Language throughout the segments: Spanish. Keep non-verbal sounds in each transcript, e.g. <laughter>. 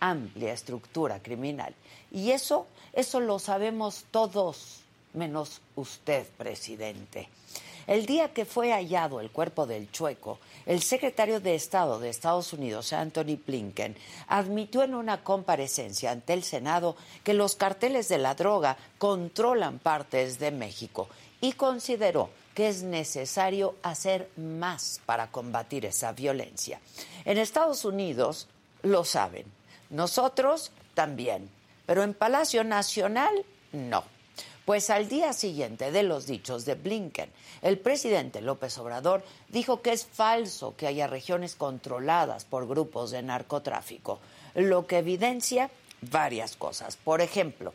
amplia estructura criminal. Y eso, eso lo sabemos todos, menos usted, presidente. El día que fue hallado el cuerpo del chueco, el secretario de Estado de Estados Unidos, Anthony Blinken, admitió en una comparecencia ante el Senado que los carteles de la droga controlan partes de México y consideró que es necesario hacer más para combatir esa violencia. En Estados Unidos lo saben nosotros también, pero en Palacio Nacional no. Pues al día siguiente de los dichos de Blinken, el presidente López Obrador dijo que es falso que haya regiones controladas por grupos de narcotráfico, lo que evidencia varias cosas. Por ejemplo,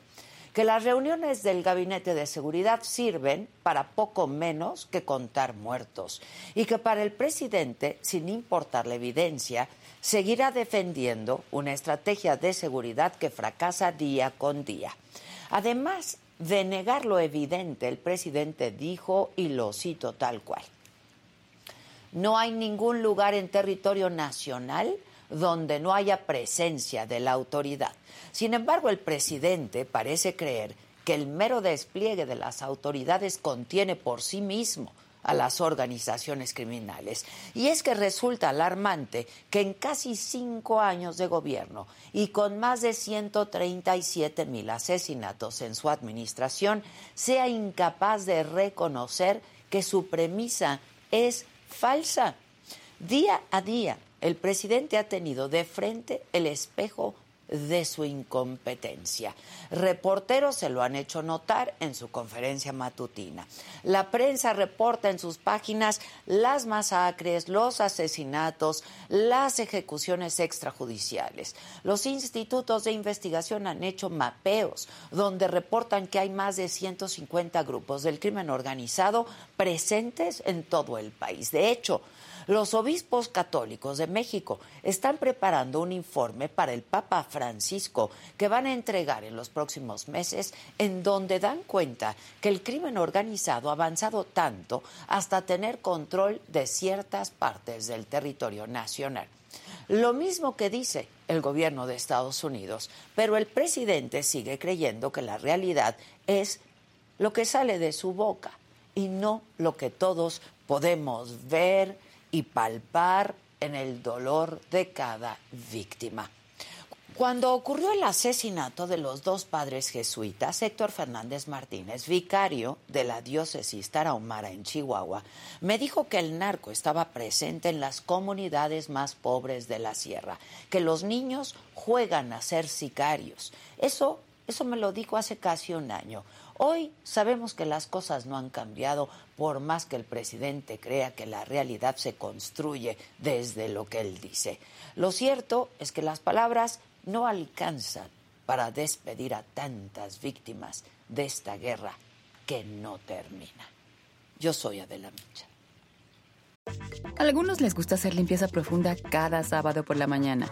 que las reuniones del Gabinete de Seguridad sirven para poco menos que contar muertos y que para el presidente, sin importar la evidencia, seguirá defendiendo una estrategia de seguridad que fracasa día con día. Además de negar lo evidente, el presidente dijo, y lo cito tal cual, no hay ningún lugar en territorio nacional donde no haya presencia de la autoridad. Sin embargo, el presidente parece creer que el mero despliegue de las autoridades contiene por sí mismo a las organizaciones criminales. Y es que resulta alarmante que en casi cinco años de gobierno y con más de 137 mil asesinatos en su administración, sea incapaz de reconocer que su premisa es falsa. Día a día, el presidente ha tenido de frente el espejo de su incompetencia. Reporteros se lo han hecho notar en su conferencia matutina. La prensa reporta en sus páginas las masacres, los asesinatos, las ejecuciones extrajudiciales. Los institutos de investigación han hecho mapeos donde reportan que hay más de 150 grupos del crimen organizado presentes en todo el país. De hecho, los obispos católicos de México están preparando un informe para el Papa Francisco que van a entregar en los próximos meses en donde dan cuenta que el crimen organizado ha avanzado tanto hasta tener control de ciertas partes del territorio nacional. Lo mismo que dice el gobierno de Estados Unidos, pero el presidente sigue creyendo que la realidad es lo que sale de su boca y no lo que todos podemos ver, y palpar en el dolor de cada víctima. Cuando ocurrió el asesinato de los dos padres jesuitas, Héctor Fernández Martínez, vicario de la diócesis tarahumara en Chihuahua, me dijo que el narco estaba presente en las comunidades más pobres de la sierra, que los niños juegan a ser sicarios. Eso, eso me lo dijo hace casi un año. Hoy sabemos que las cosas no han cambiado por más que el presidente crea que la realidad se construye desde lo que él dice. Lo cierto es que las palabras no alcanzan para despedir a tantas víctimas de esta guerra que no termina. Yo soy Adela Micha. A algunos les gusta hacer limpieza profunda cada sábado por la mañana.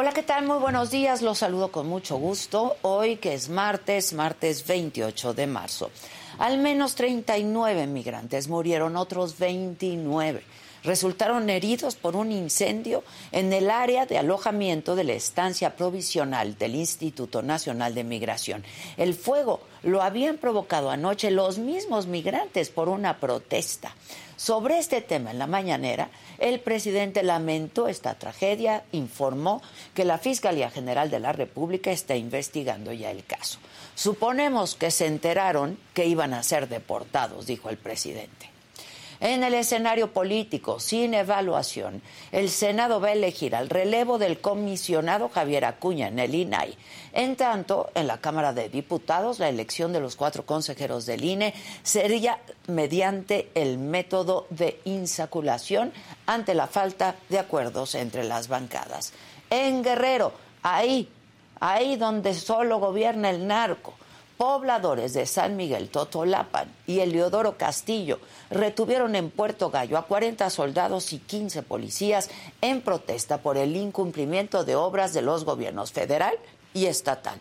Hola, ¿qué tal? Muy buenos días. Los saludo con mucho gusto. Hoy que es martes, martes 28 de marzo. Al menos 39 migrantes murieron, otros 29 resultaron heridos por un incendio en el área de alojamiento de la estancia provisional del Instituto Nacional de Migración. El fuego lo habían provocado anoche los mismos migrantes por una protesta. Sobre este tema en la mañanera, el presidente lamentó esta tragedia, informó que la Fiscalía General de la República está investigando ya el caso. Suponemos que se enteraron que iban a ser deportados, dijo el presidente. En el escenario político, sin evaluación, el Senado va a elegir al relevo del comisionado Javier Acuña en el INAI. En tanto, en la Cámara de Diputados, la elección de los cuatro consejeros del INE sería mediante el método de insaculación ante la falta de acuerdos entre las bancadas. En Guerrero, ahí, ahí donde solo gobierna el narco pobladores de San Miguel Totolapan y Eliodoro Castillo retuvieron en Puerto Gallo a 40 soldados y 15 policías en protesta por el incumplimiento de obras de los gobiernos federal y estatal.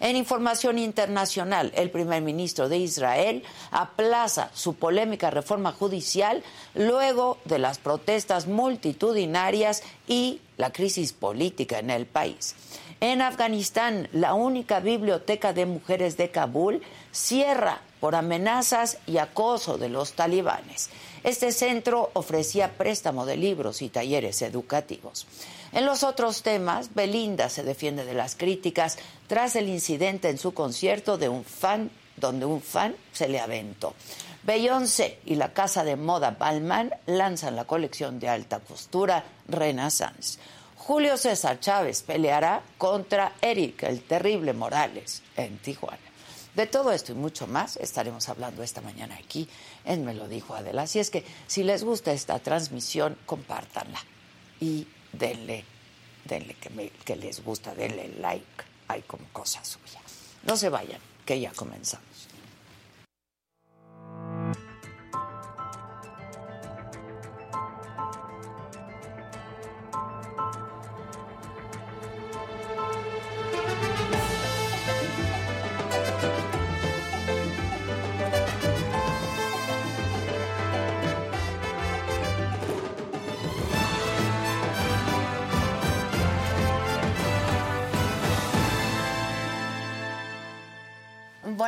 En información internacional, el primer ministro de Israel aplaza su polémica reforma judicial luego de las protestas multitudinarias y la crisis política en el país. En Afganistán, la única biblioteca de mujeres de Kabul cierra por amenazas y acoso de los talibanes. Este centro ofrecía préstamo de libros y talleres educativos. En los otros temas, Belinda se defiende de las críticas tras el incidente en su concierto de un fan, donde un fan se le aventó. Beyoncé y la casa de moda Balmain lanzan la colección de alta costura Renaissance. Julio César Chávez peleará contra Eric, el terrible Morales, en Tijuana. De todo esto y mucho más estaremos hablando esta mañana aquí en Me lo dijo Adela. Así es que si les gusta esta transmisión, compártanla y denle, denle que, que les gusta, denle like. Hay como cosa suya. No se vayan, que ya comenzamos.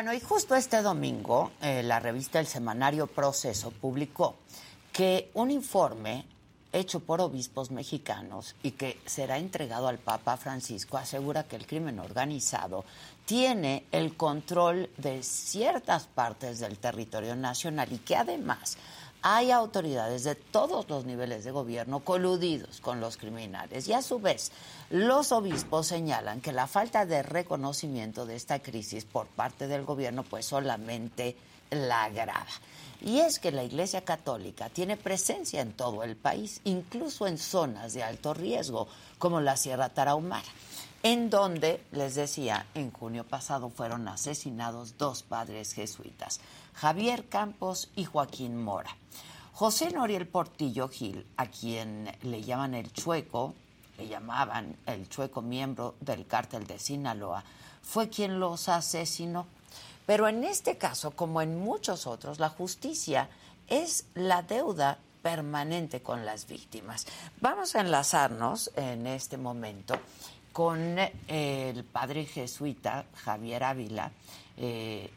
Bueno, y justo este domingo, eh, la revista El Semanario Proceso publicó que un informe hecho por obispos mexicanos y que será entregado al Papa Francisco asegura que el crimen organizado tiene el control de ciertas partes del territorio nacional y que además hay autoridades de todos los niveles de gobierno coludidos con los criminales y a su vez los obispos señalan que la falta de reconocimiento de esta crisis por parte del gobierno pues solamente la agrava. Y es que la Iglesia Católica tiene presencia en todo el país, incluso en zonas de alto riesgo, como la Sierra Tarahumara, en donde, les decía, en junio pasado fueron asesinados dos padres jesuitas. Javier Campos y Joaquín Mora. José Noriel Portillo Gil, a quien le llaman el Chueco, le llamaban el Chueco miembro del cártel de Sinaloa, fue quien los asesinó. Pero en este caso, como en muchos otros, la justicia es la deuda permanente con las víctimas. Vamos a enlazarnos en este momento con el padre jesuita Javier Ávila, eh,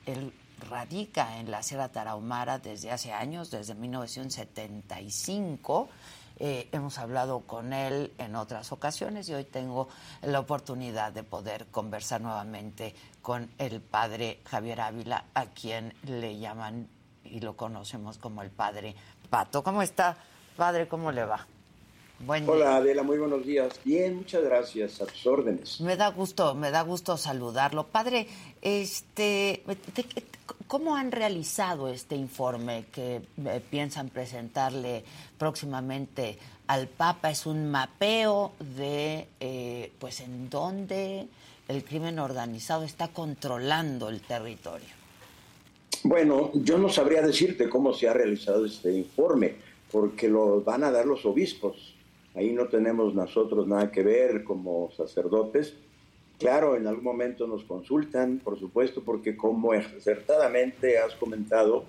radica en la Sierra Tarahumara desde hace años, desde 1975. Eh, hemos hablado con él en otras ocasiones y hoy tengo la oportunidad de poder conversar nuevamente con el padre Javier Ávila, a quien le llaman y lo conocemos como el padre Pato. ¿Cómo está, padre? ¿Cómo le va? Hola Adela, muy buenos días. Bien, muchas gracias, a tus órdenes. Me da gusto, me da gusto saludarlo. Padre, este, ¿cómo han realizado este informe que eh, piensan presentarle próximamente al Papa? Es un mapeo de, eh, pues, en dónde el crimen organizado está controlando el territorio. Bueno, yo no sabría decirte cómo se ha realizado este informe, porque lo van a dar los obispos Ahí no tenemos nosotros nada que ver como sacerdotes. Claro, en algún momento nos consultan, por supuesto, porque como acertadamente has comentado,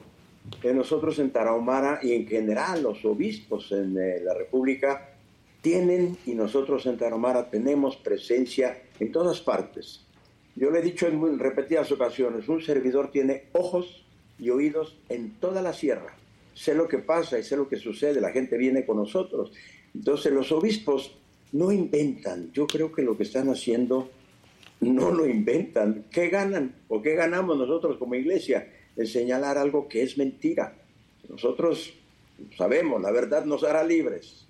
que nosotros en Tarahumara y en general los obispos en eh, la República tienen y nosotros en Tarahumara tenemos presencia en todas partes. Yo le he dicho en repetidas ocasiones, un servidor tiene ojos y oídos en toda la sierra. Sé lo que pasa y sé lo que sucede, la gente viene con nosotros entonces los obispos no inventan, yo creo que lo que están haciendo no lo inventan. ¿Qué ganan o qué ganamos nosotros como iglesia? En señalar algo que es mentira. Nosotros sabemos, la verdad nos hará libres.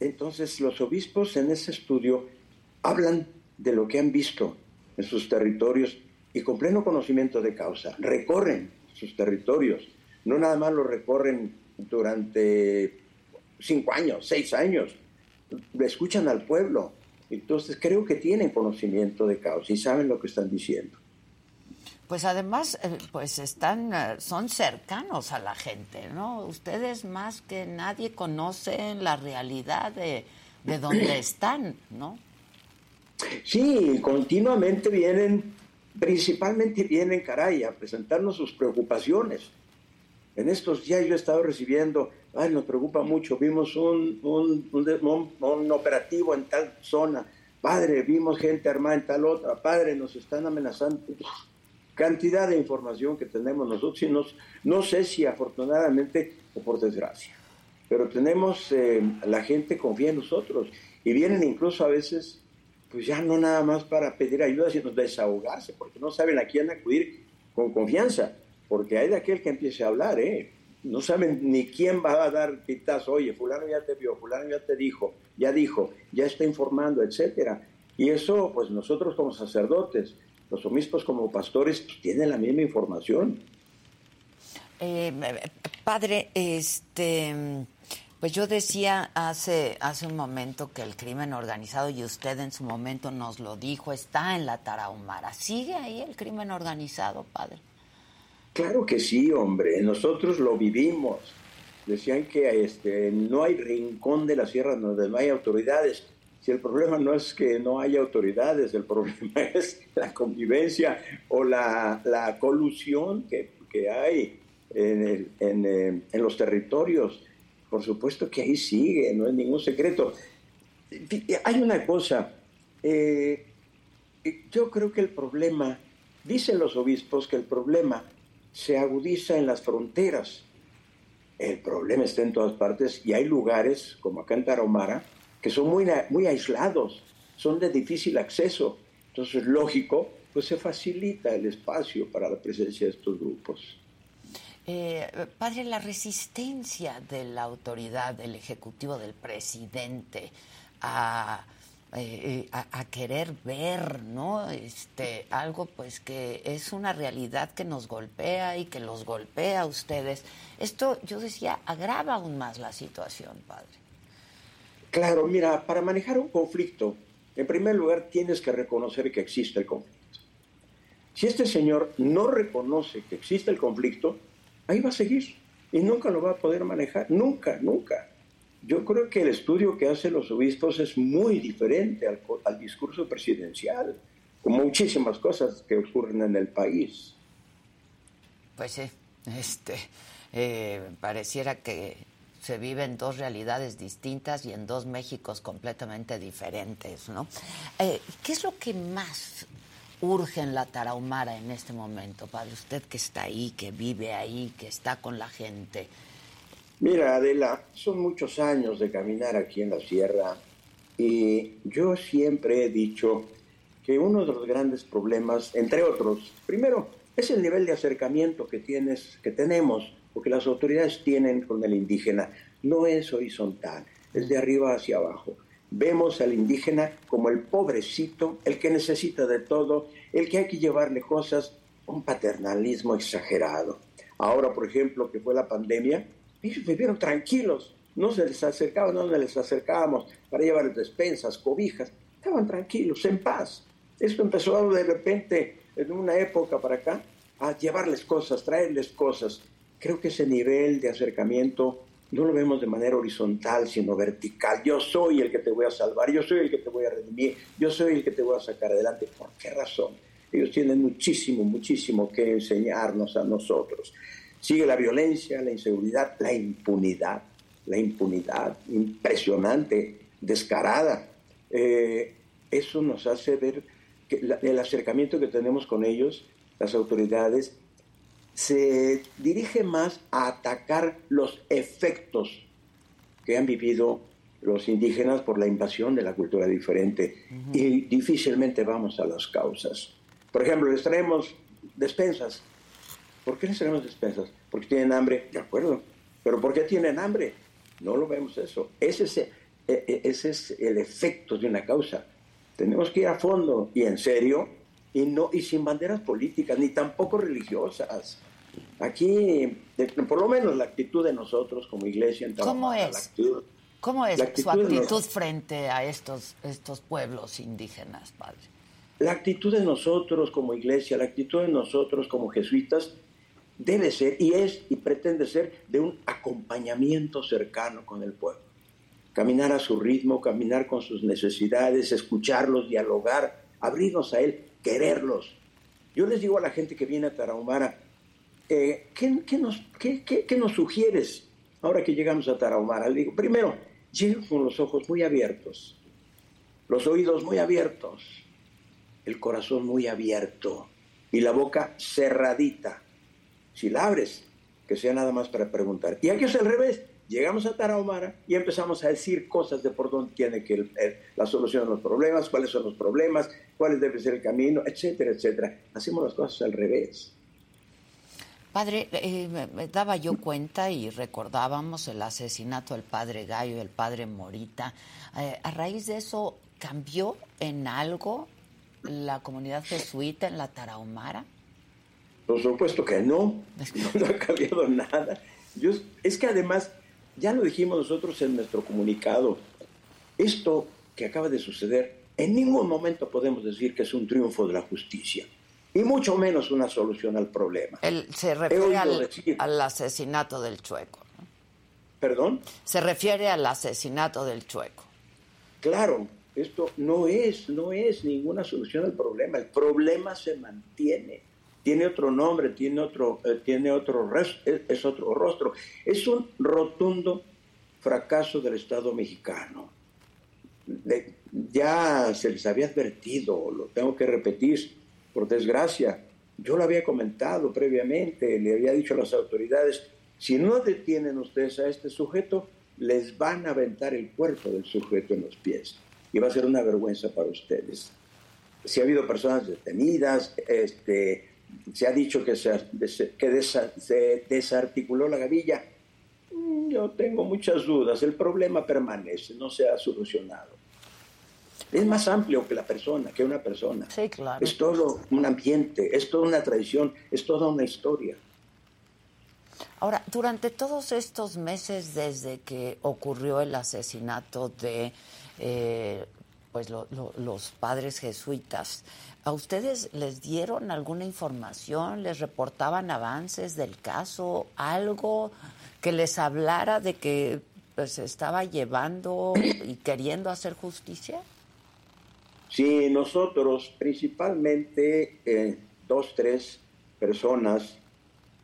Entonces los obispos en ese estudio hablan de lo que han visto en sus territorios y con pleno conocimiento de causa. Recorren sus territorios, no nada más lo recorren durante cinco años, seis años. Escuchan al pueblo. Entonces creo que tienen conocimiento de causa y saben lo que están diciendo. Pues además, eh, pues están, eh, son cercanos a la gente, ¿no? Ustedes más que nadie conocen la realidad de, de donde están, ¿no? Sí, continuamente vienen, principalmente vienen, caray, a presentarnos sus preocupaciones. En estos días yo he estado recibiendo ay, nos preocupa mucho, vimos un, un, un, operativo en tal zona, padre, vimos gente armada en tal otra, padre, nos están amenazando. Cantidad de información que tenemos nosotros, y nos, no sé si afortunadamente o por desgracia, pero tenemos, eh, la gente confía en nosotros y vienen incluso a veces, pues ya no nada más para pedir ayuda, sino desahogarse, porque no saben a quién acudir con confianza, porque hay de aquel que empiece a hablar, ¿eh? No saben ni quién va a dar pitazo, oye, fulano ya te vio, fulano ya te dijo, ya dijo, ya está informando, etcétera. Y eso, pues nosotros como sacerdotes, los obispos como pastores, tienen la misma información. Eh, padre, este, pues yo decía hace, hace un momento que el crimen organizado, y usted en su momento nos lo dijo, está en la Tarahumara. ¿Sigue ahí el crimen organizado, padre? Claro que sí, hombre, nosotros lo vivimos. Decían que este, no hay rincón de la sierra donde no hay autoridades. Si el problema no es que no haya autoridades, el <laughs> problema es la convivencia o la, la colusión que, que hay en, en, eh, en, los territorios. Por supuesto que ahí sigue, no es ningún secreto. Hay una cosa, eh, yo creo que el problema, dicen los obispos que el problema se agudiza en las fronteras. El problema está en todas partes y hay lugares, como acá en Tarahumara, que son muy, muy aislados, son de difícil acceso. Entonces, lógico, pues se facilita el espacio para la presencia de estos grupos. Eh, padre, la resistencia de la autoridad, del Ejecutivo, del presidente a eh, a, querer ver, ¿no? Este, algo pues que es una realidad que nos golpea y que los golpea a ustedes. Esto, yo decía, agrava aún más la situación, padre. Claro, mira, para manejar un conflicto, en primer lugar tienes que reconocer que existe el conflicto. Si este señor no reconoce que existe el conflicto, ahí va a seguir y nunca lo va a poder manejar, nunca, nunca. Yo creo que el estudio que hacen los obispos es muy diferente al, discurso presidencial, como muchísimas cosas que ocurren en el país. Pues sí, este, eh, pareciera que se viven dos realidades distintas y en dos Méxicos completamente diferentes, ¿no? Eh, ¿Qué es lo que más urge en la Tarahumara en este momento, padre? Usted que está ahí, que vive ahí, que está con la gente. Mira, Adela, son muchos años de caminar aquí en la sierra y yo siempre he dicho que uno de los grandes problemas, entre otros, primero, es el nivel de acercamiento que tienes, que tenemos, porque las autoridades tienen con el indígena. No es horizontal, es de arriba hacia abajo. Vemos al indígena como el pobrecito, el que necesita de todo, el que hay que llevarle cosas, un paternalismo exagerado. Ahora, por ejemplo, que fue la pandemia, ellos vivieron tranquilos, no se les acercaba, no les acercábamos para llevarles despensas, cobijas, estaban tranquilos, en paz. Esto empezó de repente, en una época para acá, a llevarles cosas, traerles cosas. Creo que ese nivel de acercamiento no lo vemos de manera horizontal, sino vertical. Yo soy el que te voy a salvar, yo soy el que te voy a redimir, yo soy el que te voy a sacar adelante. ¿Por qué razón? Ellos tienen muchísimo, muchísimo que enseñarnos a nosotros. Sigue la violencia, la inseguridad, la impunidad, la impunidad impresionante, descarada. Eh, eso nos hace ver que el acercamiento que tenemos con ellos, las autoridades, se dirige más a atacar los efectos que han vivido los indígenas por la invasión de la cultura diferente y difícilmente vamos a las causas. Por ejemplo, les traemos despensas. ¿Por qué les traemos despensas? Porque tienen hambre, de acuerdo. Pero ¿por qué tienen hambre? No lo vemos eso. Ese es, e, e, ese es el efecto de una causa. Tenemos que ir a fondo y en serio y, no, y sin banderas políticas, ni tampoco religiosas. Aquí, por lo menos la actitud de nosotros como iglesia... En ¿Cómo es? ¿Cómo es su actitud frente a estos, estos pueblos indígenas, padre? La actitud de nosotros como iglesia, la actitud de nosotros como jesuitas debe ser y es y pretende ser de un acompañamiento cercano con el pueblo. Caminar a su ritmo, caminar con sus necesidades, escucharlos, dialogar, abrirnos a él quererlos. Yo les digo a la gente que viene a Tarahumara, eh, ¿qué, nos, qué, nos sugieres ahora que llegamos a Tarahumara? Le digo, primero, llego con los ojos muy abiertos, los oídos muy abiertos, el corazón muy abierto y la boca cerradita. Si la abres, que sea nada más para preguntar. Y aquí es al revés, Llegamos a Tarahumara y empezamos a decir cosas de por dónde tiene que ir la solución a los problemas, cuáles son los problemas, cuál debe ser el camino, etcétera, etcétera. Hacemos las cosas al revés. Padre, eh, me daba yo cuenta y recordábamos el asesinato del padre Gallo y el padre Morita. Eh, a raíz de eso, ¿cambió en algo la comunidad jesuita en la Tarahumara? Por supuesto que <laughs> no, no ha cambiado nada. Yo, es que además ya lo dijimos nosotros en nuestro comunicado. Esto que acaba de suceder, en ningún momento podemos decir que es un triunfo de la justicia, y mucho menos una solución al problema. Se refiere al, asesinato del chueco. ¿Perdón? Se refiere al asesinato del chueco. Claro, esto no es, no es ninguna solución al problema. El problema se mantiene tiene otro nombre, tiene otro, eh, tiene otro es, otro rostro. Es un rotundo fracaso del Estado mexicano. ya se les había advertido, lo tengo que repetir, por desgracia. Yo lo había comentado previamente, le había dicho a las autoridades, si no detienen ustedes a este sujeto, les van a aventar el cuerpo del sujeto en los pies. Y va a ser una vergüenza para ustedes. Si ha habido personas detenidas, este, se ha dicho que, se, que se desarticuló la gavilla. Mm, yo tengo muchas dudas. El problema permanece, no se ha solucionado. Es más amplio que la persona, que una persona. Sí, claro. Es todo un ambiente, es toda una tradición, es toda una historia. Ahora, durante todos estos meses desde que ocurrió el asesinato de eh, pues los padres jesuitas, ¿A ustedes les dieron alguna información? ¿Les reportaban avances del caso? ¿Algo que les hablara de que pues, se estaba llevando y queriendo hacer justicia? Sí, nosotros principalmente eh, dos, tres personas,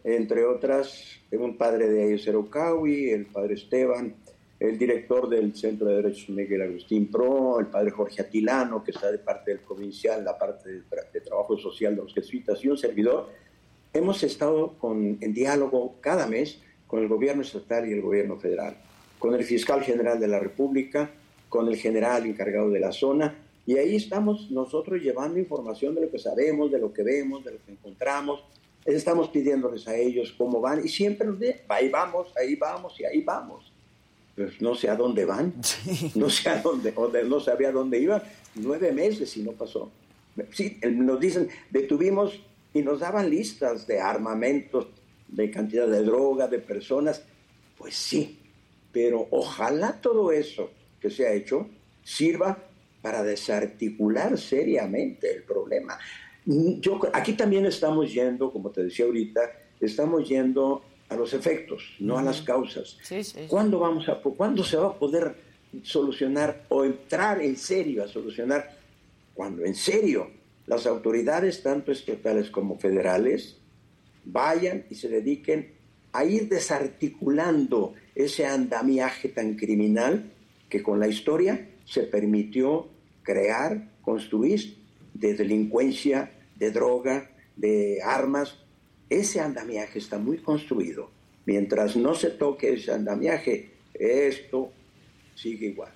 entre otras, un padre de ellos, el padre Esteban, el director del Centro de Derechos Miguel Agustín Pro, el padre Jorge Atilano, que está de parte del provincial, la parte de, trabajo social de los jesuitas y un servidor, hemos estado con, en diálogo cada mes con el gobierno estatal y el gobierno federal, con el fiscal general de la República, con el general encargado de la zona, y ahí estamos nosotros llevando información de lo que sabemos, de lo que vemos, de lo que encontramos, estamos pidiéndoles a ellos cómo van, y siempre nos dicen, ahí vamos, ahí vamos y ahí vamos. Pues no sé a dónde van, <laughs> no sé a dónde, no sabía a dónde iban, nueve meses y no pasó. Sí, nos dicen, detuvimos y nos daban listas de armamentos, de cantidad de droga, de personas. Pues sí, pero ojalá todo eso que se ha hecho sirva para desarticular seriamente el problema. Yo, aquí también estamos yendo, como te decía ahorita, estamos yendo a los efectos, no a las causas. ¿Cuándo, vamos a, ¿Cuándo se va a poder solucionar o entrar en serio a solucionar? Cuando en serio las autoridades, tanto estatales como federales, vayan y se dediquen a ir desarticulando ese andamiaje tan criminal que con la historia se permitió crear, construir de delincuencia, de droga, de armas. Ese andamiaje está muy construido. Mientras no se toque ese andamiaje, esto sigue igual.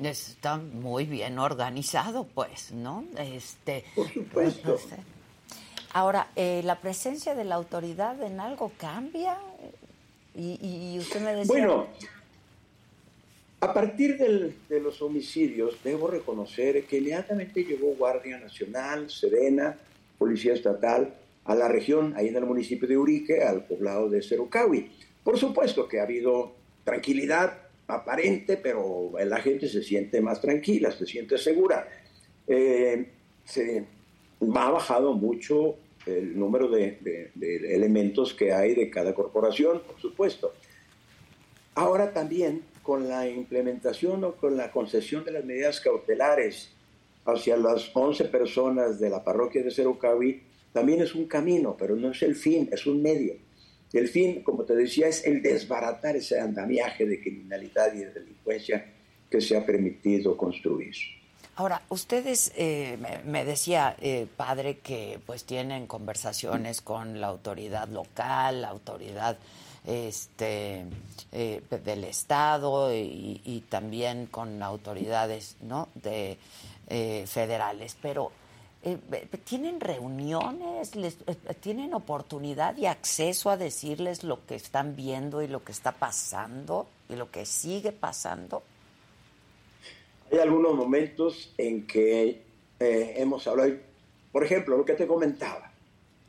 Está muy bien organizado, pues, ¿no? Este, Por supuesto. Ahora, eh, ¿la presencia de la autoridad en algo cambia? Y, usted me decía... Bueno, a partir de los homicidios, debo reconocer que inmediatamente llegó Guardia Nacional, Serena, Policía Estatal, a la región, ahí en el municipio de Urique, al poblado de Cerocawi. Por supuesto que ha habido tranquilidad aparente, pero la gente se siente más tranquila, se siente segura. Eh, se ha bajado mucho el número de, elementos que hay de cada corporación, por supuesto. Ahora también con la implementación o con la concesión de las medidas cautelares hacia las 11 personas de la parroquia de Cerocavi, también es un camino, pero no es el fin, es un medio. El fin, como te decía, es el desbaratar ese andamiaje de criminalidad y de delincuencia que se ha permitido construir. Ahora, ustedes, eh, me decía, eh, padre, que pues tienen conversaciones con la autoridad local, la autoridad este, eh, del Estado y, también con autoridades ¿no? de, federales, pero ¿tienen reuniones? Les, ¿Tienen oportunidad y acceso a decirles lo que están viendo y lo que está pasando y lo que sigue pasando? Hay algunos momentos en que eh, hemos hablado, por ejemplo, lo que te comentaba,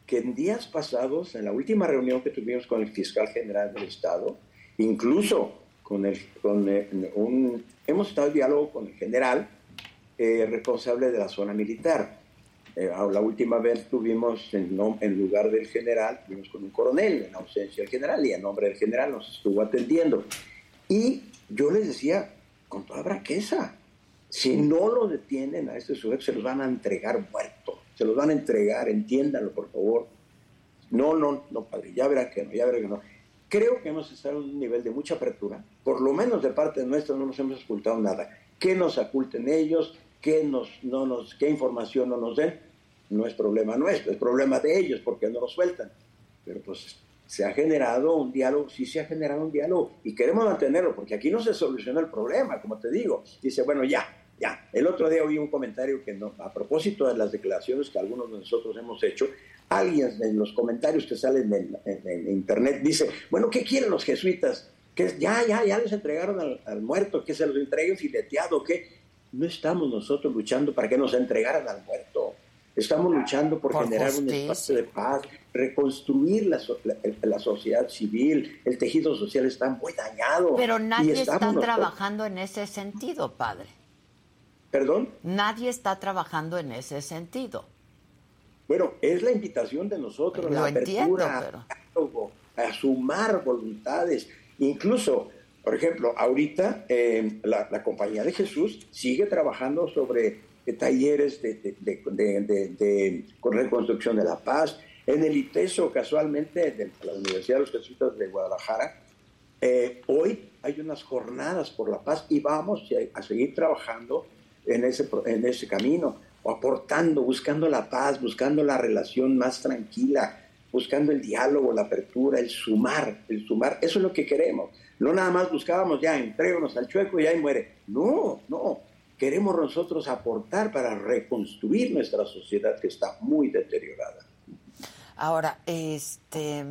que en días pasados, en la última reunión que tuvimos con el fiscal general del Estado, incluso con, el, con un, hemos estado en diálogo con el general eh, responsable de la zona militar. Eh, la última vez tuvimos, en, lugar del general, tuvimos con un coronel, en ausencia del general, y en nombre del general nos estuvo atendiendo. Y yo les decía, con toda braqueza, si no lo detienen a este sujeto, se los van a entregar muerto. Se los van a entregar, entiéndanlo, por favor. No, no, no, padre, ya verá que no, ya verá que no. Creo que hemos estado en un nivel de mucha apertura. Por lo menos de parte nuestra no nos hemos ocultado nada. Que nos oculten ellos, que nos, no nos, qué información no nos den, no es problema nuestro, es problema de ellos porque no lo sueltan. Pero pues se ha generado un diálogo, sí se ha generado un diálogo y queremos mantenerlo porque aquí no se soluciona el problema, como te digo. Dice, bueno, ya, ya, el otro día oí un comentario que a propósito de las declaraciones que algunos de nosotros hemos hecho, alguien en los comentarios que salen en, internet dice, bueno, ¿qué quieren los jesuitas? Que ya, ya, ya les entregaron al, muerto, que se los entreguen fileteado, que no estamos nosotros luchando para que nos entregaran al muerto. Estamos luchando por, generar un espacio de paz, reconstruir la, la, sociedad civil, el tejido social está muy dañado. Pero nadie está trabajando en ese sentido, padre. ¿Perdón? Nadie está trabajando en ese sentido. Bueno, es la invitación de nosotros, la apertura a sumar voluntades. Incluso, por ejemplo, ahorita eh, la, Compañía de Jesús sigue trabajando sobre eh, talleres de, de, reconstrucción de la paz. En el ITESO, casualmente, de la Universidad de los Jesuitas de Guadalajara, eh, hoy hay unas jornadas por la paz y vamos a seguir trabajando en ese, en ese camino, aportando, buscando la paz, buscando la relación más tranquila, buscando el diálogo, la apertura, el sumar, el sumar. Eso es lo que queremos. No nada más buscábamos ya, entrégonos al chueco y ahí muere. No, no. Queremos nosotros aportar para reconstruir nuestra sociedad que está muy deteriorada. Ahora, este,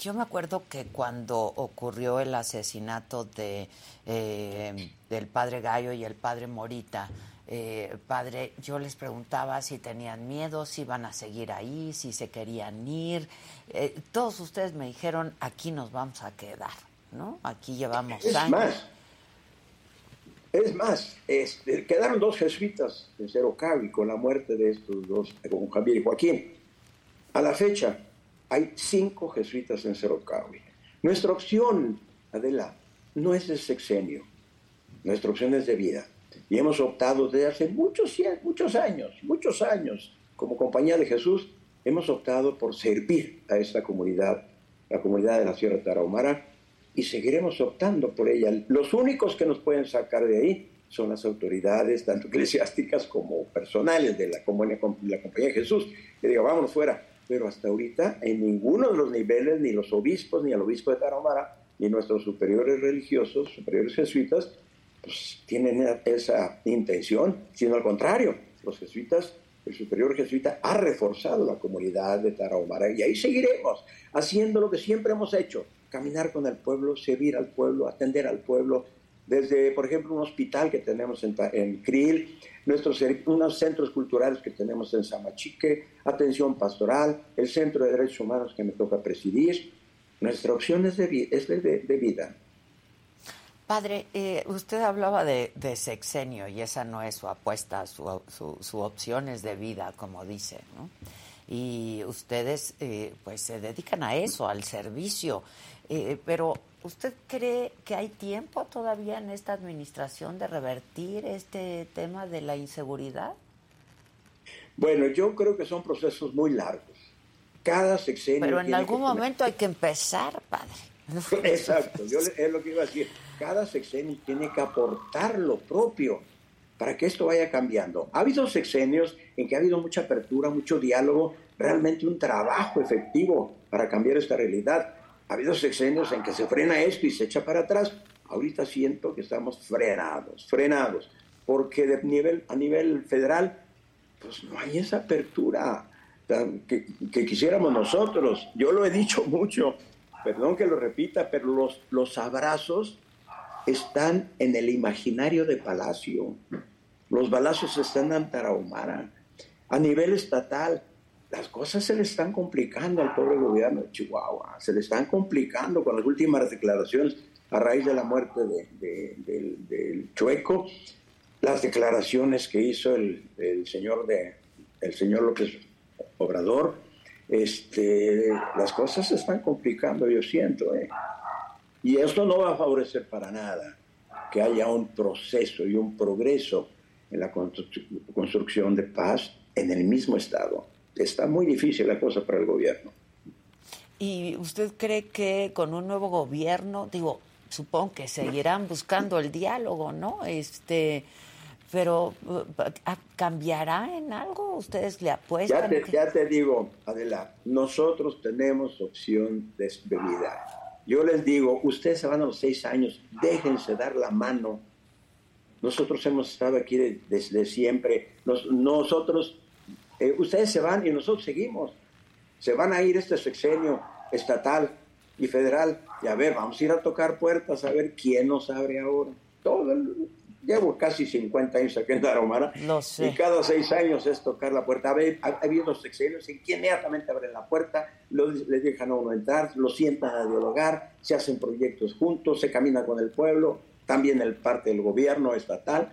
yo me acuerdo que cuando ocurrió el asesinato de eh, del padre Gallo y el padre Morita, eh, padre, yo les preguntaba si tenían miedo, si iban a seguir ahí, si se querían ir. Eh, todos ustedes me dijeron, aquí nos vamos a quedar, ¿no? Aquí llevamos es años. Más, es más, este, quedaron dos jesuitas en Cerocavi con la muerte de estos dos, con Javier y Joaquín. A la fecha, hay cinco jesuitas en Cerocawi. Nuestra opción, Adela, no es de sexenio. Nuestra opción es de vida. Y hemos optado desde hace muchos, muchos años, muchos años, como Compañía de Jesús, hemos optado por servir a esta comunidad, la comunidad de la Sierra Tarahumara, y seguiremos optando por ella. Los únicos que nos pueden sacar de ahí son las autoridades, tanto <laughs> eclesiásticas como personales de la, Compañía de Jesús, que digan, vámonos fuera pero hasta ahorita en ninguno de los niveles, ni los obispos, ni el obispo de Tarahumara, ni nuestros superiores religiosos, superiores jesuitas, pues tienen esa intención, sino al contrario, los jesuitas, el superior jesuita ha reforzado la comunidad de Tarahumara y ahí seguiremos haciendo lo que siempre hemos hecho, caminar con el pueblo, servir al pueblo, atender al pueblo, desde, por ejemplo, un hospital que tenemos en, en Krill, nuestros, unos centros culturales que tenemos en Samachique, atención pastoral, el Centro de Derechos Humanos que me toca presidir. Nuestra opción es de, es de, vida. Padre, eh, usted hablaba de, sexenio y esa no es su apuesta, su, su, opción es de vida, como dice, ¿no? Y ustedes eh, pues se dedican a eso, al servicio, eh, pero ¿Usted cree que hay tiempo todavía en esta administración de revertir este tema de la inseguridad? Bueno, yo creo que son procesos muy largos. Cada sexenio. Pero en algún momento hay que empezar, padre. <laughs> Exacto, yo es lo que iba a decir. Cada sexenio tiene que aportar lo propio para que esto vaya cambiando. Ha habido sexenios en que ha habido mucha apertura, mucho diálogo, realmente un trabajo efectivo para cambiar esta realidad ha habido sexenios en que se frena esto y se echa para atrás. Ahorita siento que estamos frenados, frenados, porque a nivel federal, pues no hay esa apertura que, que quisiéramos nosotros. Yo lo he dicho mucho, perdón que lo repita, pero los, los abrazos están en el imaginario de Palacio. Los balazos están en Tarahumara. A nivel estatal, las cosas se le están complicando al pobre gobierno de Chihuahua, se le están complicando con las últimas declaraciones a raíz de la muerte del, Chueco, las declaraciones que hizo el, señor de el señor López Obrador, este, las cosas se están complicando, yo siento, ¿eh? y esto no va a favorecer para nada que haya un proceso y un progreso en la construcción de paz en el mismo estado está muy difícil la cosa para el gobierno. ¿Y usted cree que con un nuevo gobierno, digo, supongo que seguirán buscando el diálogo, ¿no? Este, pero ¿cambiará en algo? ¿Ustedes le apuestan? Ya te, ya te digo, Adela, nosotros tenemos opción de vida. Yo les digo, ustedes se van a los seis años, déjense dar la mano. Nosotros hemos estado aquí desde siempre. nosotros eh, ustedes se van y nosotros seguimos. Se van a ir este sexenio estatal y federal y a ver, vamos a ir a tocar puertas a ver quién nos abre ahora. Todo llevo casi 50 años aquí en Daromara y cada seis años es tocar la puerta. Ha, habido sexenios en que inmediatamente abren la puerta, les dejan a uno entrar, lo sientan a dialogar, se hacen proyectos juntos, se camina con el pueblo, también el parte del gobierno estatal,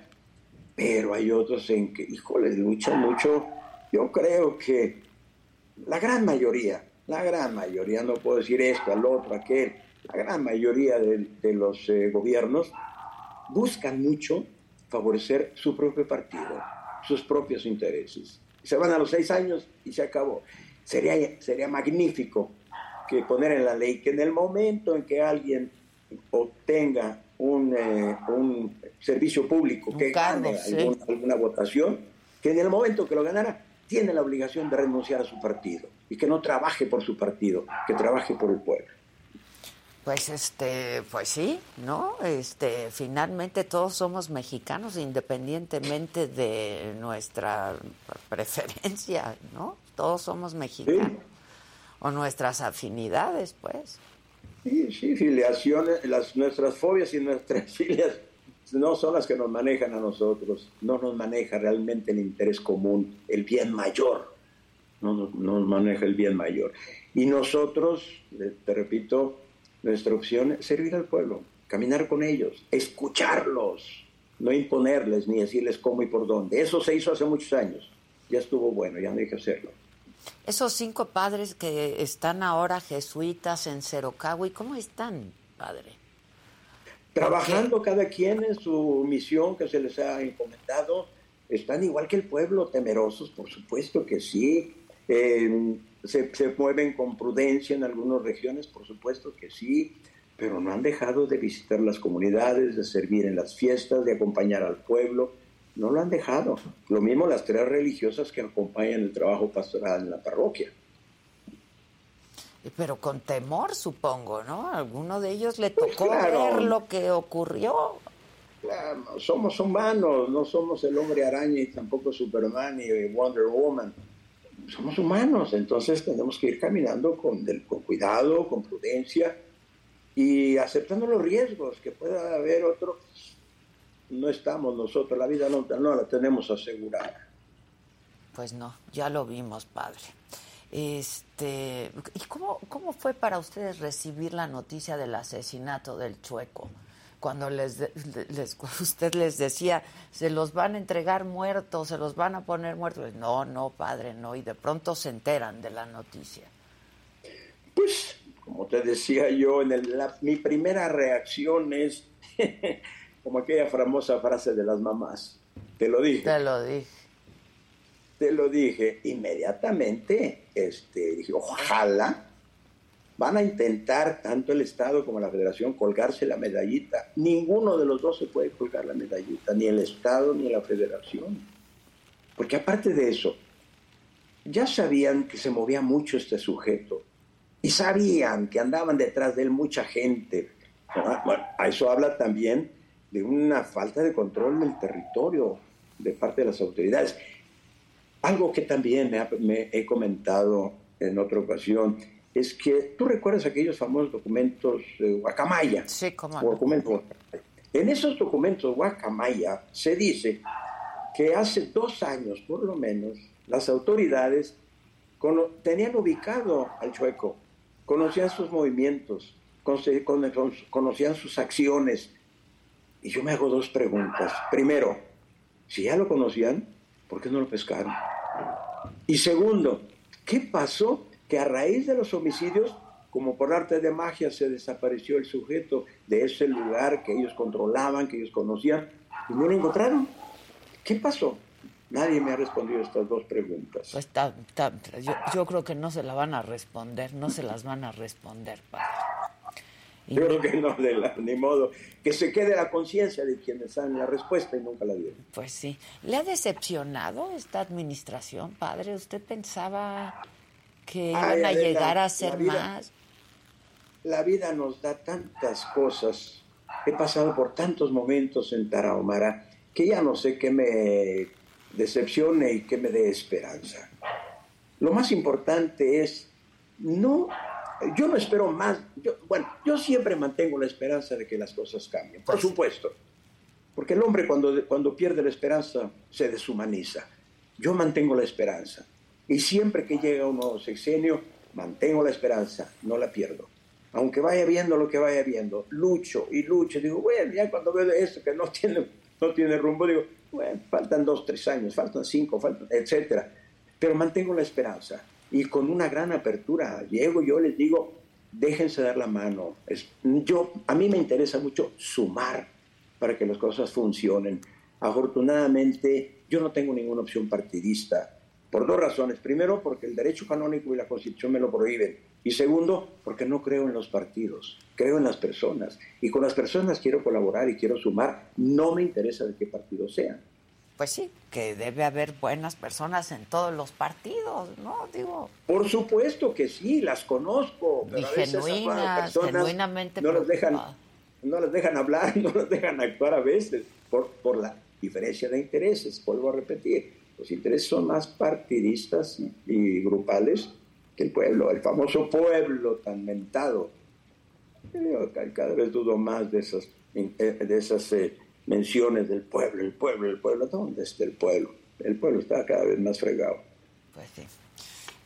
pero hay otros en que, híjole, luchan mucho yo creo que la gran mayoría, la gran mayoría, no puedo decir esto, al otro, aquel, la gran mayoría de, los eh, gobiernos buscan mucho favorecer su propio partido, sus propios intereses. Se van a los seis años y se acabó. Sería, sería magnífico que poner en la ley que en el momento en que alguien obtenga un, eh, servicio público, que gane alguna votación, que en el momento que lo ganara, tiene la obligación de renunciar a su partido y que no trabaje por su partido, que trabaje por el pueblo. Pues este, pues sí, ¿no? Este, finalmente todos somos mexicanos independientemente de nuestra preferencia, ¿no? Todos somos mexicanos. O nuestras afinidades, pues. Sí, sí, filiaciones, las, nuestras fobias y nuestras filias no son las que nos manejan a nosotros, no nos maneja realmente el interés común, el bien mayor, no nos, maneja el bien mayor. Y nosotros, te repito, nuestra opción es servir al pueblo, caminar con ellos, escucharlos, no imponerles ni decirles cómo y por dónde. Eso se hizo hace muchos años, ya estuvo bueno, ya no hay que hacerlo. Esos cinco padres que están ahora jesuitas en Cerocagua, ¿y cómo están, padre? Trabajando cada quien en su misión que se les ha encomendado, están igual que el pueblo, temerosos, por supuesto que sí. se, se, mueven con prudencia en algunas regiones, por supuesto que sí, pero no han dejado de visitar las comunidades, de servir en las fiestas, de acompañar al pueblo no lo han dejado. Lo mismo las tres religiosas que acompañan el trabajo pastoral en la parroquia. Pero con temor, supongo, ¿no? alguno de ellos le pues tocó ver lo que ocurrió. somos humanos, no somos el hombre araña y tampoco Superman y Wonder Woman. Somos humanos, entonces tenemos que ir caminando con, con cuidado, con prudencia y aceptando los riesgos que pueda haber otros no estamos nosotros, la vida no, no la tenemos asegurada. Pues no, ya lo vimos, padre. Este, ¿y cómo, cómo fue para ustedes recibir la noticia del asesinato del Chueco? Cuando les, les, <laughs> usted les decía, se los van a entregar muertos, se los van a poner muertos. No, no, padre, no. Y de pronto se enteran de la noticia. Pues, como te decía yo, en el, mi primera reacción es <laughs> como aquella famosa frase de las mamás. Te lo dije. Te lo dije. Te lo dije inmediatamente. Este, dije, ojalá van a intentar tanto el Estado como la Federación colgarse la medallita. Ninguno de los dos se puede colgar la medallita, ni el Estado ni la Federación. Porque aparte de eso, ya sabían que se movía mucho este sujeto y sabían que andaban detrás de él mucha gente. Bueno, a eso habla también de una falta de control del territorio de parte de las autoridades. Algo que también me, he comentado en otra ocasión es que tú recuerdas aquellos famosos documentos de Guacamaya. Sí, cómo En esos documentos Guacamaya se dice que hace dos años, por lo menos, las autoridades tenían ubicado al chueco, conocían sus movimientos, conocían sus acciones, y yo me hago dos preguntas. Primero, si ya lo conocían, ¿por qué no lo pescaron? Y segundo, ¿qué pasó? Que a raíz de los homicidios, como por arte de magia, se desapareció el sujeto de ese lugar que ellos controlaban, que ellos conocían, y no lo encontraron. ¿Qué pasó? Nadie me ha respondido estas dos preguntas. Pues yo, yo, creo que no se la van a responder, no se las van a responder, padre. Yo creo que no, de ni modo. Que se quede la conciencia de quienes saben la respuesta y nunca la dieron. Pues sí. ¿Le ha decepcionado esta administración, padre? ¿Usted pensaba que iban a llegar a ser más? La vida nos da tantas cosas. He pasado por tantos momentos en Tarahumara que ya no sé qué me decepcione y qué me dé esperanza. Lo más importante es no yo no espero más. bueno, yo siempre mantengo la esperanza de que las cosas cambien, por supuesto. Porque el hombre cuando, cuando pierde la esperanza se deshumaniza. Yo mantengo la esperanza. Y siempre que llega un nuevo sexenio, mantengo la esperanza, no la pierdo. Aunque vaya viendo lo que vaya viendo, lucho y lucho. Digo, bueno, ya cuando veo esto que no <laughs> tiene, no tiene rumbo, digo, bueno, faltan dos, tres años, faltan cinco, faltan, etcétera. Pero mantengo la esperanza y con una gran apertura. Llego, yo les digo, déjense dar la mano. Es, yo, a mí me interesa mucho sumar para que las cosas funcionen. Afortunadamente, yo no tengo ninguna opción partidista, por dos razones. Primero, porque el derecho canónico y la Constitución me lo prohíben. Y segundo, porque no creo en los partidos, creo en las personas. Y con las personas quiero colaborar y quiero sumar, no me interesa de qué partido sean. Pues sí, que debe haber buenas personas en todos los partidos, ¿no? Digo. Por supuesto que sí, las conozco. Pero y genuinas, genuinamente. No les dejan, no les dejan hablar, <laughs> no les dejan actuar a veces por, por la diferencia de intereses. Vuelvo a repetir, los intereses son más partidistas y, grupales que el pueblo, el famoso pueblo tan mentado. Yo cada vez dudo más de esas, eh, de esas eh, menciones del pueblo, el pueblo, el pueblo. ¿Dónde está el pueblo? El pueblo está cada vez más fregado. Pues sí.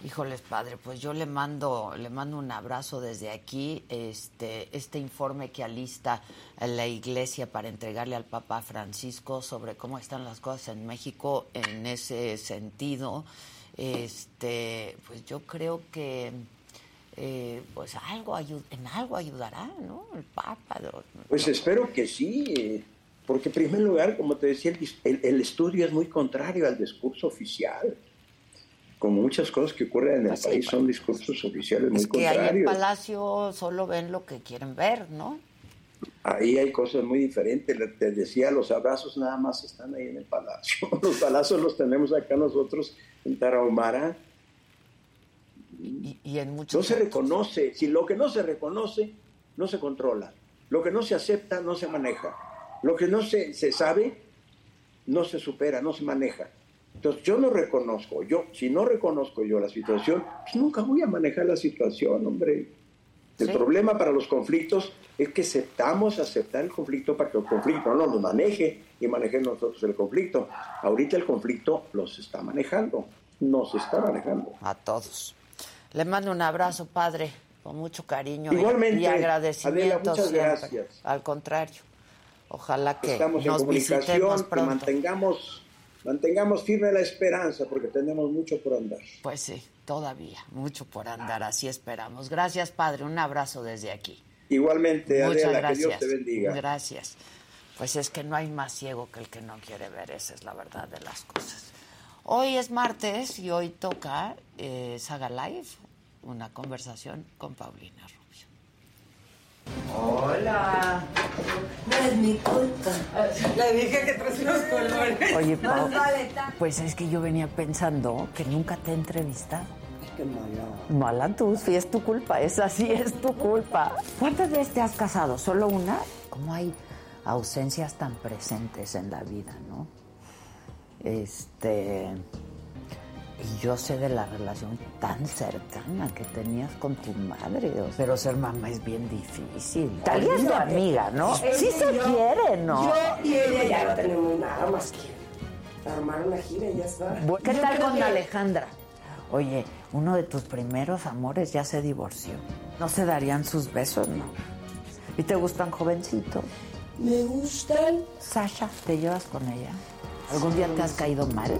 Híjoles, padre, pues yo le mando, le mando un abrazo desde aquí. Este, este informe que alista la iglesia para entregarle al Papa Francisco sobre cómo están las cosas en México en ese sentido. Este, pues yo creo que eh, pues algo en algo ayudará, ¿no? El Papa. Pues espero que sí, porque en primer lugar, como te decía, el, el estudio es muy contrario al discurso oficial como muchas cosas que ocurren en el país, son discursos oficiales muy contrarios. que ahí en Palacio solo ven lo que quieren ver, ¿no? Ahí hay cosas muy diferentes. Te decía, los abrazos nada más están ahí en el Palacio. <laughs> Los balazos los tenemos acá nosotros en Tarahumara. Y, en muchos no se reconoce. Si lo que no se reconoce, no se controla. Lo que no se acepta, no se maneja. Lo que no se, se sabe, no se supera, no se maneja. Entonces yo no reconozco, yo, si no reconozco yo la situación, pues nunca voy a manejar la situación, hombre. El problema para los conflictos es que aceptamos aceptar el conflicto para que el conflicto no nos maneje y manejemos nosotros el conflicto. Ahorita el conflicto los está manejando, nos está manejando. A todos. Le mando un abrazo, padre, con mucho cariño Igualmente, y, agradecimiento. muchas gracias. Al contrario, ojalá que Estamos nos en comunicación, que mantengamos mantengamos firme la esperanza porque tenemos mucho por andar. Pues sí, todavía, mucho por andar, así esperamos. Gracias, Padre, un abrazo desde aquí. Igualmente, Muchas gracias. que Dios te bendiga. Gracias. Pues es que no hay más ciego que el que no quiere ver, esa es la verdad de las cosas. Hoy es martes y hoy toca eh, Saga Live, una conversación con Paulina Hola. No es mi culpa. Le dije que traes unos colores. Oye, Pau, pues es que yo venía pensando que nunca te he entrevistado. Qué mala. Mala tú, sí es tu culpa, esa sí es tu culpa. ¿Cuántas veces te has casado? ¿Solo una? ¿Cómo hay ausencias tan presentes en la vida, no? Este... Y yo sé de la relación tan cercana que tenías con tu madre. pero ser mamá es bien difícil. Tal vez tu amiga, ¿no? Sí se quiere, ¿no? Yo y ella ya no tenemos nada más que armar una gira y ya está. ¿Qué tal con Alejandra? Oye, uno de tus primeros amores ya se divorció. ¿No se darían sus besos, no? ¿Y te gustan jovencitos? Me gustan. Sasha, ¿te llevas con ella? ¿Algún día te has caído mal?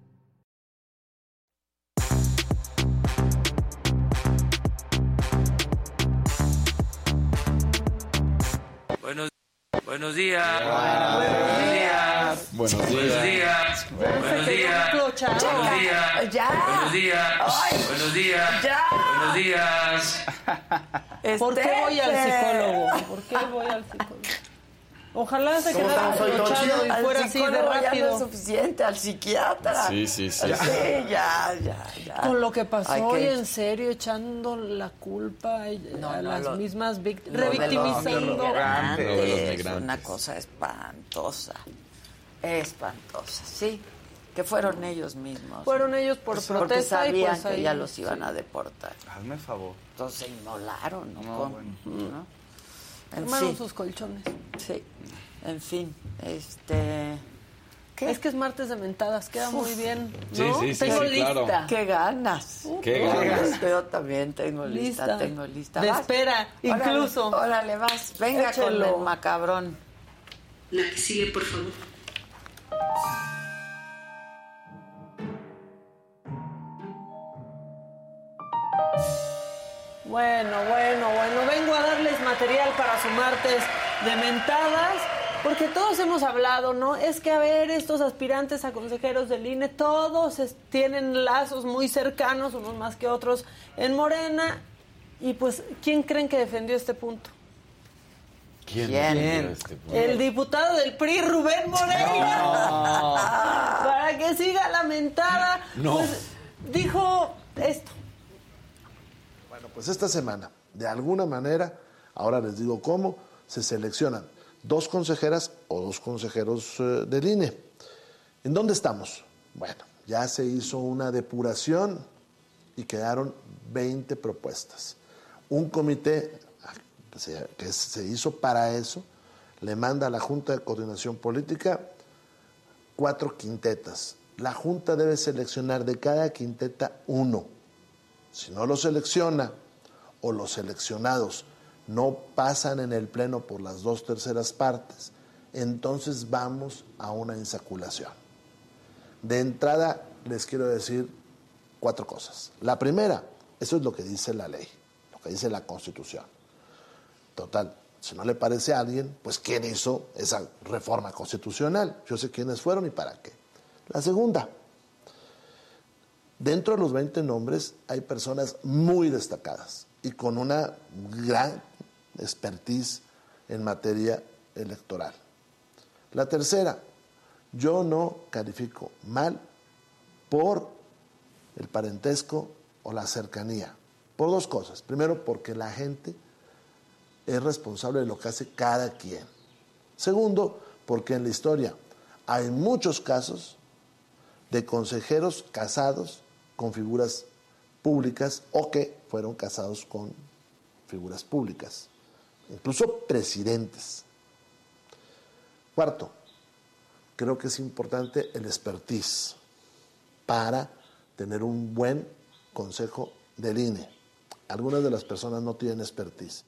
Buenos días. Buenos días. Buenos días. Buenos días. Buenos días. Ya. Buenos días. Buenos días. Ya. Buenos días. ¿Por qué voy al psicólogo? ¿Por qué voy al psicólogo? Ojalá se quedara abrochado y Al fuera así de psicólogo ya no rápido. es suficiente, al psiquiatra. Sí, sí, sí. ya, ya, ya. Con lo que pasó que- hoy, en serio, echando la culpa a No, a no, las lo- mismas víctimas, revictimizando. migrantes. Una cosa espantosa. Espantosa, sí. Que fueron ellos mismos. Fueron ellos por Porque protesta y sabían pues que ahí, ya los iban sí. a deportar. Hazme favor. Entonces se inmolaron, ¿no? No, bueno. ¿no? En Armaron fin, sus colchones. sí. En fin, este... ¿Qué? Es que es martes de mentadas, queda muy bien. ¿no? sí, sí, Tengo sí, lista. claro. ¡Qué ganas! Qué ganas. Yo también tengo lista, Lista. tengo lista. De espera, Órale, incluso. Órale, vas. Venga Échelo. con el macabrón. La que sigue, por favor. Bueno, bueno, bueno. Vengo a darles material para su martes de mentadas, porque todos hemos hablado, ¿no? Es que, a ver, estos aspirantes a consejeros del INE, todos es- tienen lazos muy cercanos, unos más que otros, en Morena. Y pues, ¿quién creen que defendió este punto? ¿Quién? ¿Quién? Este, pues, El diputado del PRI, Rubén Moreira. <laughs> Para que siga lamentada. No. Pues, dijo esto. Bueno, pues esta semana, de alguna manera, ahora les digo cómo, se seleccionan dos consejeras o dos consejeros eh, del INE. ¿En dónde estamos? Bueno, ya se hizo una depuración y quedaron 20 propuestas. Un comité ah, que se, que se hizo para eso le manda a la Junta de Coordinación Política cuatro quintetas. La Junta debe seleccionar de cada quinteta uno. Si no lo selecciona o los seleccionados no pasan en el Pleno por las dos terceras partes, entonces vamos a una insaculación. De entrada les quiero decir cuatro cosas. La primera, eso es lo que dice la ley, lo que dice la Constitución. Total, si no le parece a alguien, pues ¿quién hizo esa reforma constitucional? Yo sé quiénes fueron y para qué. La segunda, Dentro de los 20 nombres hay personas muy destacadas y con una gran expertise en materia electoral. La tercera, yo no califico mal por el parentesco o la cercanía. Por dos cosas. Primero, porque la gente es responsable de lo que hace cada quien. Segundo, porque en la historia hay muchos casos de consejeros casados con figuras públicas o que fueron casados con figuras públicas, incluso presidentes. Cuarto, creo que es importante el expertise para tener un buen consejo del INE. Algunas de las personas no tienen expertise.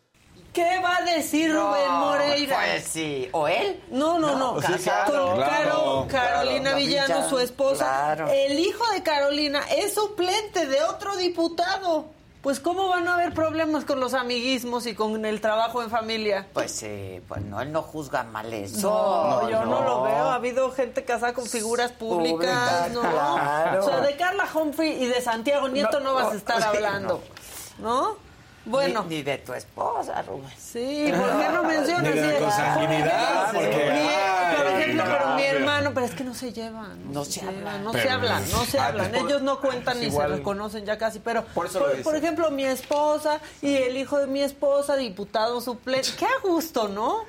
¿Qué va a decir Rubén Moreira? Pues sí. ¿O él? No, no, no. Pues sí, claro, Con claro, Caro- claro. Carolina Villano, Villano, su esposa. claro. El hijo de Carolina es suplente de otro diputado. Pues, ¿cómo van a haber problemas con los amiguismos y con el trabajo en familia? Pues sí, pues no, él no juzga mal eso. No, yo no. lo veo. Ha habido gente casada con figuras públicas, ¿no? claro. O sea, de Carla Humphrey y de Santiago Nieto no, No, vas a no, estar hablando, ¿no? Bueno. Ni, ni de tu esposa, Rubén. Sí, ¿por qué no mencionas? Ni de la consanguinidad, por porque- ejemplo, mi- por Ay, ejemplo, no, pero mi pero- hermano, pero es que no se llevan. No se hablan. No Pero- se hablan, no se Ah, hablan. por- Ellos no cuentan ni igual- se reconocen ya casi, pero Por eso lo dice. por ejemplo, mi esposa y el hijo de mi esposa, diputado suplente. Qué a gusto, ¿no?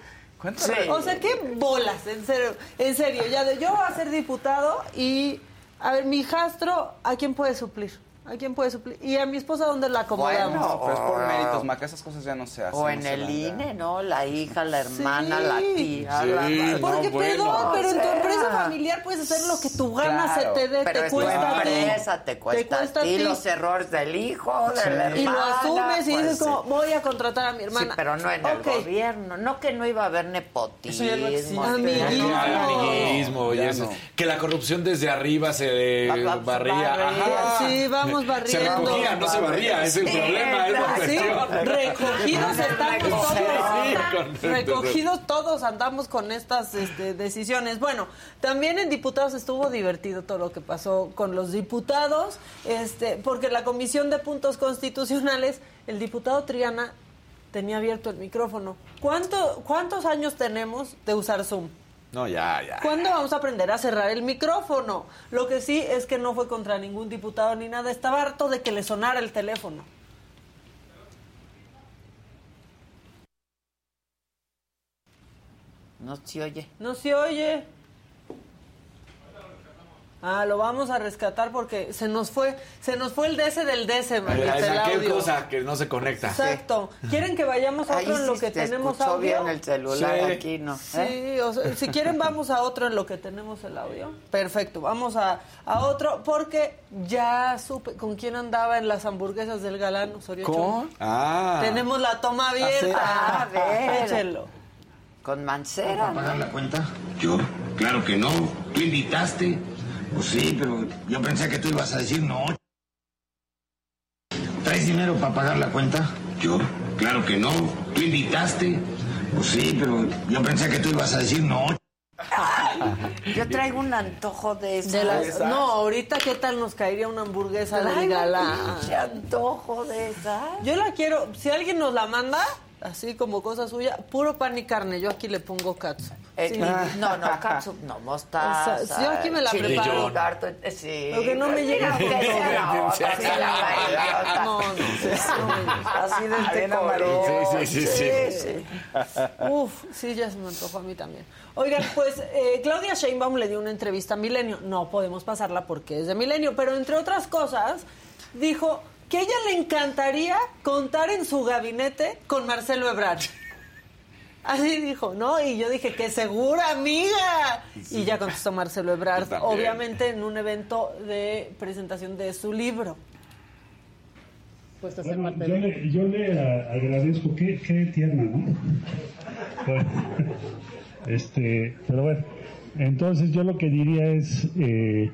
Cuéntale. O sea, qué bolas, en serio, en serio, ya de yo voy a ser diputado y a ver, mi hijastro, ¿a quién puede suplir? ¿A quién puede suplir? Y a mi esposa, ¿dónde la acomodamos? Bueno, Pero es por Oh. méritos, Maca, esas cosas ya no se hacen. O en el. INE, ¿no? La hija, la hermana, Sí. la tía. Sí, la- no, Porque, bueno. perdón, pero en tu empresa familiar puedes hacer lo que tu gana Claro, se te dé, Pero te es tu cuesta ti. empresa, te cuesta, cuesta a ti los errores del hijo, de la hermana. Y lo asumes y pues, dices como, sí. voy a contratar a mi Sí, hermana. pero no en el gobierno. No que no iba a haber nepotismo. Eso ya no existe. Amiguismo. No, amiguismo y eso. Que la corrupción desde arriba se barría. barría. Ajá. Sí, vamos Se barriendo. recogía, no se barría. Es el Sí, problema, es la exacto. Sí, cuestión. recogidos estamos sí, todos. correcto. Recogidos todos andamos con estas este, decisiones. Bueno, también en diputados estuvo divertido todo lo que pasó con los diputados, este, porque la Comisión de Puntos Constitucionales, el diputado Triana tenía abierto el micrófono. ¿Cuánto, ¿Cuántos años tenemos de usar Zoom? No, ya, ya. ¿Cuándo vamos a aprender a cerrar el micrófono? Lo que sí es que no fue contra ningún diputado ni nada. Estaba harto de que le sonara el teléfono. No se oye. No se oye. Ah, lo vamos a rescatar porque se nos fue, se nos fue el DC del DC, ay, el ¿Qué audio. cosa que no se conecta? Exacto. ¿Quieren que vayamos a Ahí otro en lo sí que te tenemos escuchó audio? bien el celular, Sí. aquí no. Sí, ¿eh? o sea, si quieren vamos a otro en lo que tenemos el audio. Perfecto, vamos a, a otro porque ya supe con quién andaba en las hamburguesas del galán Osorio ¿Con? Chong. Ah. Tenemos la toma abierta. Ah, a ver. Échenlo. Con Mancera. ¿no? pagar la cuenta? Yo, claro que no. Tú invitaste. Pues sí, pero yo pensé que tú ibas a decir no. ¿Traes dinero para pagar la cuenta? Yo, claro que no. Tú invitaste. Pues sí, pero yo pensé que tú ibas a decir no. Yo traigo un antojo de esas. De las- no, ahorita qué tal nos caería una hamburguesa un galán. antojo de esas. Yo la quiero, si alguien nos la manda, así como cosa suya, puro pan y carne, yo aquí le pongo katsu. Eh, Sí. No, no, catsup, no, mostaza. <laughs> O sea, yo aquí me la preparo. eh, sí. Lo que no me llega Sí, otra, sí. No, no, Así de Arena color. amarilla. Sí, sí, sí, sí. Uf, sí, ya se me antojó a mí también. Oigan, pues eh, Claudia Sheinbaum le dio una entrevista a Milenio. No podemos pasarla porque es de Milenio, pero entre otras cosas, dijo que a ella le encantaría contar en su gabinete con Marcelo Ebrard. Así dijo, ¿no? Y yo dije, que segura, amiga. Y ya contestó Marcelo Ebrard, obviamente en un evento de presentación de su libro. Bueno, yo le, yo le a- agradezco, qué, qué tierna, ¿no? Bueno, <laughs> este, pero bueno, entonces yo lo que diría es, eh,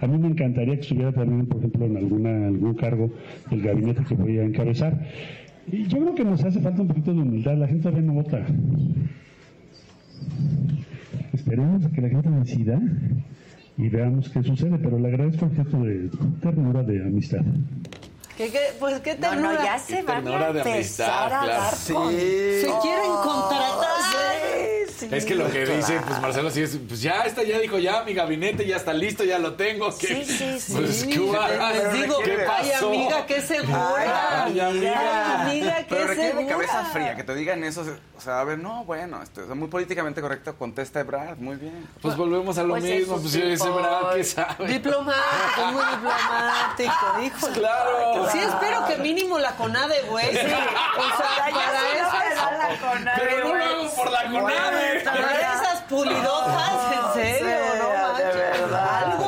a mí me encantaría que estuviera también, por ejemplo, en alguna algún cargo del gabinete que voy a encabezar. Y yo creo que nos hace falta un poquito de humildad, la gente todavía no vota. Esperemos a que la gente decida y veamos qué sucede, pero le agradezco el gesto de ternura de amistad. ¿Qué, qué? Pues qué No, ternura. no, ya se van a ternura de empezar amistad, a claro. Sí. Se quieren contratar. Sí, Es que lo que dice, pues Marcelo sí es, pues ya está, ya dijo, ya mi gabinete ya está listo, ya lo tengo. ¿qué- Sí, sí, sí. Pues, ¿qué? Les digo, ¿Qué ay pasó? amiga, qué segura. Ay, amiga. Ay, amiga, qué Pero requiere de segura. cabeza fría, que te digan eso. O sea, a ver, no, bueno, esto es muy políticamente correcto, contesta Ebrard, muy bien. Pues volvemos a lo Pues mismo, eso pues yo ese que pues. sabe. Diplomático, muy diplomático, dijo. Claro. Sí, espero que mínimo la CONADE, güey. Sí. O sea, Ya para da la CONADE, Pero no lo hago por la CONADE. Esas pulidotas, en serio, Sí, no de manches. verdad.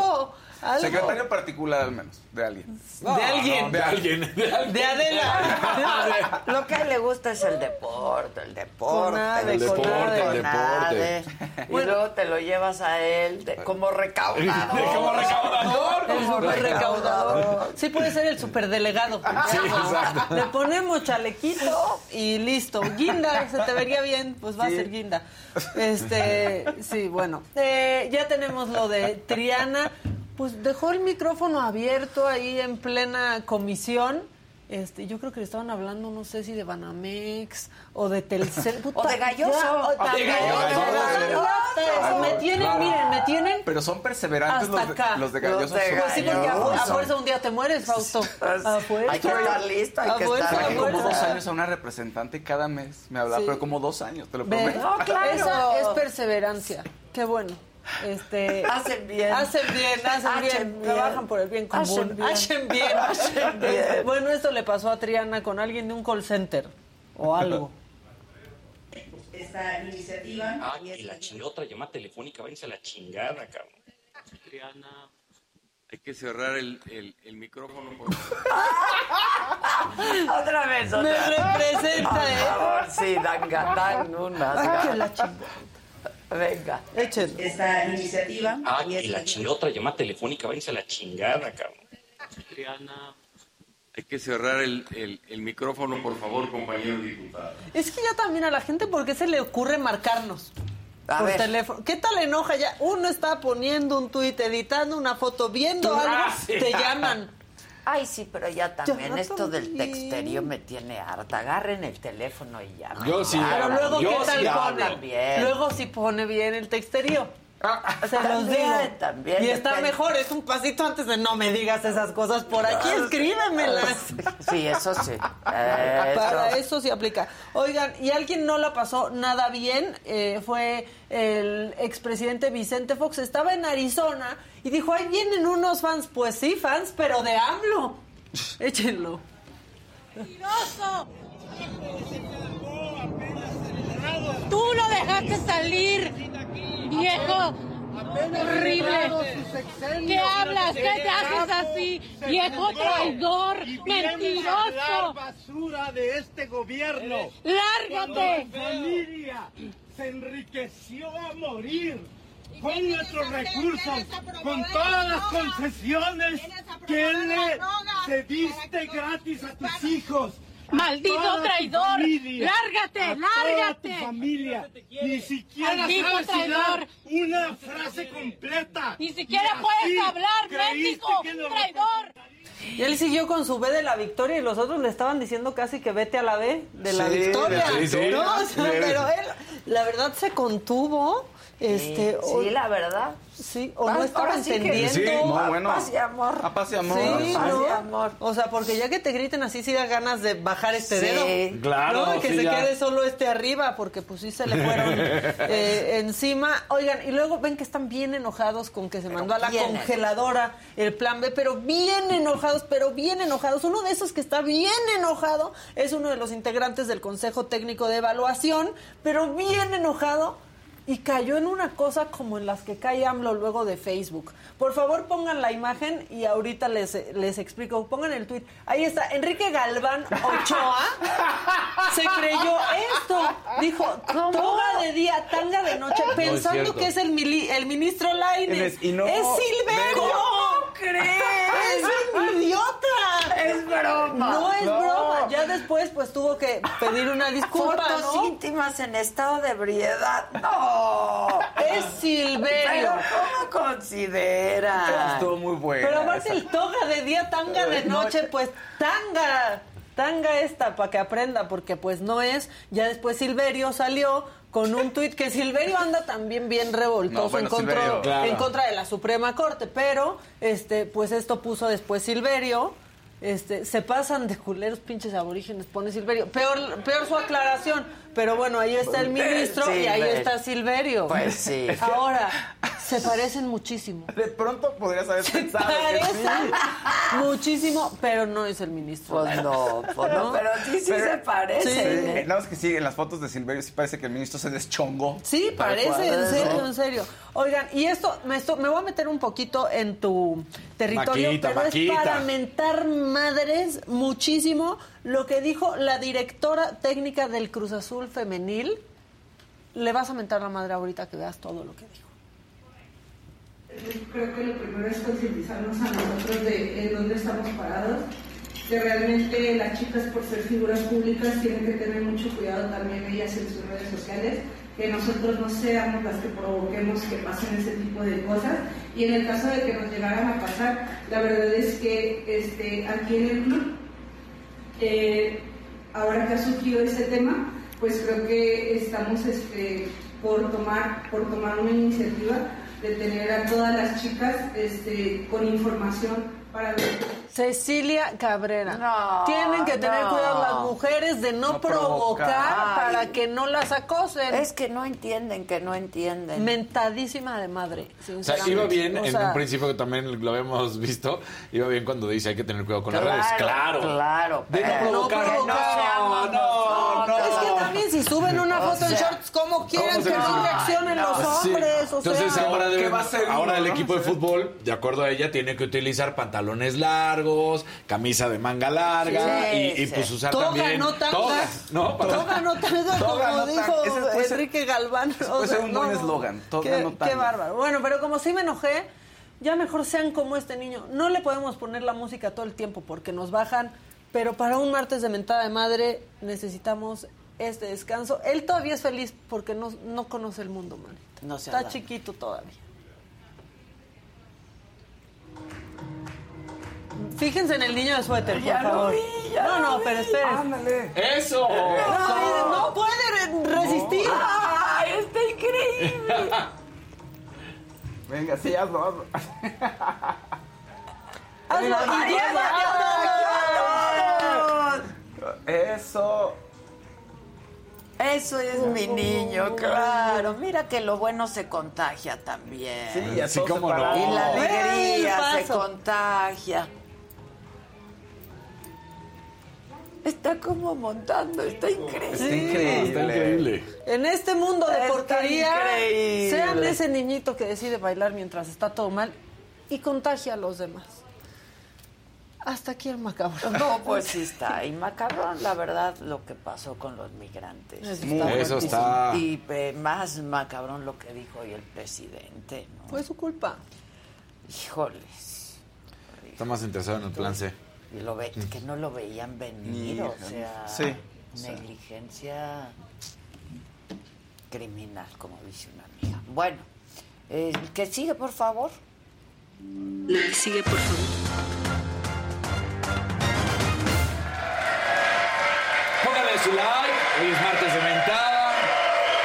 Algo. Secretario particular al menos, de alguien. de alguien. De alguien, <laughs> de alguien. De Adela. <laughs> Lo que a él le gusta es el deporte, el deporte. Conade, El deporte, conade. el deporte. Y luego te lo llevas a él de- como recaudador. <laughs> Como recaudador. El super recaudador. Sí, puede ser el superdelegado. Sí, exacto. Le ponemos chalequito y listo. Guinda, se te vería bien, pues va a ser guinda. Este, sí, bueno. Eh, ya tenemos lo de Triana. Pues dejó el micrófono abierto ahí en plena comisión. Este, yo creo que le estaban hablando, no sé si de Banamex o de Telcel. <laughs> Puta, de Galloso. ya, o De también, Galloso. de Galloso. Me tienen, miren, me tienen Pero son perseverantes los de, los de Galloso. Los de son- Pues sí, porque a, fu- a Galloso. fuerza un día te mueres, Fausto. A fuerza. Hay que estar listo, hay A que fuerza, estar Traje como dos años a una representante cada mes me hablaba, Sí. pero como dos años, te lo Ve, prometo. No, claro. Esa es perseverancia. Qué bueno. Este, Hacen bien. Hacen bien, hacen Hacen bien. bien. Trabajan por el bien común. Hacen bien. Hacen bien. Hacen <laughs> bien. Bueno, esto le pasó a Triana con alguien de un call center o algo. esta iniciativa. Ah, que la chingada otra llamada telefónica, váyanse a la chingada, cabrón. Triana, hay que cerrar el, el, el micrófono. Por... <laughs> Otra vez, otra Me representa, Por ¿eh? favor, sí, dan, ga- dan unas Ah, que la chingada. Venga. Échenlo. Esta iniciativa. Ah, y que la chingada otra llamada telefónica, váyanse a la chingada, cabrón. Triana, hay que cerrar el, el, el micrófono, por favor, compañero diputado. Es que ya también a la gente, ¿por qué se le ocurre marcarnos? A por ver. teléfono. ¿Qué tal enoja ya? Uno está poniendo un tuit, editando una foto, viendo algo, te llaman. Ay, sí, pero ya también Ya esto del texterío me tiene harta. Agarren el teléfono y ya. Yo sí Pero luego, Yo ¿qué tal sí pone? Luego sí pone bien el texterío. Se los También, digo. también, y está depende. mejor, es un pasito antes de no me digas esas cosas por aquí, escríbemelas. Sí, eso sí. <laughs> Para Eso. eso sí aplica. Oigan, y alguien no la pasó nada bien, eh, fue el expresidente Vicente Fox, estaba en Arizona y dijo, ahí vienen unos fans, pues sí, fans, pero de AMLO. Échenlo. ¡Mentiroso! Tú lo dejaste salir, viejo. Horrible. ¿Qué hablas? ¿Qué te haces así? Viejo traidor, mentiroso. basura de este gobierno. Lárgate. Tu familia se enriqueció a morir con nuestros recursos, con todas las concesiones que le cediste gratis a tus hijos. Maldito traidor. familia, Lárgate, a toda lárgate. tu familia. Ni siquiera Maldito sabes si dar traidor. una frase completa. Ni siquiera puedes hablar, lo traidor. Y él siguió con su B de la victoria y los otros le estaban diciendo casi que vete a la B de la Sí, victoria. sí, sí. No, o sea, Sí. pero él, la verdad, se contuvo. Este, o- Sí, la verdad. Sí, o no Ah, estaba ahora sí que- entendiendo. Sí, no, bueno. Paz y amor. A paz y amor. Sí, Paz ¿no? y amor. O sea, porque ya que te griten así, sí da ganas de bajar este Sí. dedo. Claro, ¿no? Y que sí, se ya. quede solo este arriba, porque pues sí se le fueron <laughs> eh, encima. Oigan, y luego ven que están bien enojados con que se mandó a la congeladora el plan B, pero bien enojados, pero bien enojados. Uno de esos que está bien enojado es uno de los integrantes del Consejo Técnico de Evaluación, pero bien enojado y cayó en una cosa como en las que cae AMLO luego de Facebook. Por favor, pongan la imagen y ahorita les, les explico. Pongan el tweet. Ahí está, Enrique Galván Ochoa se creyó esto. Dijo, toga de día, tanga de noche, pensando que es el, mili- el ministro Lainez. Es- y no- es Silverio. ¿Cómo crees? Es un idiota. Es broma. No es No. broma. Ya después pues tuvo que pedir una disculpa, Fotos ¿no? íntimas en estado de ebriedad. No. Es Silverio. Pero ¿cómo considera? Estuvo muy bueno. Pero aparte el toga de día, tanga de no, noche, pues tanga, tanga esta para que aprenda, porque pues no es. Ya después Silverio salió con un tuit que Silverio anda también bien revoltoso No, bueno, en, contra, Silverio. Claro. en contra de la Suprema Corte, pero este pues esto puso después Silverio. Este, se pasan de culeros pinches aborígenes, pone Silverio. Peor, peor su aclaración, pero bueno, ahí está el ministro y ahí está Silverio. Pues sí. Ahora, se parecen muchísimo. De pronto podrías haber pensado que sí. Parecen muchísimo, pero no es el ministro. Pues no, pues no, pero sí, sí Pero- se parece. Sí. Eh, nada más que sí, en las fotos de Silverio sí parece que el ministro se deschongó. Sí, parece, en serio, en serio. Oigan, y esto me, esto- me voy a meter un poquito en tu territorio, Maquita, pero maquita. es para mentar madres muchísimo lo que dijo la directora técnica del Cruz Azul femenil. Le vas a mentar la madre ahorita que veas todo lo que dijo. Creo que lo primero es concientizarnos a nosotros de en dónde estamos parados, que realmente las chicas por ser figuras públicas tienen que tener mucho cuidado también ellas en sus redes sociales, que nosotros no seamos las que provoquemos que pasen ese tipo de cosas y en el caso de que nos llegaran a pasar, la verdad es que este, aquí en el club, ahora que ha surgido ese tema, pues creo que estamos este, por, tomar, por tomar una iniciativa de tener a todas las chicas este, con información para ver. Cecilia Cabrera. No, Tienen que tener no. cuidado las mujeres de no, No provocar, provocar. para que no las acosen. Es que no entienden, que no entienden. mentadísima de madre. O sea, iba bien O en un principio que también lo habíamos visto, iba bien cuando dice hay que tener cuidado con las redes. Claro. Claro. De no provocar. no no, no. Es que también si suben una O foto en sea, shorts, ¿cómo quieren ¿cómo se que no reaccionen los Sí. hombres? O Entonces sea, ahora, ¿qué deben- va a hacer ahora el equipo de fútbol, de acuerdo a ella, tiene que utilizar pantalones largos, camisa de manga larga Sí, y, y, sí. pues usar Toga, también no tanga. togas, ¿no? Para- Toga no tanga, Toga como no tanga. dijo Ese puede ser- Enrique Galván. puede ser un buen eslogan, toga qué, no tanga. Qué bárbaro. Bueno, pero como sí me enojé, ya mejor sean como este niño. No le podemos poner la música todo el tiempo porque nos bajan, pero para un martes de mentada de madre necesitamos este descanso. Él todavía es feliz porque no, no conoce el mundo, manita. No Está chiquito todavía. Fíjense en el niño de suéter, por lo favor. vi, ya no, lo no, vi. pero esperen. Ándale. ¡Eso! No, no puede re- resistir. ¡Ay, está increíble! <laughs> Venga, sí, hazlo, hazlo. <laughs> Eso. Eso es mi niño, claro. Mira que lo bueno se contagia también. Sí, a Sí, todos cómo no. Y la alegría se contagia. Está como montando, está increíble. Está increíble. Está increíble. En este mundo de Está porquería, increíble. sean ese niñito que decide bailar mientras está todo mal y contagia a los demás. Hasta aquí el macabro. No, <laughs> pues sí está. Y macabrón, la verdad, lo que pasó con los migrantes. Eso Está Eso está- Y eh, más macabrón lo que dijo hoy el presidente, ¿no? Fue su culpa. Híjoles. Está más interesado en el plan C. Y lo ve, que no lo veían venir, o sea, Sí, o sea. negligencia criminal, como dice una amiga. Bueno, eh, que sigue, por favor. La que sigue, por favor. Póngale su like. Hoy es martes de mentada.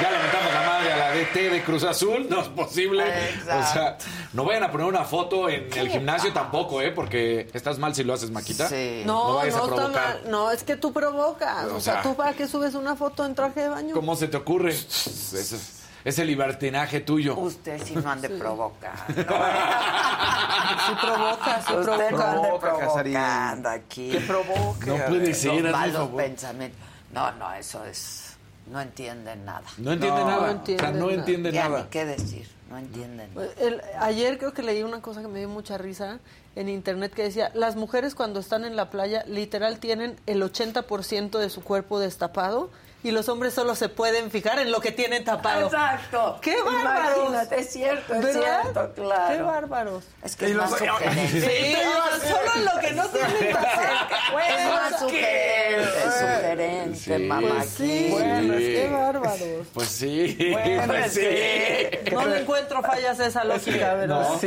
Ya le mentamos la madre a la DT de Cruz Azul. No es posible. Exacto. O sea, no vayan a poner una foto en el gimnasio tampoco, ¿eh? Porque estás mal si lo haces, Maquita. Sí. No No, vayas a no está mal. No, es que tú provocas. O O, sea, sea, ¿tú para qué subes una foto en traje de baño? ¿Cómo se te ocurre? Ese, ese libertinaje tuyo. Usted sí no han de provocar. <laughs> Sí provoca, sí Usted no provoca. ande Provoca, Casarín. provocando aquí. Que provoque. No puede Los ser, malos pensamientos. No, no, eso es... No entienden nada. No entiende No, nada. no o sea, entiende no nada. entiende Ya nada. ni qué decir. No entienden nada. Pues, El- ayer creo que leí una cosa que me dio mucha risa en internet que decía, las mujeres cuando están en la playa literal tienen el 80% de su cuerpo destapado y los hombres solo se pueden fijar en lo que tienen tapado. Exacto. ¡Qué bárbaros! Imagínate, es cierto, es ¿Verdad? cierto, claro. ¡Qué bárbaros! Es que Y es más los- sugerente. <laughs> Sí, solo en lo que no tienen tapado. Es más sugerente, es sugerente, Sí. mamá. Pues sí, Bueno, qué sí. bárbaros. Pues sí. Bueno, pues sí. No le encuentro fallas a esa lógica, ¿verdad? No.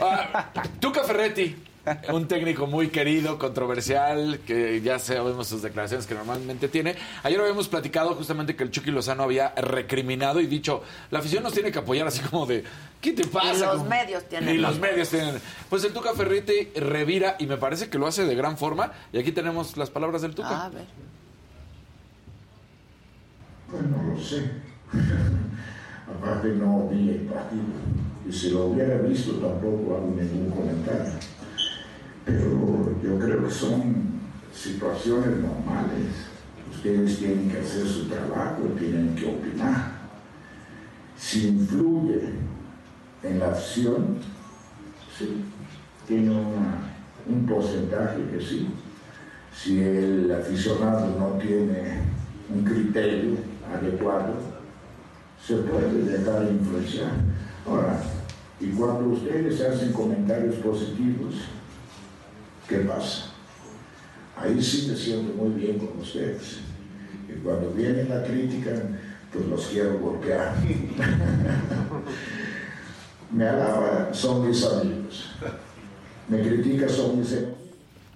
Ah, Tuca Ferretti, <laughs> un técnico muy querido, controversial, que ya sabemos sus declaraciones que normalmente tiene. Ayer habíamos platicado justamente que el Chucky Lozano había recriminado y dicho, la afición nos tiene que apoyar así como de, ¿qué te pasa? Y los Como- medios tienen Y los medios tienen. Pues el Tuca Ferretti revira y me parece que lo hace de gran forma. Y aquí tenemos las palabras del Tuca. A ver. Pues no lo sé. <laughs> Aparte no vi el partido. Y si lo hubiera visto tampoco hago ningún comentario. Pero yo creo que son situaciones normales. Ustedes tienen que hacer su trabajo, tienen que opinar. Si influye en la acción, sí, tiene un porcentaje que sí. Si el aficionado no tiene un criterio adecuado, se puede dejar influenciar. Ahora, y cuando ustedes hacen comentarios positivos, ¿qué pasa? Ahí sí me siento muy bien con ustedes. Y cuando viene la crítica, pues los quiero golpear. <laughs> me alaba, son mis amigos. Me critica, son mis enemigos.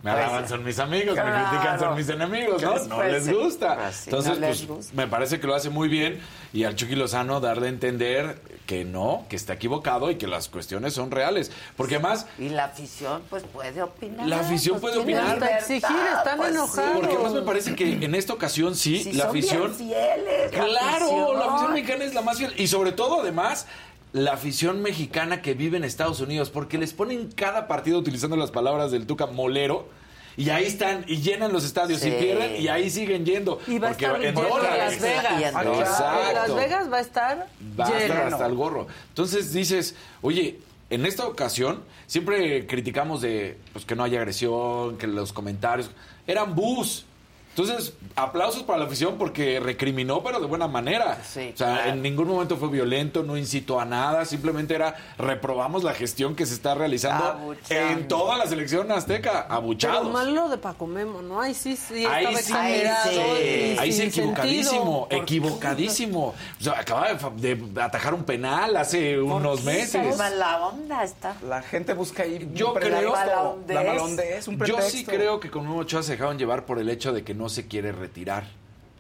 Me alaban, son mis amigos, me critican, son mis enemigos, ¿no? Pues, no pues, les gusta. Pues, Entonces, pues, me parece que lo hace muy bien y al Chucky Lozano darle a entender que no, que está equivocado y que las cuestiones son reales. Porque además, Y la afición, pues puede opinar. La afición pues, puede opinar. libertad, exigir, están pues, sí. enojados. porque además me parece que en esta ocasión sí, Si la son bien afición... fieles, la Claro, la afición afición. mexicana es la más fiel. Y sobre todo, además, la afición mexicana que vive en Estados Unidos, porque les ponen cada partido utilizando las palabras del Tuca molero. Y ahí están, y llenan los estadios Sí. y pierden, y ahí siguen yendo. Y va a porque estar en lleno en dólares. Las Vegas. En. Las Vegas va a estar Va a estar lleno. hasta el gorro. Entonces dices, oye, en esta ocasión siempre criticamos de pues, que no haya agresión, que los comentarios eran bus. Entonces, aplausos para la afición porque recriminó, pero de buena manera. o sea, claro. en ningún momento fue violento, no incitó a nada, simplemente era reprobamos la gestión que se está realizando Abuchando. en toda la selección azteca, Pero abuchados. mal lo de Paco Memo, ¿no? Ahí sí, sí, Ahí sí, y ahí sí, equivocadísimo, sentido. equivocadísimo. O sea, acaba de, fa- de atajar un penal hace unos meses. la onda está. La gente busca ahí Yo un creo pretexto. La malondez, un Yo pretexto. sí creo que con Memo Ochoa se dejaron llevar por el hecho de que no se quiere retirar.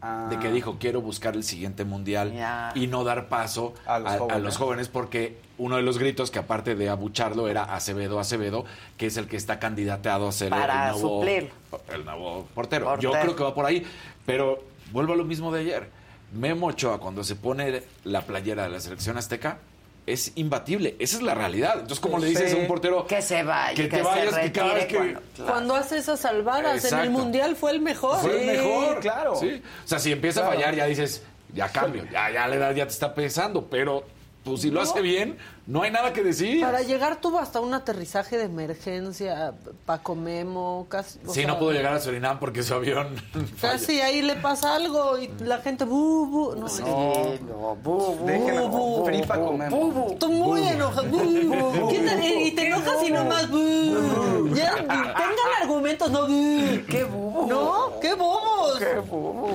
Ah. De que dijo, quiero buscar el siguiente mundial y no dar paso a los a jóvenes. los jóvenes, porque uno de los gritos que aparte de abucharlo era Acevedo, Acevedo, que es el que está candidateado a ser Para el nuevo, suplir. el nuevo portero. Portero. Yo creo que va por ahí, pero vuelvo a lo mismo de ayer. Memo Ochoa, cuando se pone la playera de la selección azteca, es imbatible. Esa es la realidad. Entonces, ¿cómo le dices a un portero que se vaya, que, que te se vayas que cada vez que cuando- Cuando hace esas salvadas en el Mundial fue el mejor. fue el mejor, claro. Sí. O sea, si empieza Claro. a fallar, ya dices, ya cambio, ya, ya la edad ya te está pesando, pero pues si lo hace bien, no hay nada que decir. Para llegar tuvo hasta un aterrizaje de emergencia, Paco Memo, casi. Sí, sea, no pudo llegar a Surinam porque su avión <laughs> falla. Casi ahí le pasa algo y la gente, bu, bu. No, No, no, bu, bu, bu, Free bu, Paco bu, Memo. bu, bu. Tú muy enojado. bu, bu. ¿Qué te- Y te enojas y nomás. bu. Ya, tengan argumentos, no. bu. ¡Qué bobo! ¿No? ¡Qué bobos! ¡Qué bobos!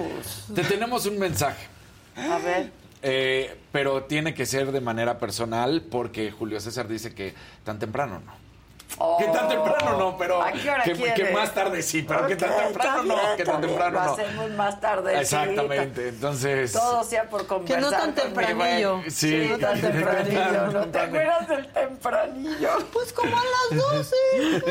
Te tenemos un mensaje. A ver. Eh, pero tiene que ser de manera personal porque Julio César dice que tan temprano no. Que tan temprano no, pero ¿A qué hora que, que más tarde sí, pero que tan temprano no, que tan temprano Lo no. hacemos más tarde. Exactamente, entonces Todo sea por conversar. no tan tempranillo. buen- Sí. <laughs> no tan tempranillo. ¿No te acuerdas del tempranillo? Pues como a las 12. Sí,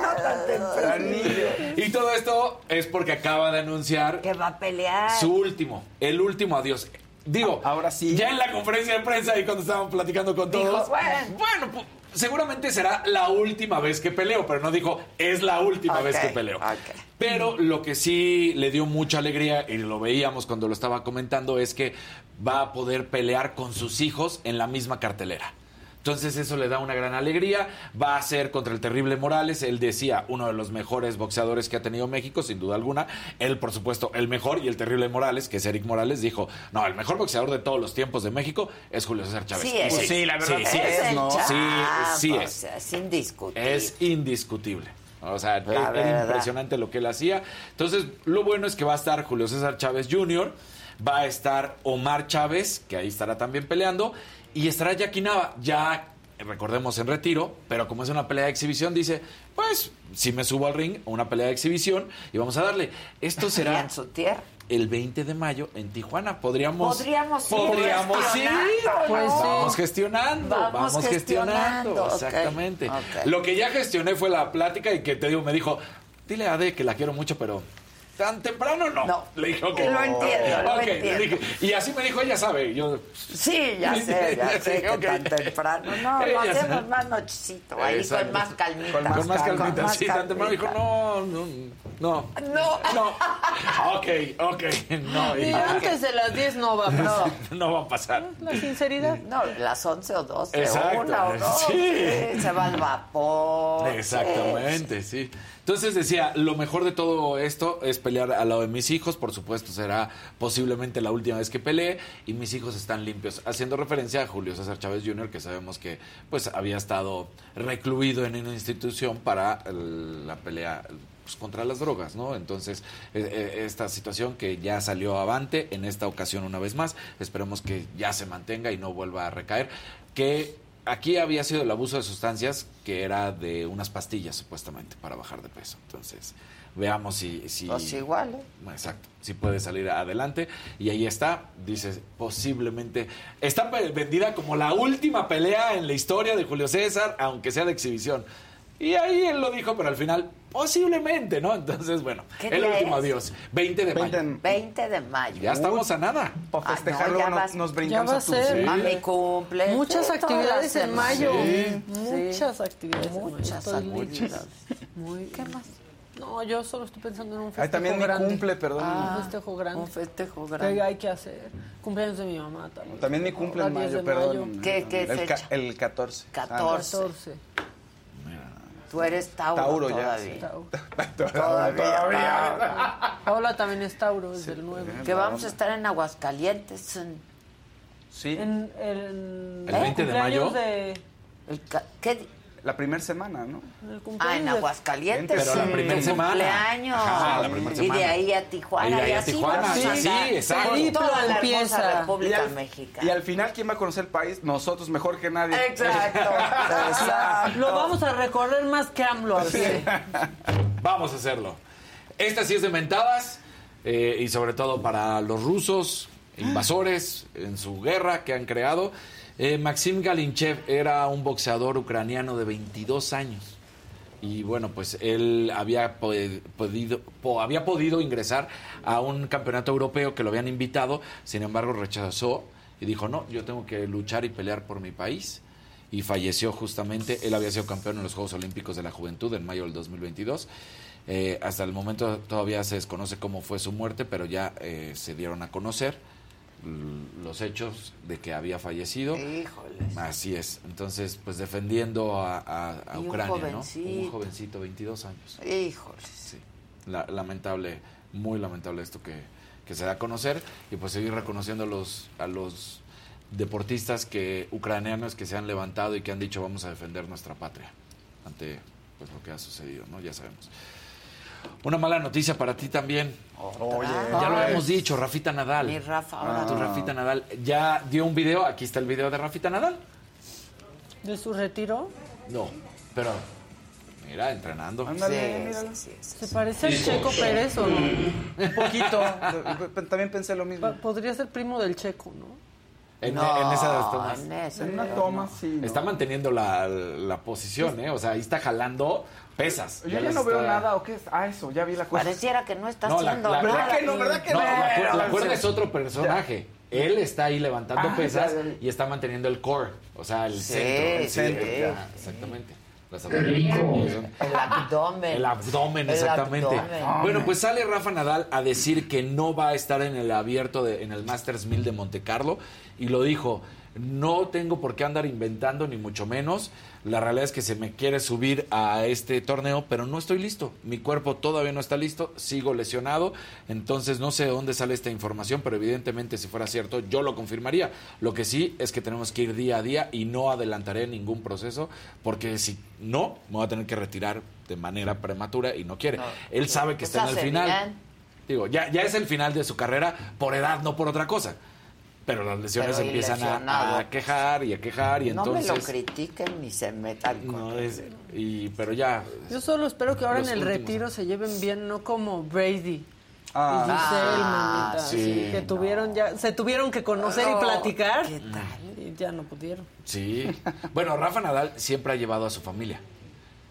no tan tempranillo. Y todo esto es porque acaba de anunciar Que va a pelear. su último, el último adiós. Digo, ahora sí. Ya en la conferencia de prensa y cuando estábamos platicando con Dijo, todos. bueno. bueno, pues, seguramente será la última vez que peleo, pero no dijo es la última vez que peleo. Pero lo que sí le dio mucha alegría, y lo veíamos cuando lo estaba comentando, es que va a poder pelear con sus hijos en la misma cartelera. Entonces eso le da una gran alegría. Va a ser contra el terrible Morales. Él decía, uno de los mejores boxeadores que ha tenido México, sin duda alguna. Él, por supuesto, el mejor y el terrible Morales, que es Eric Morales, dijo, no, el mejor boxeador de todos los tiempos de México es Julio César Chávez. Sí, es. sí, la verdad sí, sí es, es. Sí, chavo, sí o es. sea, es indiscutible. Es indiscutible. O sea, La era verdad. impresionante lo que él hacía. Entonces, lo bueno es que va a estar Julio César Chávez Jr., va a estar Omar Chávez, que ahí estará también peleando, y estará Jackie Nava, ya recordemos en retiro, pero como es una pelea de exhibición, dice, pues si me subo al ring, una pelea de exhibición, y vamos a darle. Esto <laughs> será en su tierra. el 20 de mayo en Tijuana. Podríamos, Podríamos ir podríamos ir. Pues ¿no? vamos gestionando, Vamos vamos, gestionando, exactamente. Lo que ya gestioné fue la plática y que te digo, me dijo, dile a Ade que la quiero mucho, pero tan temprano no. No. Le dije, ok. Lo entiendo, lo Ok, le entiendo. dije, y así me dijo, ella sabe. Yo, Sí, ya sé, ya <laughs> sé que Ok. tan temprano. No, lo Ella hacemos sabe. más nochecito, ahí Exacto. con más calmita. Con más, calmita, más sí, tan temprano dijo, calmita. no, no, no. No. No. Ok, ok, no. y antes de las 10 no va a No. pasar. No va a pasar. La sinceridad. No, las 11 o 12, Exacto, una o dos. sí. Se va al vapor. Exactamente, sí. Entonces decía, lo mejor de todo esto es pelear al lado de mis hijos, por supuesto será posiblemente la última vez que pelee y mis hijos están limpios, haciendo referencia a Julio César Chávez Jr., que sabemos que pues había estado recluido en una institución para la pelea pues, contra las drogas, ¿no? Entonces, eh, eh, esta situación que ya salió avante en esta ocasión una vez más, esperemos que ya se mantenga y no vuelva a recaer, que aquí había sido el abuso de sustancias que era de unas pastillas supuestamente para bajar de peso. Entonces, veamos si... si Pues igual, ¿eh? Exacto, si puede salir adelante. Y ahí está, dice, posiblemente... Está vendida como la última pelea en la historia de Julio César, aunque sea de exhibición. Y ahí él lo dijo, pero al final, posiblemente, ¿no? Entonces, bueno, ¿Qué el último es? adiós. 20 de mayo. 20 de mayo. Ya estamos a nada. Para Ah, festejarlo no, ya nos, vas- nos brincamos a a tu- ser. Sí. A mi cumple. Muchas Sí, actividades todas en mayo. Sí. Muchas actividades en mayo. Muchas actividades. Muy ¿Qué más? No, yo solo estoy pensando en un Ay, festejo también mi grande. cumple, perdón. Ah, un festejo grande. Un festejo ¿Qué grande. hay que hacer? Cumpleaños de mi mamá también. También mi cumple en Ahora 10 mayo, de perdón. ¿Qué- qué el, fecha? el 14. 14. 14. Tú eres Tauro, Tauro ya, todavía. sí. <laughs> Todavía. Todavía. Paola también es Tauro, es del 9. Que vamos a estar en Aguascalientes. En, Sí. En, en ¿El 20 de mayo? cumpleaños de- el ca- ¿Qué? La primera semana, ¿no? Ah, en Aguascalientes. Pero la primera semana. cumpleaños. Ajá, la primera Y de ahí a Tijuana. Y de ahí a así Tijuana, sí, sí, exacto. por Toda la hermosa. República y al, Mexicana. Y al final, ¿quién va a conocer el país? Nosotros, mejor que nadie. Exacto. <laughs> Exacto. Lo vamos a recorrer más que AMLO a pie. <laughs> Vamos a hacerlo. Esta sí es de mentadas eh, y sobre todo para los rusos, invasores en su guerra que han creado. Eh, Maxim Galinchev era un boxeador ucraniano de 22 años. Y bueno, pues él había po- podido, po- había podido ingresar a un campeonato europeo que lo habían invitado, sin embargo rechazó y dijo, no, yo tengo que luchar y pelear por mi país. Y falleció justamente, él había sido campeón en los Juegos Olímpicos de la Juventud en mayo del 2022. Eh, hasta el momento todavía se desconoce cómo fue su muerte, pero ya eh, se dieron a conocer los hechos de que había fallecido. Híjoles. Así es. Entonces, pues defendiendo a, a- a Y un Ucrania, ¿no? jovencito. Un jovencito, 22 años. Híjoles. Sí. La- lamentable, muy lamentable esto que, que se da a conocer y pues seguir reconociendo a los, a los deportistas que ucranianos que se han levantado y que han dicho vamos a defender nuestra patria ante pues lo que ha sucedido, ¿no? Ya sabemos. Una mala noticia para ti también. Oye. Ya lo habíamos dicho, Rafita Nadal. Mi Rafa, ahora Tu. Rafita Nadal ya dio un video, aquí está el video de Rafita Nadal. ¿De su retiro? No, pero mira, entrenando. Ándale, míralo. ¿Se parece al Checo Pérez o no? Un poquito. También pensé lo mismo. Podría ser primo del Checo, ¿no? En, No, en esas tomas. en ese En una toma, no. sí. ¿no? Está manteniendo la, la posición, ¿eh? O sea, ahí está jalando pesas. Yo ya las no veo está- nada, ¿o qué es? Ah, eso, ya vi la cosa. Pareciera que no está No, la, haciendo la-. ¿Verdad que no? ¿Verdad que no, no? la, cuer- la cuerda es otro personaje. Él está ahí levantando Ah, pesas ya, ya. y está manteniendo el core, o sea, el Sí, centro. El sí. centro, Sí. ya, exactamente. Las. El abdomen. El abdomen, El exactamente. abdomen. Bueno, pues sale Rafa Nadal a decir que no va a estar en el abierto, de, en el Masters 1000 de Monte Carlo. Y lo dijo, no tengo por qué andar inventando, ni mucho menos. La realidad es que se me quiere subir a este torneo, pero no estoy listo. Mi cuerpo todavía no está listo, sigo lesionado. Entonces no sé de dónde sale esta información, pero evidentemente si fuera cierto, yo lo confirmaría. Lo que sí es que tenemos que ir día a día y no adelantaré ningún proceso, porque si no, me voy a tener que retirar de manera prematura y no quiere. No. Él sabe que Pues está en el final. bien. Digo, ya, ya es el final de su carrera por edad, no por otra cosa. Pero las lesiones Pero empiezan a, quejar y a quejar y no me entonces... lo critiquen ni se metan con no es- y, pero ya... Yo solo espero que ahora en el últimos. retiro se lleven bien, no como Brady. Ah. y Giselle, Ah, sí, que tuvieron ya, se tuvieron que conocer y No, platicar. ¿qué tal? Y ya no pudieron. Sí. Bueno, Rafa Nadal siempre ha llevado a su familia.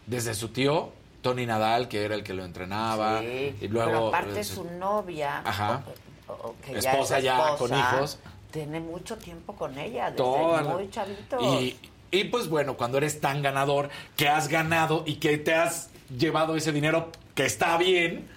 Desde su tío, Tony Nadal, que era el que lo entrenaba. Sí, y luego... pero aparte eh, su novia, Ajá. o- o que Esposa es ya, con hijos. Tiene mucho tiempo con ella, desde Toda la- muy chavito. Y, y pues bueno, cuando eres tan ganador, que has ganado y que te has llevado ese dinero que está bien,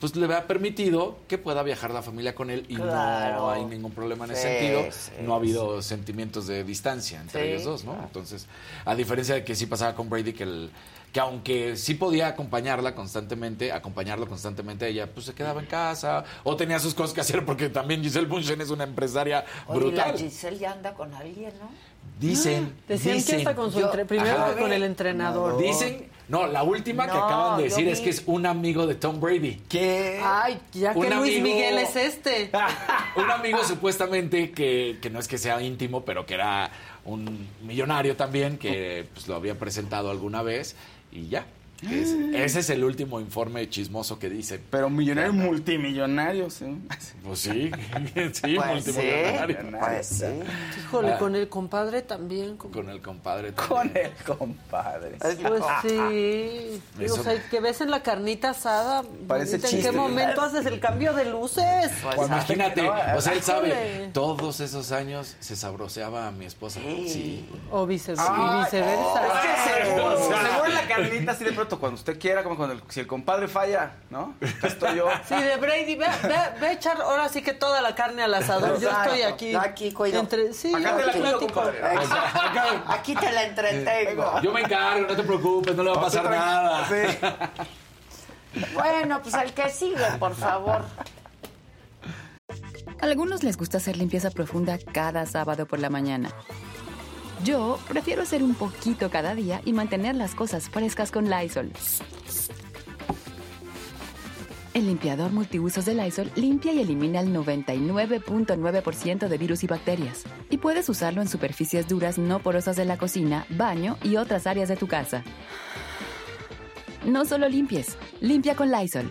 pues le ha permitido que pueda viajar la familia con él y Claro. no hay ningún problema en ese sentido. sí, no ha habido sentimientos de distancia entre ellos dos, ¿no? claro. Entonces, a diferencia de que sí pasaba con Brady, que, el, que aunque sí podía acompañarla constantemente, acompañarlo constantemente, ella pues se quedaba en casa o tenía sus cosas que hacer porque también Giselle Bunchen es una empresaria Oye, brutal. la Giselle ya anda con alguien, ¿no? Dicen, Decían dicen, que hasta con su Yo- entre- primero Ajá. con el entrenador. Dicen, no, la última que acaban de decir vi- es que es un amigo de Tom Brady. ¿Qué? Ay, ya que Un Luis amigo- Miguel es este. <laughs> un amigo supuestamente que, que no es que sea íntimo, pero que era un millonario también, que pues, lo había presentado alguna vez y ya. Que es- ese es el último informe chismoso que dicen. Pero millonario multimillonario, sí. Pues sí, <laughs> sí, Pues sí, multimillonario. pues sí. Híjole, Ah. con el compadre también. como- Con el compadre. Con también. el compadre. Pues sí. Eso- <laughs> O sea, que ves en la carnita asada. Parece bonita, ¿En chiste. qué momento haces el cambio de luces? Pues, Pues imagínate, o sea, él sabe, todos esos años se sabroseaba a mi esposa. Sí. O vice- Ay, y viceversa. Es que seguro, O sea- seguro en la carnita, así de pronto cuando usted quiera, como cuando el- si el compadre falla, ¿no? Acá estoy yo. Sí, de Brady, ve, ve, ve a echar ahora sí que toda la carne al asador. Yo estoy aquí. Aquí, cuido. Entre, sí, Acá te la aquí cuido, compadre. Aquí te la entretengo. Yo me encargo, no te preocupes, no le va a pasar nada. Bueno, pues el que sigue, por favor. A algunos les gusta hacer limpieza profunda cada sábado por la mañana. Yo prefiero hacer un poquito cada día y mantener las cosas frescas con Lysol. El limpiador multiusos de Lysol limpia y elimina el 99.9% de virus y bacterias. Y puedes usarlo en superficies duras no porosas de la cocina, baño y otras áreas de tu casa. No solo limpies, limpia con Lysol.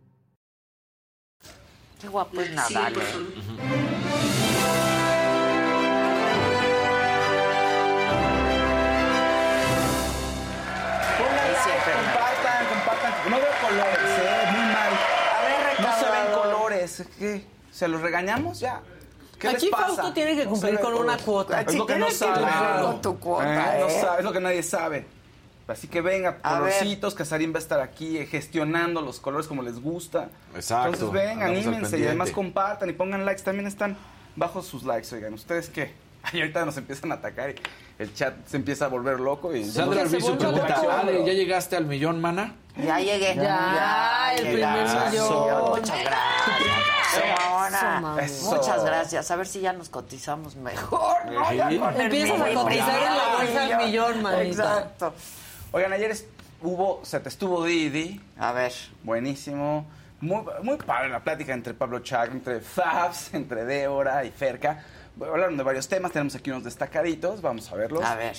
Qué guapo es Nadal. ¿eh? Like, siempre. compartan, compartan. No veo colores, ¿eh? Muy mal. A ver, No se ven colores. ¿Qué? ¿Se los regañamos ya? ¿Qué Aquí les pasa? Fausto tiene que No cumplir ven con una cuota. Es lo que Sí, no sabe. con tu cuota, No ¿eh? sabe, es lo que nadie sabe. Así que venga, A ver. colorcitos, Casarín va a estar aquí eh, gestionando los colores como les gusta. Exacto. Entonces ven, Andamos anímense y además compartan y pongan likes. También están bajo sus likes, oigan. ¿Ustedes qué? <laughs> Ay, ahorita nos empiezan a atacar y el chat se empieza a volver loco y... Sandra pregunta. Ale, ¿ya llegaste al millón, mana? Ya llegué. Ya, el primer millón. Muchas gracias. Eso. Muchas gracias. A ver si ya nos cotizamos mejor. Ya Sí. Empiezas a cotizar en la bolsa al millón, manita. Exacto. Oigan, ayer hubo, se te estuvo Didi, A ver. buenísimo. Muy, muy padre la plática entre Pablo Chag, entre Fabs, <laughs> entre Débora y Ferca. Hablaron de varios temas, tenemos aquí unos destacaditos, vamos a verlos. A ver.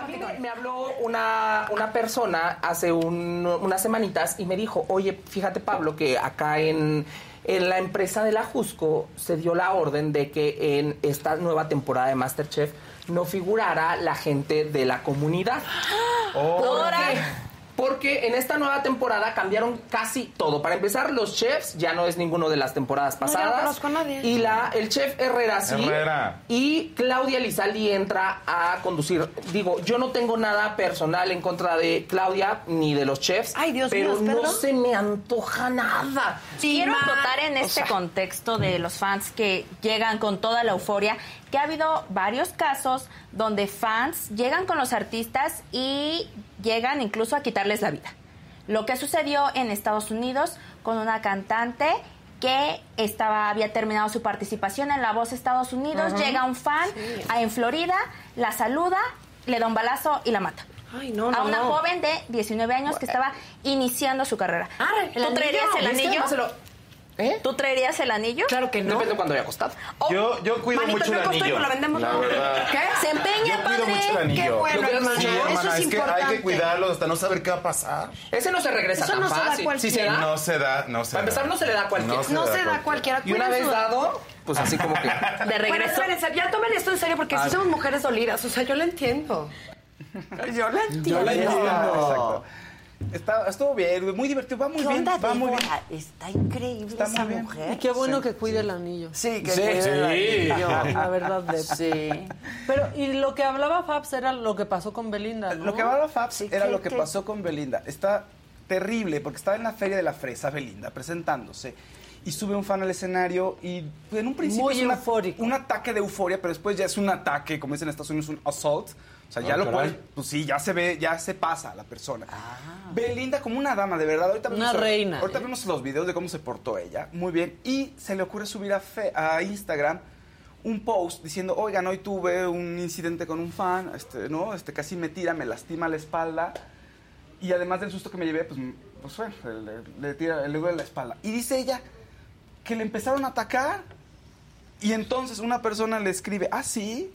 A mí me- me habló una, una persona hace un- unas semanitas y me dijo, oye, fíjate Pablo, que acá en, en la empresa de la Jusco se dio la orden de que en esta nueva temporada de Masterchef no figurara la gente de la comunidad. <gasps> ¿Por qué? Porque en esta nueva temporada cambiaron casi todo. Para empezar, los chefs ya no es ninguno de las temporadas No, no pasadas. conozco a nadie. Y la, el chef Herrera sí. Herrera. Y Claudia Lizaldi entra a conducir. Digo, yo no tengo nada personal en contra de Claudia ni de los chefs. Ay, Dios pero mío, no se me antoja nada. Quiero ma. acotar en O este sea- contexto de los fans que llegan con toda la euforia, que ha habido varios casos donde fans llegan con los artistas y llegan incluso a quitarles la vida. Lo que sucedió en Estados Unidos con una cantante que estaba había terminado su participación en La Voz Estados Unidos, llega un fan a- en Florida, la saluda, le da un balazo y la mata. Ay, no, a no, una no. joven de 19 años que estaba iniciando su carrera. Arre, ¿el anillo? Lo- ¿Eh? ¿Tú traerías el anillo? Claro que no. Depende de cuándo haya costado. Yo, yo cuido Manito, mucho el anillo. lo vendemos. La verdad. ¿Qué? Se empeña, Yo cuido padre. mucho el anillo. Qué bueno, sí, Eso es es que importante. hay que cuidarlo hasta no saber qué va a pasar. Ese no se regresa Eso tan no se da. Si cualquiera. se da, No se da, no se para da. empezar no se le da a cualquiera. No se da cualquiera. cualquiera. Y una vez dado, pues así como que... <laughs> De Bueno, regreso. espérense, ya tomen esto en serio porque si somos mujeres dolidas, o sea, yo lo entiendo. Yo la entiendo. Yo la entiendo. Exacto. Está, estuvo bien, muy divertido, va muy ¿Qué bien, va muy bien. Está increíble Está esa bien. mujer. Y qué bueno que cuide el anillo. Sí, que Sí, cuide el sí. anillo. <laughs> La verdad, de Sí. Pero, y lo que hablaba Fabs era lo que pasó con Belinda, ¿no? Lo que hablaba Fabs Sí, era ¿qué- lo que qué? pasó con Belinda. Está terrible porque estaba en la Feria de la Fresa Belinda presentándose y sube un fan al escenario y en un principio Muy es una- eufórico. un ataque de euforia, pero después ya es un ataque, como dicen en Estados Unidos, un assault. O sea, ya Ah, lo caray. puedes, pues sí, ya se ve, ya se pasa la persona. Belinda como una dama, de verdad. Ahorita Una reina, Ahorita ¿eh? vemos los videos de cómo se portó ella. Muy bien. Y se le ocurre subir a, fe- a Instagram un post diciendo, oigan, hoy tuve un incidente con un fan, este, ¿no? Este, casi me tira, me lastima la espalda. Y además del susto que me llevé, pues, pues bueno, le, le tira, le duele la espalda. Y dice ella que le empezaron a atacar Y entonces una persona le escribe, ah, sí,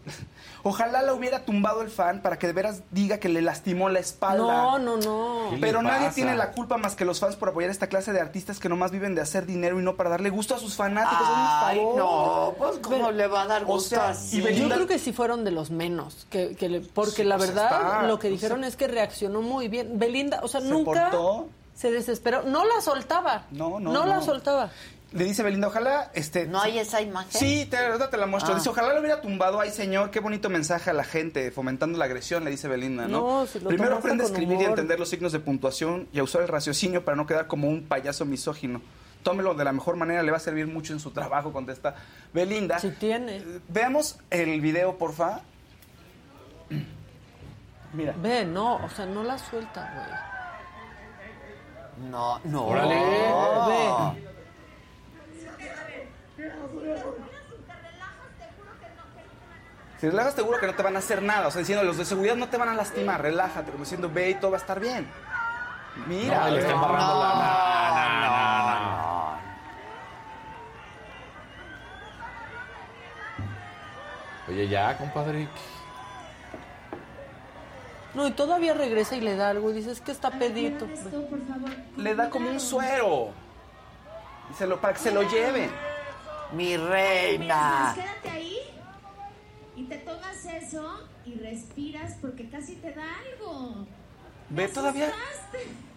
ojalá la hubiera tumbado el fan para que de veras diga que le lastimó la espalda. No, no, no. ¿Qué le Pero nadie pasa? tiene la culpa más que los fans por apoyar esta clase de artistas que nomás viven de hacer dinero y no para darle gusto a sus fanáticos. Ay, no, pues cómo le va a dar O gusto sea, así? y Yo creo que sí fueron de los menos, que, que le- porque Sí, la pues verdad está, lo que dijeron es que reaccionó muy bien. Belinda, o sea, Se nunca portó. se desesperó, no la soltaba. No, no, No la no. soltaba. Le dice Belinda, ojalá, este... ¿No hay esa imagen? Sí, te, ahorita te la muestro. Ah. Dice, ojalá lo hubiera tumbado. Ay, señor, qué bonito mensaje a la gente, fomentando la agresión, le dice Belinda, ¿no? No, si lo Primero aprende a escribir y a entender los signos de puntuación y a usar el raciocinio para no quedar como un payaso misógino. Tómelo de la mejor manera, le va a servir mucho en su trabajo, contesta Belinda. Si tiene. Eh, Veamos el video, porfa. Mira. Ve, no, o sea, no la suelta, güey. No, no. Órale. Ve. Si relajas, seguro que no te van a hacer nada. O sea, diciendo, los de seguridad no te van a lastimar, relájate. Como diciendo, ve y todo va a estar bien. Mira. No, le está ve. embarrando la- No, no, no, no, no. Oye, ya, compadre. No, y todavía regresa y le da algo y dice, es que está pedito. Le da como un suero. Y se lo, para que se lo lleve. Mi reina. Quédate ahí y te tomas eso y respiras porque casi te da algo. Ve todavía.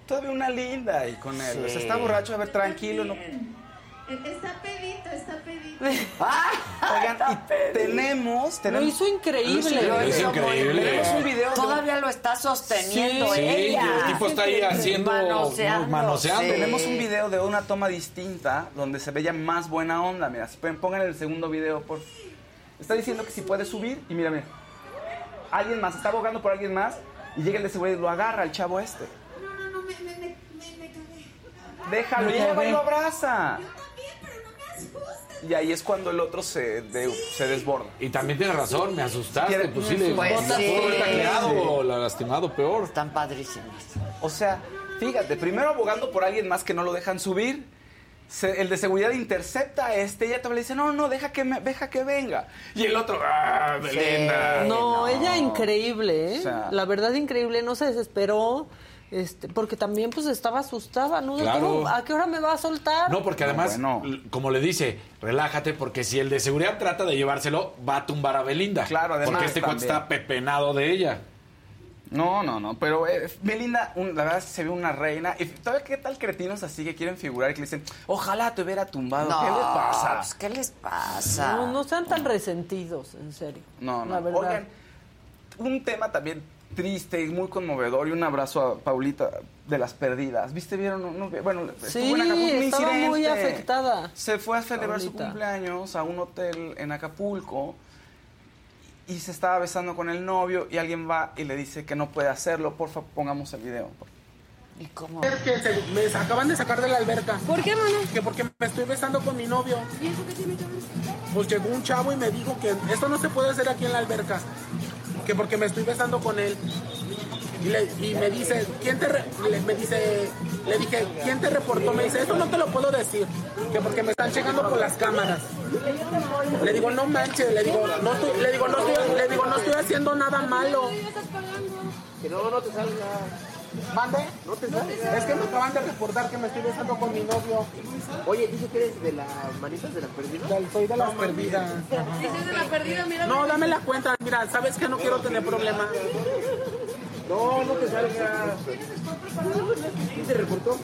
Todavía una linda y con él. Sí. O sea, está borracho, a ver, tranquilo. No. Está pedito, está pedito. <laughs> Oigan, y tenemos, Lo tenemos. hizo increíble. Lo hizo increíble. Tenemos un video. de- Todavía lo está sosteniendo Sí, ella. y el tipo está ahí haciendo- Manoseando. manoseando. sí. Tenemos un video de una toma distinta donde se veía más buena onda. Mira, si pueden, pongan el segundo video, por Está diciendo que si puede subir y mira, mira. Alguien más, está abogando por alguien más y llega el de seguridad y lo agarra al chavo este. No, no, no, me, me, me, me, me cagué. Déjalo, y Me ella va y cagué. lo abraza. Yo también, pero no me asustes. Y ahí es cuando el otro se, de- se desborda. Y también tiene razón, me asustaste. Quiere- Pues sí, le Pues la sí. pudo haber tacleado o la lastimado peor. Están padrísimas. O sea, fíjate, primero abogando por alguien más que no lo dejan subir. se- el de seguridad intercepta a este y ella todavía le dice, no, no, deja que, me, deja que venga. Y el otro, ah, Belinda. No, no. ella increíble, ¿eh? O sea- la verdad increíble, no se desesperó, este, porque también pues estaba asustada, ¿no? Claro. ¿Cómo- ¿A qué hora me va a soltar? No, porque No, además, bueno. l- como le dice, relájate, porque si el de seguridad trata de llevárselo, va a tumbar a Belinda. Claro, además Porque este cuate está pepenado de ella. No, no, no, pero eh, Belinda, un- la verdad se ve una reina. Y todavía qué tal cretinos así que quieren figurar y que le dicen, ojalá te hubiera tumbado. No, ¿Qué les pasa? pues, ¿qué les pasa? No, no sean tan resentidos, en serio. No, no. La verdad. Oigan, un tema también triste y muy conmovedor y un abrazo a Paulita de las perdidas. ¿Viste? ¿Vieron? No, no, bueno, Sí, estuvo en Acapulco, un estaba muy afectada. Se fue a celebrar su cumpleaños a un hotel en Acapulco y se estaba besando con el novio y alguien va y le dice que no puede hacerlo. Por favor, pongamos el video. ¿Y cómo? Es que se- me acaban de sacar de la alberca. ¿Por qué, mano? Que porque me estoy besando con mi novio. ¿Y eso qué tiene que ver? Pues llegó un chavo y me dijo que esto no se puede hacer aquí en la alberca. Que porque me estoy besando con él. Y, le- y me dice, ¿quién te re- le, me dice, le dije, ¿quién te reportó? Me dice, esto no te lo puedo decir, que porque me están checando por las cámaras. Le digo, no manches, le digo, no estoy, le digo, no estoy, le digo, no estoy haciendo nada malo. Que no, no te salga. ¿Mande? No te salga. Es que me acaban de reportar que me estoy besando con mi novio. Oye, dice que eres de las manitas de las perdidas. Del- Soy de las perdidas. Dices de la perdida, mira. No, dame la cuenta. Mira, sabes que no quiero tener problemas. No, no te salga. ¿Quién te reportó?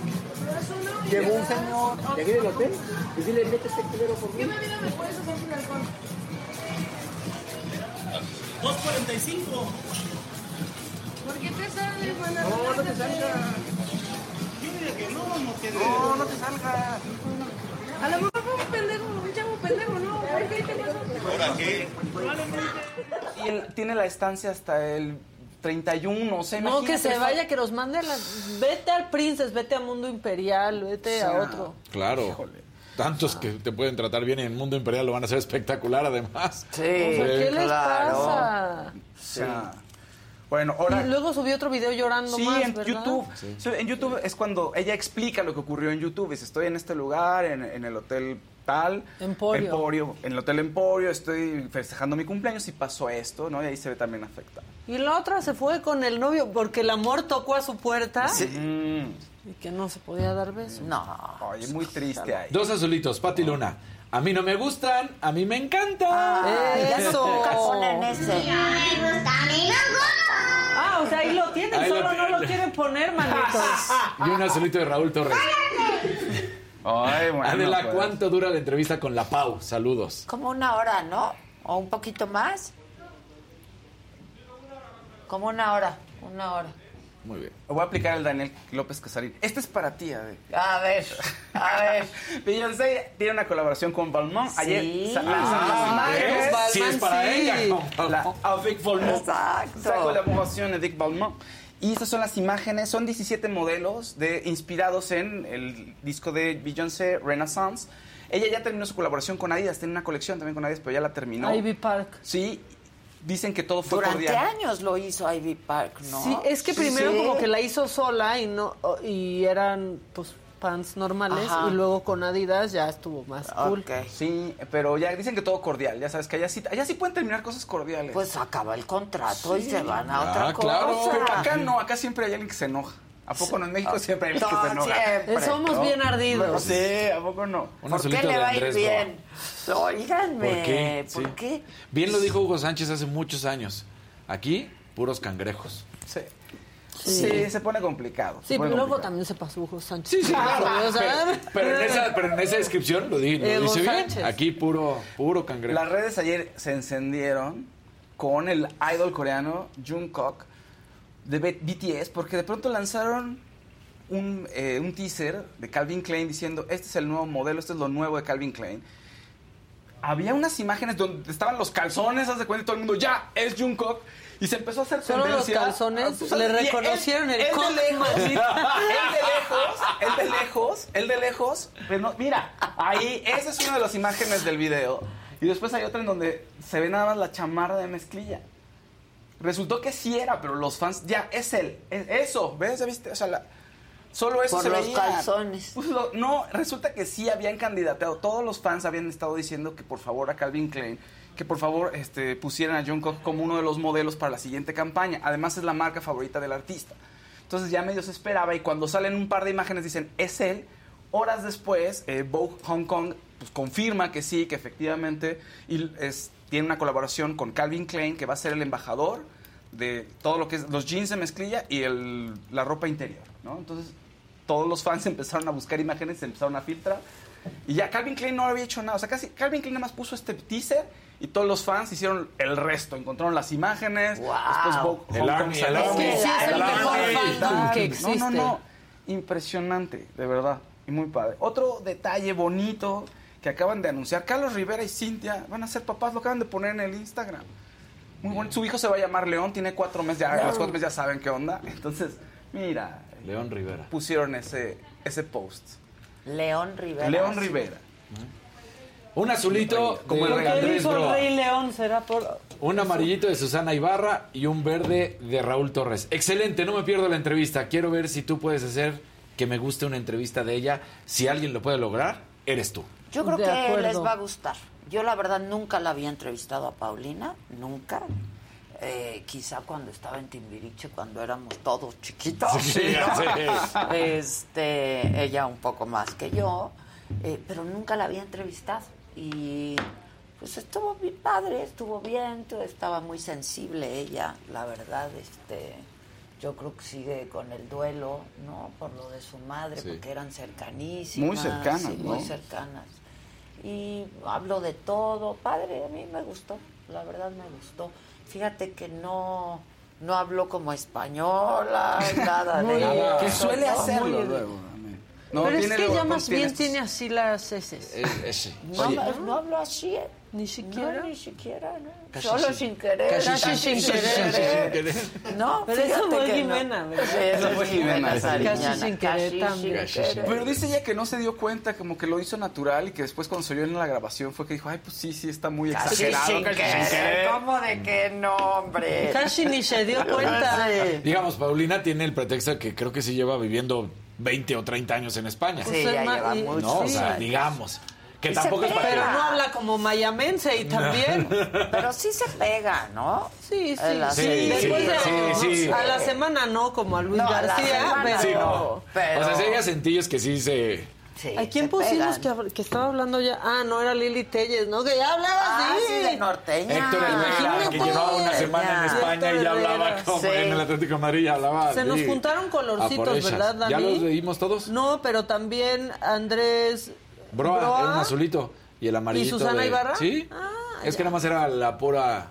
Llegó un señor. ¿De aquí del hotel? Y dile, métete primero por mí. ¿Qué bebida me puedes ofrecer alcohol? 245. ¿Por qué te sales, mana? No, no te salga. No, no te salga. A lo mejor fue un pendejo, un chavo pendejo, ¿no? ¿Por qué te pasó? Y él tiene la estancia hasta el 31, o sea, No, que se eso. vaya, que los mande a la... Vete al Princess, vete a Mundo Imperial, vete a otro. Claro. Tantos que te pueden tratar bien en el mundo imperial lo van a hacer espectacular además. Sí, O sea, ¿Qué les pasa? O sea, Bueno, ahora... Y luego subió otro video llorando Sí, más, en ¿verdad? YouTube. Sí, En YouTube es cuando ella explica lo que ocurrió en YouTube. Dice, estoy en este lugar, en, en el hotel tal. Emporio. En el hotel Emporio, estoy festejando mi cumpleaños y pasó esto, ¿no? Y ahí se ve también afectada. Y la otra se fue con el novio porque el amor tocó a su puerta Mm. y que no se podía dar besos. No. Oye, muy triste ahí. Dos azulitos, Pati Luna. A mí no me gustan, a mí me encantan. ya <laughs> Eso. ponen ese. Ah, o sea, ahí lo tienen, Ahí lo solo no lo quieren poner, manitos. <laughs> Y un azulito de Raúl Torres. Ay, bueno, Adela, pues. ¿cuánto dura la entrevista con la Pau? Saludos. Como una hora, ¿no? ¿O un poquito más? Como una hora, una hora. Muy bien. Voy a aplicar el Daniel López Casarín. Este es para ti, Adel. A ver, a ver. <laughs> Beyoncé tiene una colaboración con Balmain. Ayer Sí. sa- lanzaron las Ah, imágenes. Balmain, Sí, es para sí. ella. con- La Avec Balmain. Exacto. Esa colaboración de Dick Balmain. Y estas son las imágenes, son 17 modelos de, inspirados en el disco de Beyoncé, Renaissance. Ella ya terminó su colaboración con Adidas, tiene una colección también con Adidas, pero ya la terminó. Ivy Park. Sí, dicen que todo fue Durante cordial. años lo hizo Ivy Park, ¿no? Sí, es que Sí, primero sí. como que la hizo sola y no y eran pues pants normales Ajá. y luego con Adidas ya estuvo más cool. Ok. Sí, pero ya dicen que todo cordial, ya sabes que allá sí, allá sí pueden terminar cosas cordiales. Pues acaba el contrato y se van a Ah, otra claro. cosa. Pero acá no, acá siempre hay alguien que se enoja. ¿A poco no? En México siempre hay alguien que No, se enoja. siempre. Somos ¿no? bien ardidos. Sí, ¿a poco no? ¿Por qué le va a ir bien? Óiganme, ¿Por qué? ¿por Sí. qué? Bien lo dijo Hugo Sánchez hace muchos años. Aquí, puros cangrejos. Sí. Sí, se pone complicado. se Sí, pone pero luego también se pasó Hugo Sánchez. Sí, sí, claro. Pero, pero en esa, pero en esa descripción lo, di, lo Hugo dice bien. Sánchez. Aquí puro, puro cangrejo. Las redes ayer se encendieron con el idol coreano Jungkook de BTS porque de pronto lanzaron un, eh, un teaser de Calvin Klein diciendo este es el nuevo modelo, este es lo nuevo de Calvin Klein. Había unas imágenes donde estaban los calzones, haz de cuenta y todo el mundo, ya, es Jungkook. Y se empezó a hacer Solo los tendencia. calzones Ah, pues, le reconocieron el él cock. de lejos, él de lejos, él de lejos, él de lejos. pero no- mira, ahí, esa es una de las imágenes del video. Y después hay otra en donde se ve nada más la chamarra de mezclilla. Resultó que sí era, pero los fans, ya, es él, es- eso, ¿ves? ¿Ya viste? O sea, la- solo eso Por se los veía. calzones. Pues lo- no, resulta que sí habían candidateado. Todos los fans habían estado diciendo que por favor a Calvin Klein, que por favor este, pusieran a Jungkook como uno de los modelos para la siguiente campaña. Además es la marca favorita del artista. Entonces ya medio se esperaba y cuando salen un par de imágenes dicen, es él. Horas después, eh, Vogue Hong Kong pues, confirma que sí, que efectivamente y es, tiene una colaboración con Calvin Klein, que va a ser el embajador de todo lo que es los jeans de mezclilla y el, la ropa interior, ¿no? Entonces todos los fans <laughs> empezaron a buscar imágenes, se empezaron a filtrar. Y ya Calvin Klein no había hecho nada. O sea, casi Calvin Klein nada más puso este teaser y todos los fans hicieron el resto. Encontraron las imágenes. Después Vogue El Army, el. Army. Es que es el El mejor fandom que No, existe. no, no. Impresionante, de verdad. Y muy padre. Otro detalle bonito que acaban de anunciar. Carlos Rivera y Cintia van a ser papás. Lo acaban de poner en el Instagram. Muy bueno. Su hijo se va a llamar León. Tiene cuatro meses. Ya, los cuatro meses ya saben qué onda. Entonces, mira. León Rivera. Pusieron ese, ese post. León Rivera. León. Rivera. Un azulito Como el ¿Por qué Andrés Broa. Rey León? ¿Será por...? Un amarillito de Susana Ibarra y un verde de Raúl Torres. Excelente, no me pierdo la entrevista. Quiero ver si tú puedes hacer que me guste una entrevista de ella. Si alguien lo puede lograr, eres tú. Yo creo De que acuerdo. les va a gustar. Yo la verdad nunca la había entrevistado a Paulina, nunca. Eh, quizá cuando estaba en Timbiriche, cuando éramos todos chiquitos. Sí, ¿no? sí. <laughs> Este, ella un poco más que yo, eh, pero nunca la había entrevistado. Y pues estuvo bien padre, estuvo bien, todo estaba muy sensible ella, la verdad, este yo creo que sigue con el duelo, ¿no? Por lo de su madre, Sí. porque eran cercanísimas. Muy cercanas, sí, muy ¿no? cercanas. Y habló de todo, padre, a mí me gustó, la verdad me gustó. Fíjate que no no habló como española, <laughs> nada de Que eso, suele ¿no? hacerlo Muy- luego. No, Pero es que ya con- más bien tiene así las heces. ese. No, no, no hablo así, ¿eh? Ni siquiera. No, ni siquiera, ¿no? Casi Solo sin- sin querer. casi sin- sin querer. No, Pero eso fue que Jimena, no. Eso fue Jimena. Casi sin querer Casi también. sin querer. Pero dice ella que no se dio cuenta, como que lo hizo natural y que después cuando se oyó en la grabación fue que dijo, ay, pues sí, sí, está muy Casi exagerado. sin casi sin querer. querer". ¿Cómo de que no, hombre? Casi ni se dio <laughs> cuenta. Digamos, Paulina tiene el pretexto de que creo que sí lleva viviendo 20 o 30 años en España. Sí, ya lleva y- mucho. no, o sea, digamos. Que Y se tampoco es para Pero no habla como mayamense y también. <laughs> Pero sí se pega, ¿no? Sí, sí. Sí. serie. Después de, sí, sí. A la semana no, como a Luis No, a la García, semana pero... Sí, no. Pero- O sea, sí hay acentillos que sí se... Sí, ¿A quién se pusimos pegan. que, hab- que estaba hablando ya? Ah, no, era Lili Telles, ¿no? Que ya hablaba Ah, así. sí, de norteña. Héctor Herrera, Imagínate. que llevaba una semana en. España y ya Héctor hablaba Herrera. como Sí. en el Atlético de Madrid, ya hablaba Se nos juntaron A por colorcitos. ¿verdad, Dani? ¿Ya los leímos todos? No, pero también Andrés Broa, Broa era un azulito. Y el amarillito ¿Y Susana de- Ibarra? Sí. Ah, es que nada más era la pura...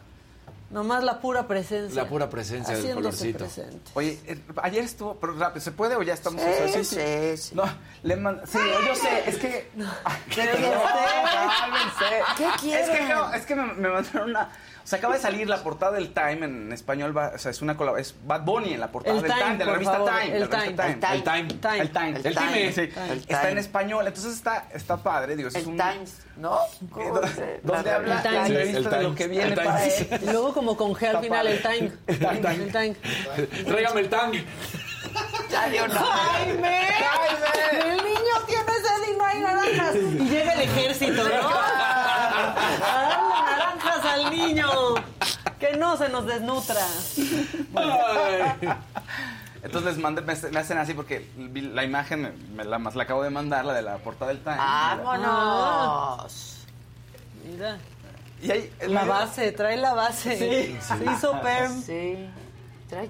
Nomás la pura presencia. La pura presencia del colorcito. presente. Oye, eh, ayer estuvo, pero rápido, ¿se puede o ya estamos? Sí, o sea, sí, sí. No, le man- sí, yo sé, es que... ¿Qué No, quieres? cálmense. ¿Qué Es que, quieren? no, es que me, me mandaron una... O sea, acaba de salir la portada del Time en español, va- o sea, es una es Bad Bunny en la portada El del Time, Time, de la revista favor, Time. el revista Time. El Time. Time. El Time. El Time. Sí, está Time. en español, entonces está, está padre, digo, es El un... Times, ¿no? ¿Cómo Eh, se- donde la- habla El Time. la el de lo Times. que viene El para Times. él. Y luego como con G al final, el time. El time. El time. Tráigame el tang. Ya dio una. ¡Jaime! El niño tiene sed y no hay naranjas. Y llega el ejército, ¿no? A darle naranjas al niño. Que no se nos desnutra. Entonces les mandé, me, hacen así porque la imagen, me, me la, más la acabo de mandar, la de la portada del Time. ¡Vámonos! Mira. Y ahí, La medio- base, trae la base. Sí. Se hizo perm. Sí. Trae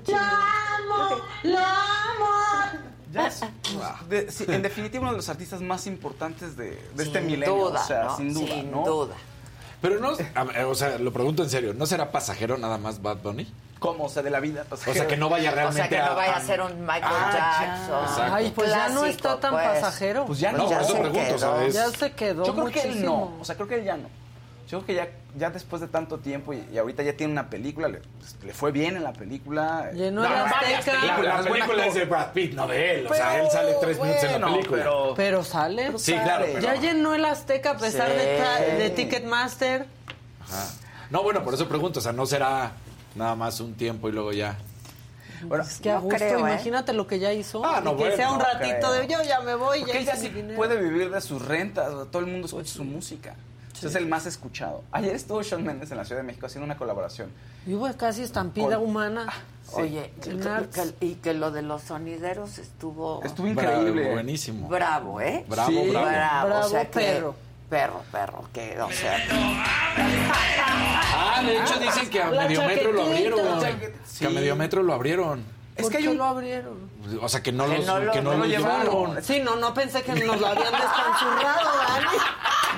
Ya es- de- sí, en definitiva, uno de los artistas más importantes de, de este milenio. duda, o sea, ¿no? sin duda, Sin ¿no? duda. Pero no, a o sea, lo pregunto en serio, ¿no será pasajero nada más Bad Bunny? ¿Cómo? O sea, de la vida. O sea, que no vaya O realmente sea, que a- no vaya a a- ser un Michael Ah, Jackson. Ay, pues ya no está tan pues. pasajero. Pues ya No, no. por eso se pregunto, quedó. ¿sabes? Ya se quedó Yo creo que él no. muchísimo. O sea, creo que él ya no. Yo creo que ya, ya después de tanto tiempo y, y ahorita ya tiene una película, le, pues, le fue bien en la película. Llenó No. La- la- películas de Brad Pitt, no de él. O sea, él sale tres minutos en la película. Pero, Pero sale. Sí, claro, pero- Ya llenó el Azteca a pesar Sí. de, Ticketmaster. Ajá. No, bueno, por eso pregunto, o sea, no será nada más un tiempo y luego ya. bueno, Es que a No gusto, creo, ¿eh? imagínate lo que ya hizo. Ah, no, que bueno, sea un no ratito creo. de yo ya me voy, porque él ya mi sí dinero. puede vivir de sus rentas, todo el mundo escucha su música. Sea, Es el más escuchado. Ayer estuvo Shawn Mendes en la Ciudad de México haciendo una colaboración. Y hubo casi estampida Con- humana. Oye, En que- Arts. que- y que lo de los sonideros estuvo Estuvo increíble. Bravo, buenísimo. bravo, ¿eh? Bravo, Sí. bravo. Bravo, o sea, que- perro. Perro, perro, que, o sea, Ah, de hecho dicen que a medio metro lo abrieron. Que a Sí. medio metro lo abrieron. Es ¿Por que un- lo abrieron? O sea, que no, Que los, no lo- que no no lo lo llevaron. llevaron. Sí, no, no pensé que nos lo habían despanzurrado, Dani.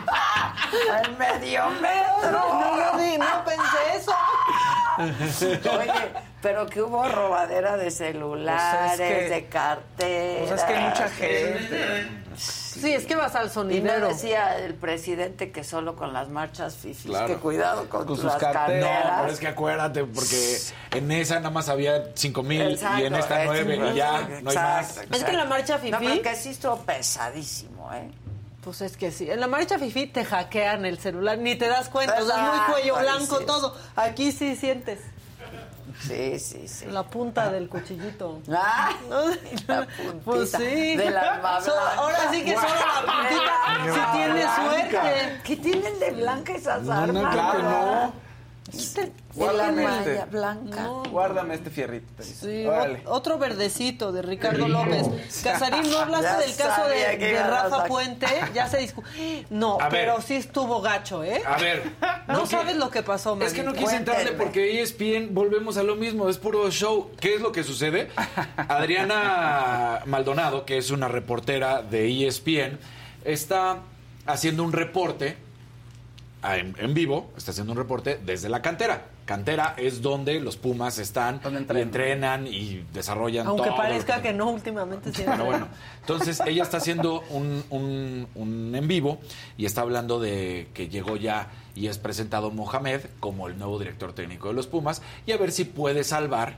<laughs> al medio metro. No, no, di- no pensé eso. Oye, pero que hubo robadera de celulares, Pues es que- de carteras. O sea, es que hay mucha gente. Sí, es que vas al Y no sonidero. decía el presidente que solo con las marchas fifis, Claro. que cuidado con, Con sus carteras. No, pero es que acuérdate, porque en esa nada más había cinco mil Exacto, y en esta es- nueve y ya no hay más. exacto, Es que en la marcha No, fifí- pero que sí estuvo pesadísimo, ¿eh? Pues es que sí. En la marcha fifi te hackean el celular, ni te das cuenta. O sea, muy Exacto, cuello blanco sí. todo. Aquí sí sientes Sí, sí, sí. la punta del cuchillito. Ah, <laughs> ¿No? la puntita Pues sí. del alma So- ahora sí que solo la puntita si alma tiene blanca. suerte. ¿Qué tienen de blanca esas No, no, armas? claro que no. La Guárdame este. blanca. Guárdame este fierrito. Sí, otro verdecito de Ricardo López. Casarín, ¿no hablaste del caso de, Rafa. Puente? Ya se discutió. No, A ver. pero sí estuvo gacho, ¿eh? A ver. <laughs> No, sabes lo que pasó, Es que no quise entrarle porque ESPN volvemos a lo mismo, es puro show. ¿Qué es lo que sucede? <laughs> Adriana Maldonado, que es una reportera de ESPN, está haciendo un reporte en, en vivo, está haciendo un reporte desde la cantera. cantera es donde los Pumas están, y entrenan y desarrollan Aunque todo parezca que- que no últimamente sí. Pero bueno, entonces ella está haciendo un, un- un en vivo y está hablando de que llegó ya y es presentado Mohamed como el nuevo director técnico de los Pumas y a ver si puede salvar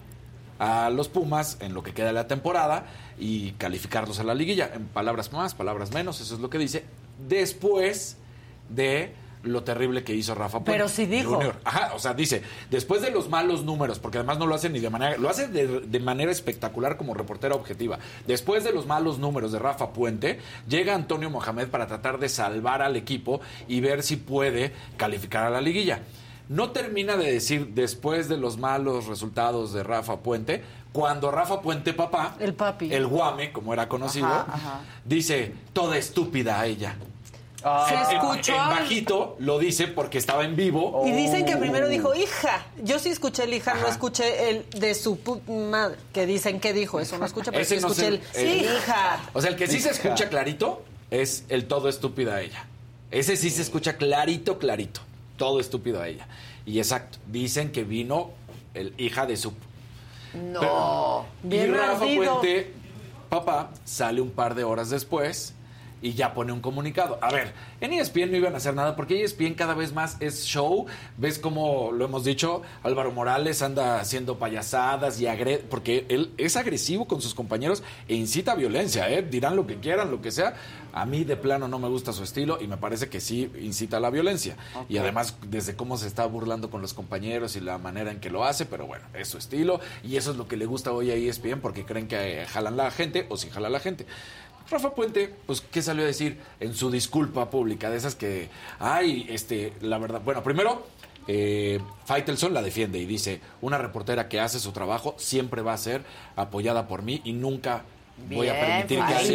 a los Pumas en lo que queda de la temporada y calificarlos a la liguilla. En palabras más, palabras menos, eso es lo que dice. Después de lo terrible que hizo Rafa Puente Pero sí dijo. Junior. Ajá, o sea, dice, después de los malos números, porque además no lo hace ni de manera, lo hace de, de manera espectacular como reportera objetiva. Después de los malos números de Rafa Puente, llega Antonio Mohamed para tratar de salvar al equipo y ver si puede calificar a la liguilla. No termina de decir después de los malos resultados de Rafa Puente, cuando Rafa Puente papá, el papi, el guame, como era conocido, Ajá, ajá. dice, toda estúpida ella. Se En- en- escuchó en bajito lo dice porque estaba en vivo. Y dicen que primero Oh. dijo hija. Yo sí escuché el hija, no escuché el de su madre. Que dicen que dijo eso, no escuché, pero Ese sí no escuché el, el- hija. O sea, el que sí se escucha clarito es el todo estúpida a ella. Ese sí se escucha clarito, clarito. Todo estúpido a ella. Y exacto, dicen que vino el hija de su... No. y Bien Rafa ardido. Puente, papá, sale un par de horas después y ya pone un comunicado. A ver, en ESPN no iban a hacer nada porque ESPN cada vez más es show. Ves como lo hemos dicho, Álvaro Morales anda haciendo payasadas y agrede, porque él es agresivo con sus compañeros e incita a violencia, ¿eh? Dirán lo que quieran, lo que sea. A mí de plano no me gusta su estilo y me parece que sí incita a la violencia. Y además desde cómo se está burlando con los compañeros y la manera en que lo hace, pero bueno, es su estilo y eso es lo que le gusta hoy a ESPN porque creen que eh, jalan la gente o si jala la gente. Rafa Puente, pues, ¿qué salió a decir en su disculpa pública? De esas que, ay, este, la verdad, bueno, primero, eh, Faitelson la defiende y dice, una reportera que hace su trabajo siempre va a ser apoyada por mí y nunca voy a permitir que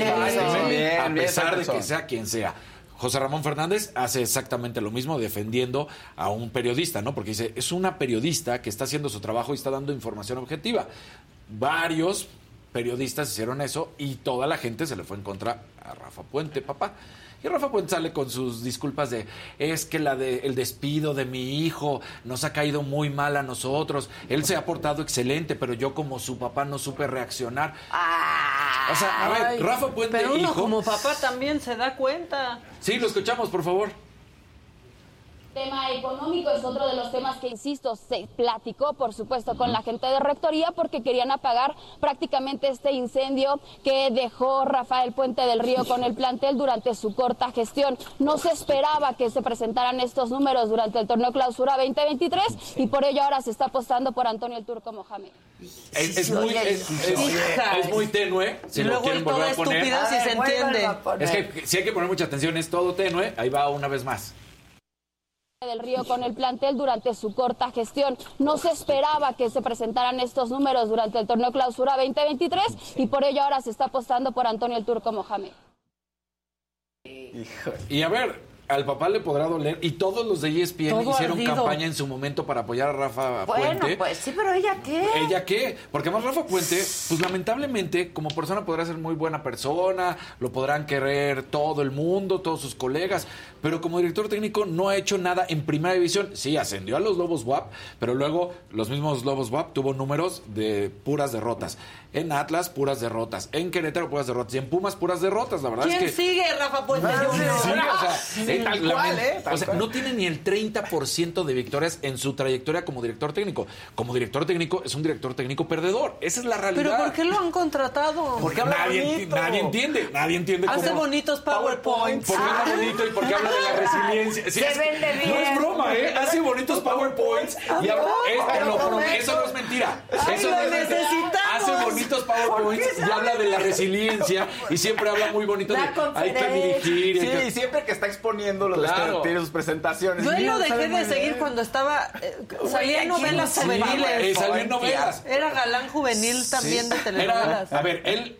Bien, a pesar de que sea quien sea. José Ramón Fernández hace exactamente lo mismo defendiendo a un periodista, ¿no? Porque dice, es una periodista que está haciendo su trabajo y está dando información objetiva. Varios periodistas hicieron eso y toda la gente se le fue en contra a Rafa Puente, papá. Y Rafa Puente sale con sus disculpas de es que la de el despido de mi hijo nos ha caído muy mal a nosotros. Él se ha portado excelente, pero yo como su papá no supe reaccionar. O sea, a ver, Rafa Puente, Pero uno hijo. como papá también se da cuenta. Sí, lo escuchamos, por favor. Tema económico es otro de los temas que, insisto, se platicó, por supuesto, con la gente de Rectoría porque querían apagar prácticamente este incendio que dejó Rafael Puente del Río con el plantel durante su corta gestión. No se esperaba que se presentaran estos números durante el torneo Clausura 2023 y por ello ahora se está apostando por Antonio el Turco Mohamed. Es, es muy, es, es- Hija. es muy tenue. Si Y lo quieren volver a poner. estúpida si se entiende. a poner. Es que si hay que poner mucha atención, es todo tenue. Ahí va una vez más. Del Río con el plantel durante su corta gestión. No se esperaba que se presentaran estos números durante el torneo Clausura 2023 y por ello ahora se está apostando por Antonio el Turco Mohamed. Y a ver, al papá le podrá doler. Y todos los de ESPN Todo hicieron ardido. campaña en su momento para apoyar a Rafa Bueno, Puente. pues sí, pero ella qué. ¿Ella qué? Porque además Rafa Puente, pues lamentablemente, como persona podrá ser muy buena persona, lo podrán querer todo el mundo, todos sus colegas, pero como director técnico no ha hecho nada en primera división. Sí, ascendió a los Lobos WAP, pero luego los mismos Lobos WAP tuvo números de puras derrotas. En Atlas, puras derrotas. En Querétaro, puras derrotas. Y en Pumas, puras derrotas. La verdad ¿Quién es que... sigue, Rafa Puente Junior? Sí, o sea, <laughs> eh, tal la- cual, ¿eh? Tal o sea, cual. no tiene ni el 30% de victorias en su trayectoria como director técnico. Como director técnico, es un director técnico perdedor. Esa es la realidad. ¿Pero por qué lo han contratado? Porque nadie, enti- nadie entiende, nadie entiende Hace cómo... bonitos PowerPoints. Porque habla bonito y porque habla de la resiliencia. Sí, Se es- vende No bien. es broma, ¿eh? Hace bonitos PowerPoints y habla... es- te lo prometo, eso no es mentira. Ay, Eso lo no es mentira. Hace bonitos PowerPoints y habla de la resiliencia y siempre habla muy bonito de... Hay que dirigir. Sí, que- y siempre que está exponiendo los Claro. tiene sus presentaciones. Yo lo dejé de seguir bien. cuando estaba. eh, salía en novelas no juveniles. Eh, salió en novelas. Era galán juvenil también de Era, telenovelas. a ver, él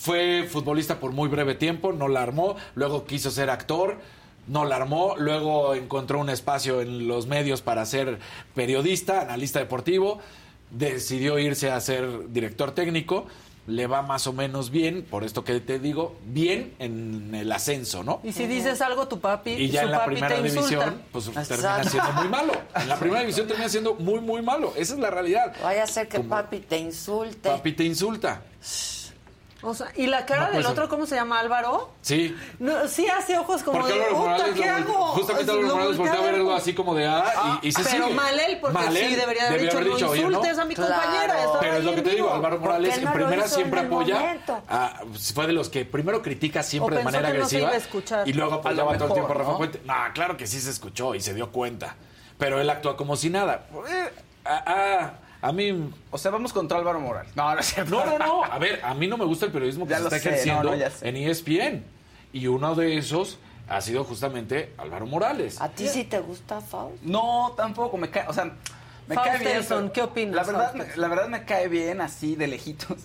fue futbolista por muy breve tiempo, no la armó, luego quiso ser actor, no la armó, luego encontró un espacio en los medios para ser periodista, analista deportivo, decidió irse a ser director técnico le va más o menos bien, por esto que te digo, bien en el ascenso, ¿no? Y si dices algo, tu papi, Y ya su en la papi primera te división, pues termina siendo muy malo. En la <laughs> primera división termina siendo muy, muy malo. Esa es la realidad. Vaya a ser que Como papi te insulte. Papi te insulta. O sea, ¿y la cara No, del pues, otro cómo se llama, Álvaro? Sí. No, sí hace ojos como Porque de, "Puta, Morales, ¿qué hago? justamente Álvaro Morales voltea a ver algo así como de ah, y, y se pero sigue. mal él, porque Mal sí él, debería haber dicho, "No "Oye, insultes a mi compañera, Pero es lo que te digo, vivo". Álvaro ¿Por Morales en primera siempre en apoya, a- fue de los que primero critica siempre O de manera que no se agresiva iba a escuchar. y luego lo apoyaba todo el tiempo a Rafa ¿no? Puente. No, claro que sí se escuchó y se dio cuenta. Pero él actúa como si nada. Eh, ah, ah, a mí... O sea, vamos contra Álvaro Morales. No, no es cierto. No, no, no. <laughs> A ver, a mí no me gusta el periodismo que Ya se está sé, ejerciendo no, no, ya sé. en ESPN. Y uno de esos ha sido justamente Álvaro Morales. ¿A ti sí te gusta, Faust? No, tampoco. Me cae, o sea, me cae bien. Pero- ¿qué opinas, La verdad, Faustelson? la verdad me cae bien así de lejitos.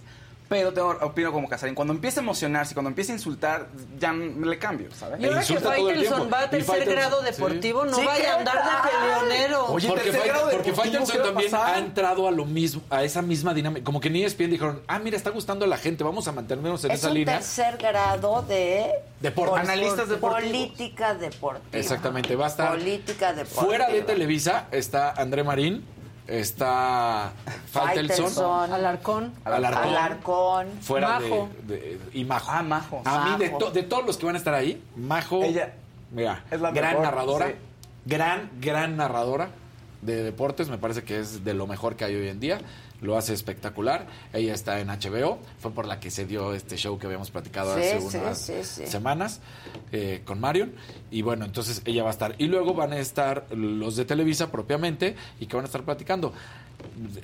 Pero tengo, opino como Casarín. Cuando empieza a emocionarse, cuando empieza a insultar, ya me le cambio, ¿sabes? Y ahora que Faitelson va a tercer grado deportivo, no Sí, vaya a ¿qué andar de peleonero. Oye, porque, tercer Fai- grado porque Faitelson ¿qué va a también pasar? ha entrado a lo mismo, a esa misma dinámica. Como que ni ESPN dijeron, ah, mira, está gustando a la gente, vamos a mantenernos en Es esa un línea. tercer grado de Deportes. por- Analistas deportivos. política deportiva. Exactamente, va a estar Política deportiva. fuera de Televisa está André Marín, está Faitelson, Faitelson, Alarcón, Alarcón. Alarcón, fuera de- Majo. de, y Majo. Ah, Majo. A mí de, to- de todos los que van a estar ahí, Majo, Ella mira, es la gran mejor, narradora, sí. gran, gran narradora de deportes, me parece que es de lo mejor que hay hoy en día, lo hace espectacular, ella está en HBO, fue por la que se dio este show que habíamos platicado Sí, hace sí, unas sí, semanas eh, con Marion, y bueno, entonces ella va a estar, y luego van a estar los de Televisa propiamente, y que van a estar platicando.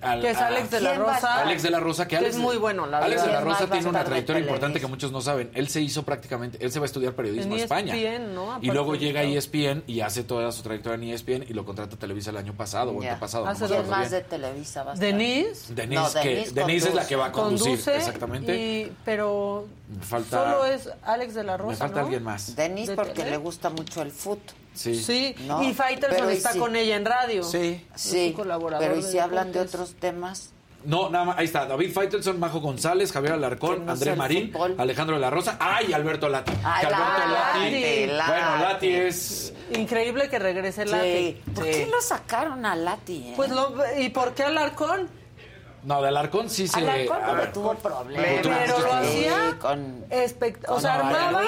Al- Que es a- Alex de la ¿Quién va a Rosa. Alex de la Rosa, que Que Alex es muy bueno, la Alex de la Rosa ¿Quién más va a tiene una trayectoria importante que muchos no saben. Él se hizo prácticamente, él se va a estudiar periodismo En a España. ESPN, ¿no? Y luego llega a. ESPN y hace toda su trayectoria en ESPN y lo contrata Televisa el año pasado o Ya. antepasado. Hace no me ¿Quién acuerdo más de. Televisa a? Denise Denise, No, que, Denise Denise es la que va a conducir, conduce, exactamente. y- pero falta, solo es Alex de la Rosa, me falta ¿no? alguien más. Denise ¿De porque le gusta mucho el foot. Sí. Sí, ¿no? y Faitelson Pero, ¿y está si- con ella en radio. Sí. Sí, colaborador pero ¿y de si hablan de otros temas? No, nada más, ahí está. David Faitelson, Majo González, Javier Alarcón, no André sea el Marín, fútbol. Alejandro de la Rosa. ¡Ay, Alberto Lati! Ay, Que Alberto Lati, Lati. Bueno, Lati es... Increíble que regrese Lati. Sí. ¿Por qué lo sacaron a Lati? eh? Pues lo, ¿y por qué Alarcón? No, de Alarcón sí se... Alarcón a porque ver, tuvo problemas. Pero lo hacía con... espect- o sea, armaba.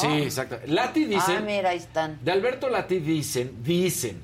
Sí, exacto. Lati dicen... Ah, mira, ahí están. De Alberto Lati dicen, dicen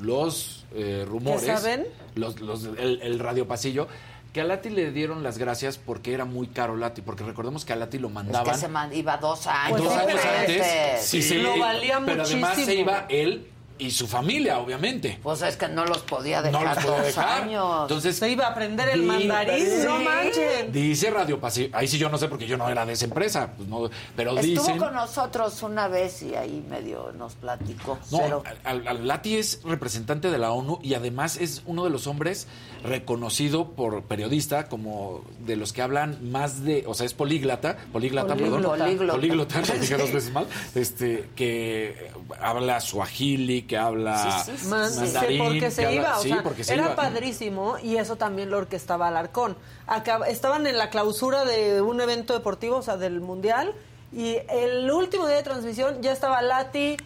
los eh, rumores, ¿Que saben? Los, los- el, el radio pasillo, que a Lati le dieron las gracias porque era muy caro Lati, porque recordemos que a Lati lo Es mandaban que se man- iba dos años. Pues dos sí, años antes, sí, se- Lo valía pero además se muchísimo. iba él y su familia, obviamente. Pues es que no los podía No dejar los podía dos dejar. años. Entonces, se iba a aprender el mandarín, Sí. no manchen. dice Radio Pasillo, ahí sí yo no sé porque yo no era de esa empresa, pues no, pero Estuvo dicen... con nosotros una vez y ahí medio nos platicó. No, pero al, al- Lati es representante de la ONU y además es uno de los hombres reconocido por periodista como de los que hablan más de, o sea, es políglata, políglata, perdón, Políglota. Políglota. políglota, lo <laughs> dije dos veces mal, este, que habla suajili, que habla Sí, sí, sí. Man- sí, mandarín, porque que se habla- iba, o sí, sea, porque se era iba. padrísimo y eso también lo orquestaba Alarcón. Acá, estaban en la clausura de un evento deportivo, o sea, del Mundial, y el último día de transmisión ya estaba Lati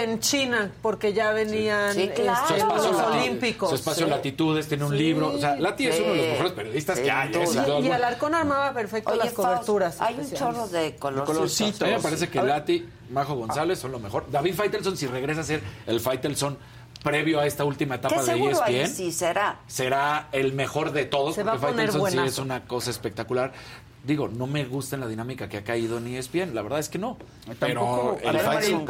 en China, porque ya venían Sí, este, claro. Su espacio los Olímpicos. Su espacio Sí. Latitudes, tiene un Sí. libro. O sea, Lati es uno de los mejores periodistas que hay. ¿eh? Y, y. Alarcón armaba perfecto Oye, las Faust, coberturas. hay un chorro de colorcitos. colorcitos. A mí me parece que. Lati, Majo González son lo mejor. David Faitelson, si regresa a ser el Faitelson previo a esta última etapa de E seguro ahí ESPN, sí será. será el mejor de todos. Se porque Faitelson sí es una cosa espectacular. Digo, no me gusta en la dinámica que ha caído ni ESPN, la verdad es que no. Pero el es un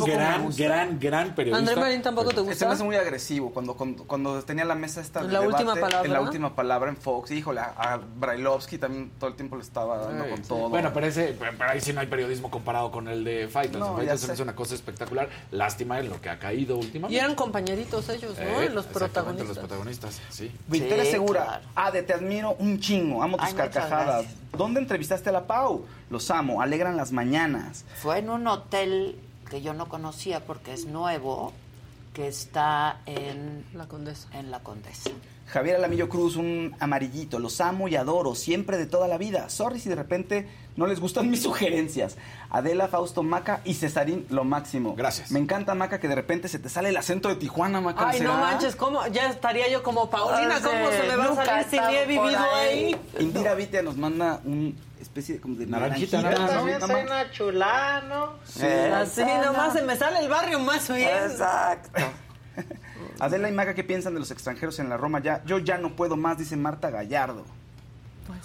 gran, gusta. gran, gran periodista. André Marín tampoco te Se me gusta. hace muy agresivo cuando, cuando, cuando tenía la mesa esta En la última palabra. En la última palabra en Fox. Híjole, a, a Brailovsky también todo el tiempo le estaba dando Sí, con sí. todo. Bueno, pero, ese, pero ahí sí no hay periodismo comparado con el de Faitelson. No, sé. es una cosa espectacular. Lástima en lo que ha caído últimamente. Y eran compañeritos ellos, ¿no? Eh, los protagonistas. los protagonistas, sí. Victoria Sí, Segura, claro. Ade, te admiro un chingo, amo tus Ay, carcajadas. ¿Dónde entrevistaste a la Pau? Los amo, alegran las mañanas. Fue en un hotel que yo no conocía porque es nuevo, que está en La Condesa. en la Condesa. Javier Alamillo Cruz, un amarillito. Los amo y adoro, siempre de toda la vida. Sorry si de repente no les gustan mis sugerencias. Adela, Fausto, Maca y Cesarín, lo máximo. Gracias. Me encanta, Maca, que de repente se te sale el acento de Tijuana, Maca. Ay, no manches, ¿cómo? Ya estaría yo como Paulina, ¿cómo se me va a salir si ni he vivido ahí. ahí? Indira Vitia nos manda un especie de, como de Naranjita, naranjita. ¿no? ¿no? También soy más. una chulada, ¿no? Sí. Así nomás se me sale el barrio más bien. Exacto. <laughs> Adela y Maca, ¿qué piensan de los extranjeros en la Roma? Ya, yo ya no puedo más, dice Marta Gallardo.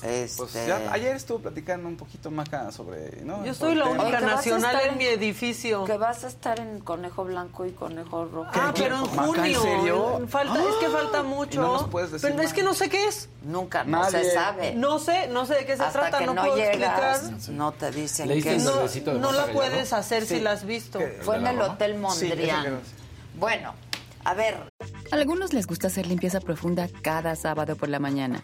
Este... Pues ya, ayer estuvo platicando un poquito Maca sobre. ¿no? Yo soy la única tema. nacional en mi edificio. Que vas a estar en Conejo Blanco y Conejo Rojo. Ah, pero en Maca, ¿en junio. serio? en- Falta, es que falta mucho. no nos puedes decir pero es que no sé qué es. Nunca, no Nadie. se sabe. No sé, no sé de qué se Hasta trata, que no, no, puedo llegas, explicar. no te dicen ¿Leíste que el es. No, de no la puedes hacer si la has visto. Fue ¿De en el? Hotel Mondrian. bueno, a ver, Algunos les gusta hacer limpieza profunda cada sábado por la mañana.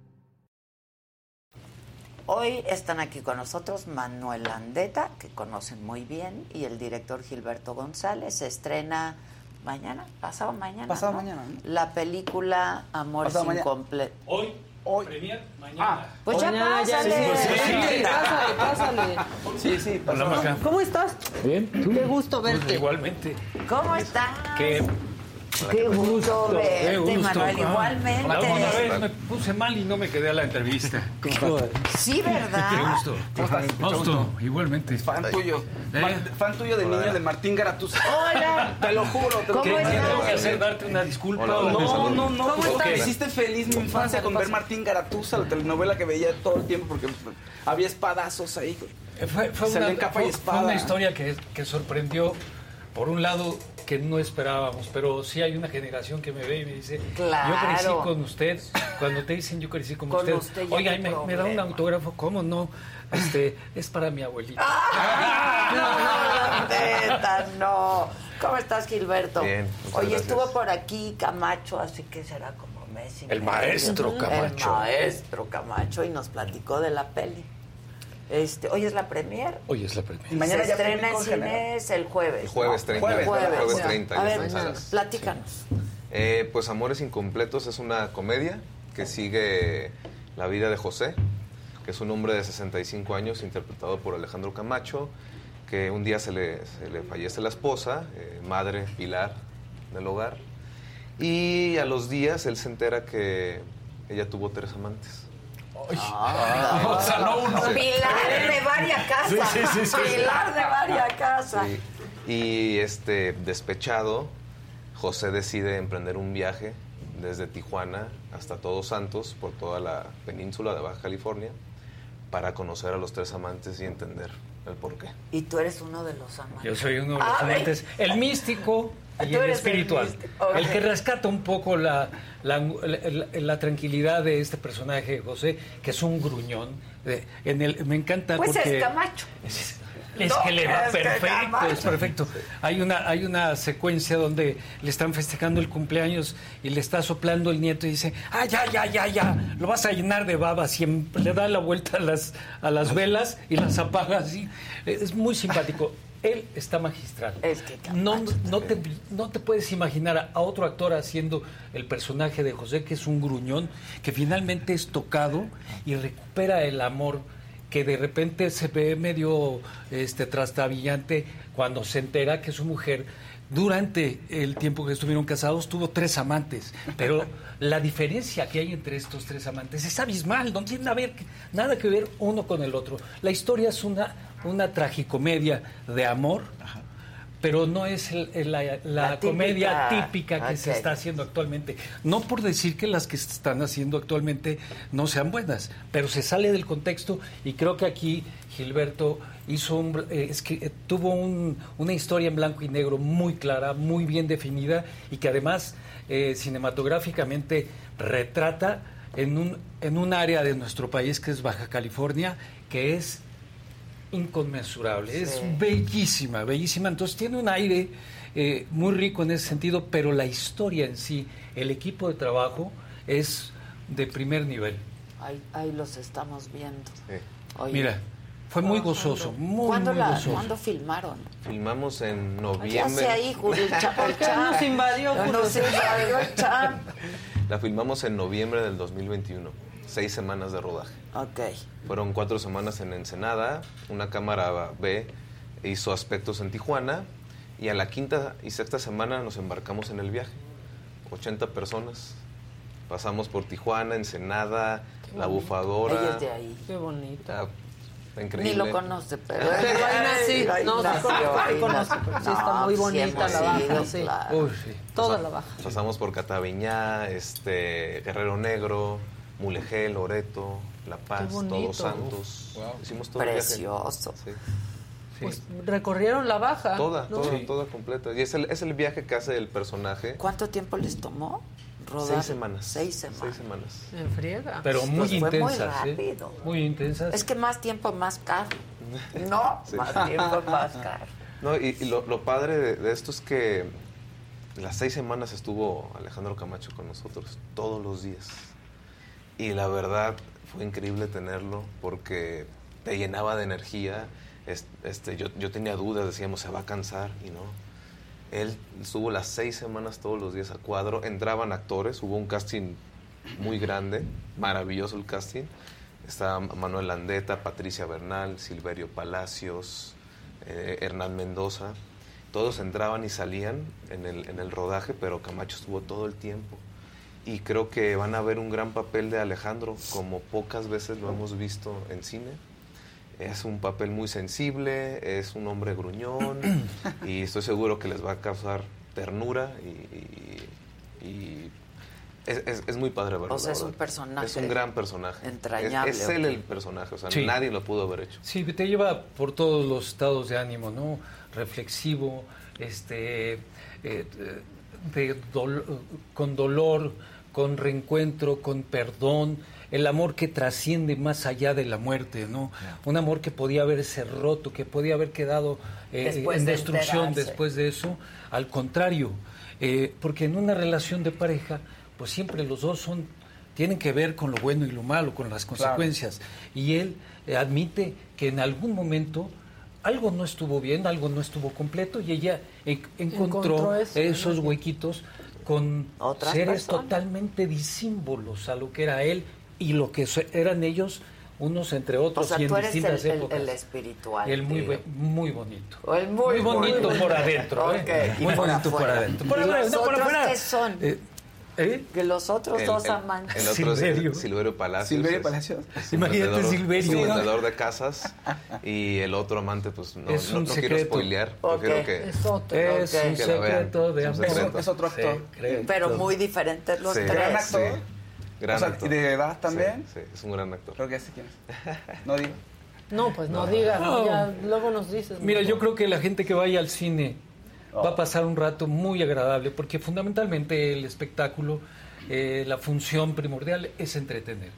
Hoy están aquí con nosotros Manuel Landeta, que conocen muy bien, y el director Gilberto González. Se estrena mañana, pasado mañana. Pasado ¿no? mañana, ¿no? La película Amores Pasado mañana. Incompletos. Hoy, Hoy. premier, mañana. Pues ya Mañana pásale. sí, sí, sí. Sí. Pásale, pásale. Sí, sí. Hola. Maca. ¿Cómo estás? Bien, ¿tú? Qué gusto Pues verte. igualmente. ¿Cómo estás? Qué Qué gusto verte, qué gusto. Manuel. Ah, Igualmente. La otra vez me puse mal y no me quedé a la entrevista. <laughs> Sí, ¿verdad? Qué gusto. ¿Cómo estás? Mucho Gusto, gusto. igualmente. Fan tuyo. ¿Eh? Fan, fan tuyo de niño de Martín Garatuz. Hola. Te lo juro. Te lo ¿Cómo juro. ¿Qué estás? tengo que hacer? ¿Darte una disculpa? Hola, o- hola. No, no, no. ¿Cómo estás? Me hiciste feliz mi infancia con ver Martín Garatuza, la telenovela que veía todo el tiempo porque había espadazos ahí. Fue, fue una, fue- y fue una historia que, que sorprendió, por un lado, que no esperábamos, pero sí hay una generación que me ve y me dice, Claro. yo crecí con usted, cuando te dicen yo crecí con, Con usted, usted oiga, no me, me da un autógrafo, ¿cómo no? Este, es para mi abuelita. No, no, neta, no. ¿Cómo estás, Gilberto? Bien, Oye, gracias. estuvo por aquí Camacho, así que será como mes y El maestro Camacho. El maestro Camacho y nos platicó de la peli. Este, hoy es la premier. Hoy es la primera. Y mañana Se ya estrena en cines el jueves. El jueves ¿no? 30. Jueves, Jueves, jueves. 30. A ya ver, está en salas. platícanos. Eh, pues Amores Incompletos es una comedia que sigue la vida de José, que es un hombre de 65 años interpretado por Alejandro Camacho, que un día se le, se le fallece la esposa, eh, madre pilar del hogar, y a los días él se entera que ella tuvo tres amantes. Ah, o sea, no uno. Pilar de varias casas. Sí, sí, sí, sí. Pilar de varias casas. Sí. Y este despechado, José decide emprender un viaje desde Tijuana hasta Todos Santos, por toda la península de Baja California, para conocer a los tres amantes y entender el porqué. Y tú eres uno de los amantes. Yo soy uno de los A ver. amantes, el místico y el espiritual. El que rescata un poco la, la, la- la tranquilidad de este personaje, José, que es un gruñón. Eh, en el, me encanta Pues porque... es Camacho. Es, es No, que le va es perfecto, es perfecto. Hay una, hay una secuencia donde le están festejando el cumpleaños y le está soplando el nieto y dice, ah, ya, ya, ya, ya, lo vas a llenar de babas y em- le da la vuelta a las, a las velas y las apaga así. Es muy simpático. Él está magistral. Es que no, no, te, no te puedes imaginar a, a otro actor haciendo el personaje de José, que es un gruñón, que finalmente es tocado y recupera el amor que de repente se ve medio este trastabillante cuando se entera que su mujer durante el tiempo que estuvieron casados tuvo tres amantes, pero <laughs> la diferencia que hay entre estos tres amantes es abismal, no tiene nada que ver uno con el otro. La historia es una, una tragicomedia de amor, pero no es el- el- la, la La típica. comedia típica que se está haciendo actualmente. No por decir que las que se están haciendo actualmente no sean buenas, pero se sale del contexto y creo que aquí Gilberto hizo un, eh, es que eh, tuvo un- una historia en blanco y negro muy clara, muy bien definida y que además eh, cinematográficamente retrata en un, en un área de nuestro país que es Baja California, que es inconmensurable, es bellísima, bellísima. Entonces tiene un aire eh, muy rico en ese sentido, pero la historia en sí, el equipo de trabajo es de primer nivel. Ahí, ahí los estamos viendo. Oye, Mira, fue muy gozoso, muy, ¿Cuándo, muy la, gozoso. ¿Cuándo filmaron? Filmamos en ¿Qué noviembre. ahí, Julio? El qué <laughs> nos invadió, Julio? Nos invadió el champ. La filmamos en noviembre del 2021. Seis semanas de rodaje. Ok. Fueron cuatro semanas en Ensenada. Una cámara B hizo aspectos en Tijuana. Y a la quinta y sexta semana nos embarcamos en el viaje. 80 personas. Pasamos por Tijuana, Ensenada, La Bufadora. Ella es de ahí. Qué bonito. Ah, increíble. Ni lo conoce, pero... <laughs> Pero ahí nací. Ahí No, sí nació, ahí nació. está muy sí bonita la baja, ido, sí. claro. Uy, sí. Toda Pasa- la baja. Pasamos por Cataviñá, este, Guerrero Negro, Mulegé, Loreto, La Paz. Todos Santos. Hicimos todo el viaje. Precioso. Sí. Pues recorrieron la baja. Toda, ¿no? toda, toda completa. Y es el, es el viaje que hace el personaje. ¿Cuánto tiempo les tomó rodar? Seis semanas. Seis semanas. Seis semanas. En friega. Pero muy Pues fue muy ¿eh? rápido. Muy intensas. Es que más tiempo, más caro. <laughs> No, Sí. más tiempo, más caro. No, y, y lo, lo padre de, de esto es que las seis semanas estuvo Alejandro Camacho con nosotros, todos los días. Y la verdad fue increíble tenerlo porque te llenaba de energía. Es- Este, yo, yo tenía dudas, decíamos, se va a cansar y no. Él estuvo las seis semanas todos los días a cuadro, entraban actores, hubo un casting muy grande, maravilloso el casting. Estaba Manuel Landeta, Patricia Bernal, Silverio Palacios, eh, Hernán Mendoza. Todos entraban y salían en el, en el rodaje, pero Camacho estuvo todo el tiempo. Y creo que van a ver un gran papel de Alejandro, como pocas veces lo hemos visto en cine. Es un papel muy sensible, es un hombre gruñón <clears throat> y estoy seguro que les va a causar ternura y, y- y es, es- es muy padre verlo. O sea, es un personaje Es un gran personaje. entrañable, Es, es él el personaje, o sea, Sí. nadie lo pudo haber hecho. Sí, te lleva por todos los estados de ánimo, ¿no? Reflexivo, este, eh, de dol- con dolor, con reencuentro, con perdón, el amor que trasciende más allá de la muerte, ¿no? Un amor que podía haberse roto, que podía haber quedado eh, Después en de destrucción enterarse. después de eso. Al contrario, eh, porque en una relación de pareja, pues siempre los dos son tienen que ver con lo bueno y lo malo, con las consecuencias. Y él eh, admite que en algún momento algo no estuvo bien, algo no estuvo completo y ella en- encontró, Encontró eso, esos huequitos con Otras seres personas. totalmente disímbolos a lo que era él y lo que eran ellos unos entre O otros sea, y en tú eres distintas el, épocas. el espiritual. El muy, muy bonito. O el muy, bonito por adentro, ¿eh? Muy bonito por afuera. adentro. Por ¿Y afuera, los no, por otros afuera. qué son? Eh, ¿eh? Que los otros El- dos el- amantes. El otro Silverio. es Silverio Palacios. Silverio es- Palacios. es Imagínate vendedor- Silverio. Es vendedor de casas. Y el otro amante, pues no, Es no, un no quiero spoilear. Ok. Prefiero que. Es otro. Es Ok. un Que la vean. secreto de Es amor. Es otro actor. Secreto. Pero muy diferentes los Sí. tres. Gran actor. Sí. Gran O sea, actor. ¿y de edad también? Sí, sí, es un gran actor. Creo que sé quién es. No digo. No, pues no, digas, No. ya luego nos dices. Mira, yo creo que la gente que vaya al cine va a pasar un rato muy agradable porque fundamentalmente el espectáculo, eh, la función primordial es entretener.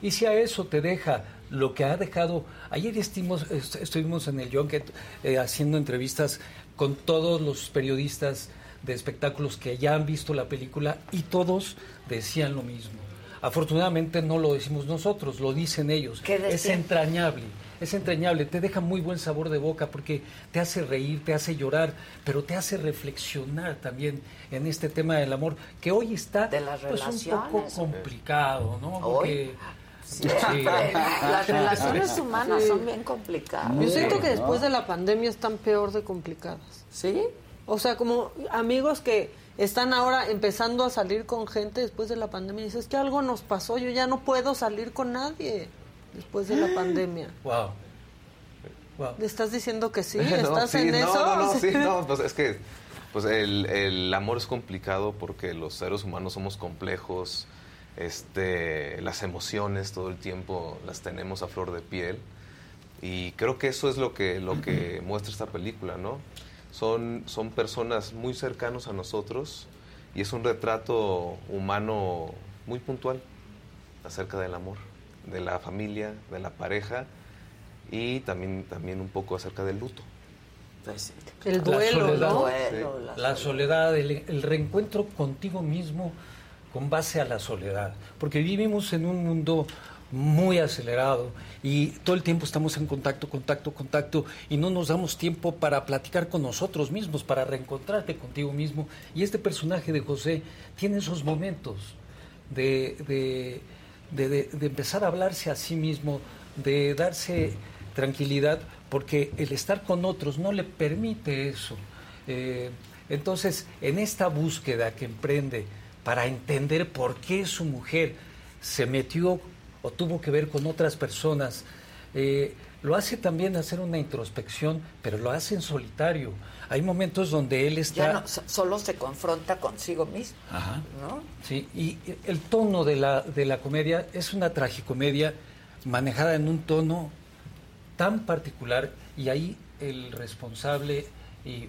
Y si a eso te deja lo que ha dejado, ayer estuvimos, est- estuvimos en el Junket eh, haciendo entrevistas con todos los periodistas de espectáculos que ya han visto la película y todos decían lo mismo. Afortunadamente no lo decimos nosotros, lo dicen ellos. ¿Qué Es entrañable, es entrañable, te deja muy buen sabor de boca porque te hace reír, te hace llorar, pero te hace reflexionar también en este tema del amor que hoy está De las pues, un poco relaciones. complicado, ¿no? Porque, Sí. sí. <laughs> Las relaciones humanas Sí. son bien complicadas. Yo siento que después de la pandemia están peor de complicadas. ¿Sí? O sea, como amigos que están ahora empezando a salir con gente después de la pandemia. Y dices, es que algo nos pasó, yo ya no puedo salir con nadie después de la pandemia. Wow. ¿Le estás diciendo que sí? <laughs> No, ¿Estás sí, en no, eso? No, no, <laughs> sí, no, pues es que pues el, el amor es complicado porque los seres humanos somos complejos, este, las emociones todo el tiempo las tenemos a flor de piel y creo que eso es lo que, lo que <clears throat> muestra esta película, ¿no? Son, son personas muy cercanos a nosotros y es un retrato humano muy puntual acerca del amor, de la familia, de la pareja y también, también un poco acerca del luto. El La duelo, soledad, ¿no? Sí. la soledad, el, el reencuentro contigo mismo con base a la soledad, porque vivimos en un mundo muy acelerado y todo el tiempo estamos en contacto, contacto, contacto y no nos damos tiempo para platicar con nosotros mismos, para reencontrarte contigo mismo. Y este personaje de José tiene esos momentos de, de, de- de- empezar a hablarse a sí mismo, de darse tranquilidad, porque el estar con otros no le permite eso. Eh, entonces, en esta búsqueda que emprende para entender por qué su mujer se metió o tuvo que ver con otras personas, eh, lo hace también hacer una introspección, pero lo hace en solitario. Hay momentos donde él está... Ya no, so- solo se confronta consigo mismo, Ajá. ¿no? Sí, y el tono de la, de la comedia es una tragicomedia manejada en un tono tan particular y ahí el responsable y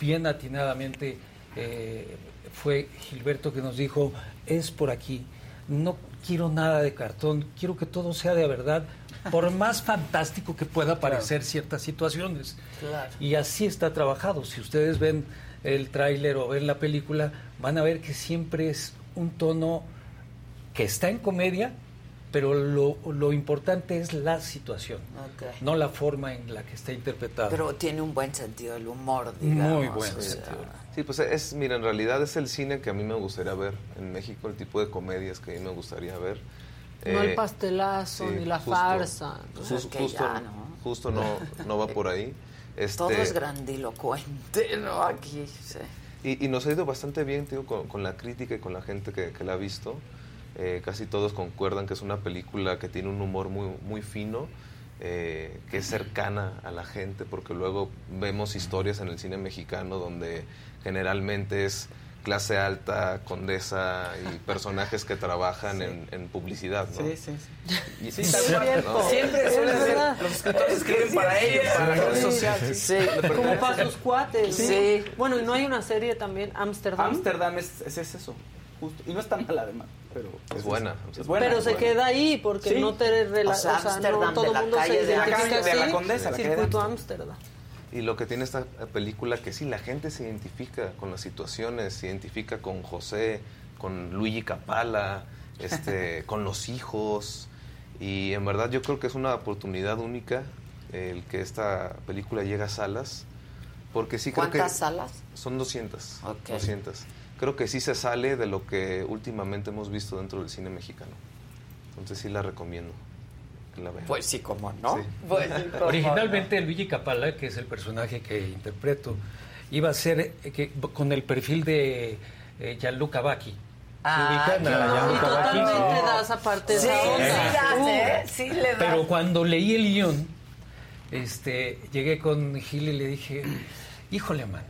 bien atinadamente eh, fue Gilberto que nos dijo, es por aquí, no quiero nada de cartón, quiero que todo sea de verdad, por más fantástico que pueda parecer ciertas situaciones. Claro. Y así está trabajado. Si ustedes ven el tráiler o ven la película, van a ver que siempre es un tono que está en comedia, pero lo, lo importante es la situación, no la forma en la que está interpretada. Pero tiene un buen sentido del humor, digamos. Muy buen o sea, sentido. Sí, pues es, mira, en realidad es el cine que a mí me gustaría ver en México, el tipo de comedias que a mí me gustaría ver. No Eh, el pastelazo sí, ni la justo- farsa. Pues es que justo, ya, ¿no? justo no, no va por ahí. <laughs> Este, Todo es grandilocuente, ¿no? Aquí, sí. Y, y nos ha ido bastante bien, tío, con, con la crítica y con la gente que, que la ha visto. Eh, casi todos concuerdan que es una película que tiene un humor muy, muy fino, eh, que es cercana a la gente, porque luego vemos historias en el cine mexicano donde generalmente es clase alta, condesa y <laughs> personajes que trabajan en, en publicidad, ¿no? Sí, sí, sí. Y- Sí, Sí, tal cual. ¿no? Siempre Es suele ser, verdad. los escritores escriben para ellos, para la red social. Sí, como para sus cuates. Sí. Sí. Bueno, y no hay una serie también, Amsterdam. Ámsterdam es, es, es eso, justo. Y no es tan mala además, pero... Es buena. Es buena. Pero es se buena. queda ahí porque Sí. no te rela- O sea, o sea, Ámsterdam no todo el mundo se de la calle de la. Condesa, la Circuito Ámsterdam. Y lo que tiene esta película que sí, la gente se identifica con las situaciones, se identifica con José, con Luigi Capala, <laughs> este, con los hijos. Y en verdad yo creo que es una oportunidad única el que esta película llegue a salas. Porque sí creo que... ¿Cuántas salas? Son 200. Ok. 200. Creo que sí se sale de lo que últimamente hemos visto dentro del cine mexicano. Entonces sí la recomiendo que la vean. Pues sí, como no. Sí. Pues cómo Originalmente Luigi Capala, que es el personaje que interpreto, iba a ser eh, que, con el perfil de eh, Gianluca Vacchi. Ah, totalmente Sí, de sí, esa onda. das, Uh. Sí le das. Pero cuando leí el guion, este, llegué con Gil y le dije, híjole, man,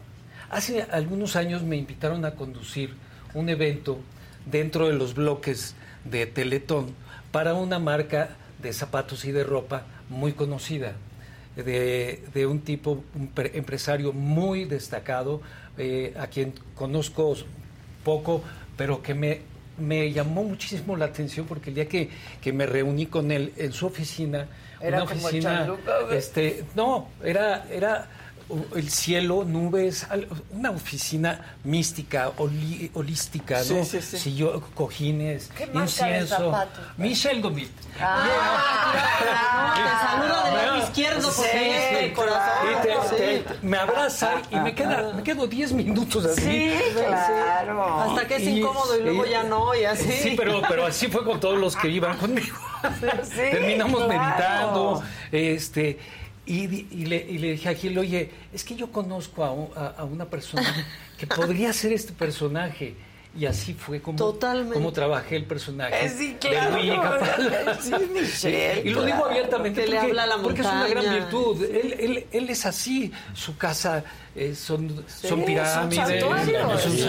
hace algunos años me invitaron a conducir un evento dentro de los bloques de Teletón para una marca de zapatos y de ropa muy conocida, de, de un tipo, un pre- empresario muy destacado, eh, a quien conozco poco, pero que me, me llamó muchísimo la atención porque el día que, que me reuní con él en su oficina, Era una como oficina, este, no, era, era el cielo, nubes, una oficina mística, holi- holística, ¿no? Sí, sí, sí. Sillo- cojines, ¿Qué incienso. zapatos? Michel Gomit. No, te saluda del lado Ah, izquierdo porque Sí, es el corazón. Y te- te- me abraza y me, queda, me quedo 10 minutos así. Sí, claro. Hasta que es Y- incómodo y luego y- ya no, y así. Sí, pero, pero así fue con todos los que iban conmigo. <laughs> Sí, Terminamos claro. meditando, este, Y, le, y le dije a Gil, oye, es que yo conozco a, un- a- a una persona <laughs> que podría ser este personaje. Y así fue como, Totalmente. como trabajé el personaje Eh, sí, de claro. Luigi <laughs> Capaldi. Sí, Michelle, y lo digo abiertamente le porque, habla a la porque es una gran virtud. Él, él, él es así. Su casa eh, son, Sí, son es un pirámides. santuario, es un- sí.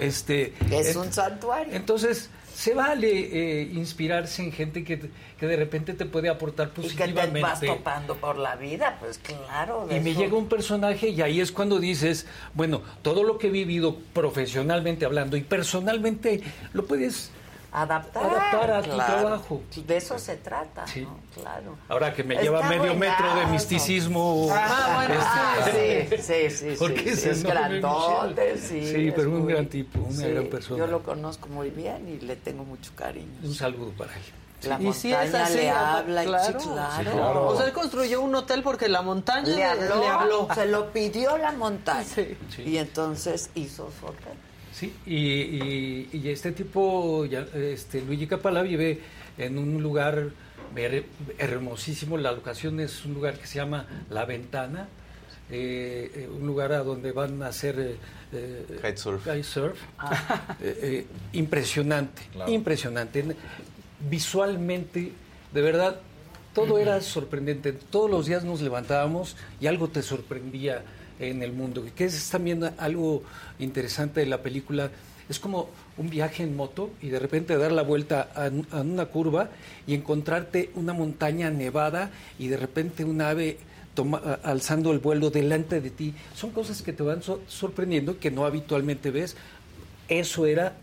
este, Es en- un santuario. entonces, se vale eh, inspirarse en gente que, que de repente te puede aportar Y que positivamente. te vas topando por la vida, pues claro. de Y me llega un personaje y ahí es cuando dices, bueno, todo lo que he vivido profesionalmente hablando y personalmente lo puedes adaptar, adaptar a tu claro. trabajo. De eso se trata, Sí. ¿no? Claro. Ahora que me Está lleva medio metro de misticismo. Ah, bueno, este, sí, sí, sí, sí, porque sí, es grandote, sí. Sí, es pero un muy- gran tipo, una sí, gran persona. Yo lo conozco muy bien y le tengo mucho cariño. Un saludo para él. La Y es montaña así, le apa- habla, y- claro. sí, claro. Sí, claro. O sea, él construyó un hotel porque la montaña Le habló, le habló. se lo pidió la montaña. Sí. Y entonces hizo su hotel. Sí, y, y- y este tipo, ya, este Luigi Capala vive en un lugar her- hermosísimo. La locación es un lugar que se llama La Ventana, eh, eh, un lugar a donde van a hacer eh, eh, Kitesurf. kitesurf. Ah. <laughs> Eh, eh, impresionante, Claro. impresionante. Visualmente, de verdad, todo era sorprendente. Todos los días nos levantábamos y algo te sorprendía en el mundo. Que es también algo interesante de la película. Es como un viaje en moto y de repente dar la vuelta a, a una curva y encontrarte una montaña nevada y de repente un ave toma- alzando el vuelo delante de ti. Son cosas que te van so- sorprendiendo que no habitualmente ves. Eso era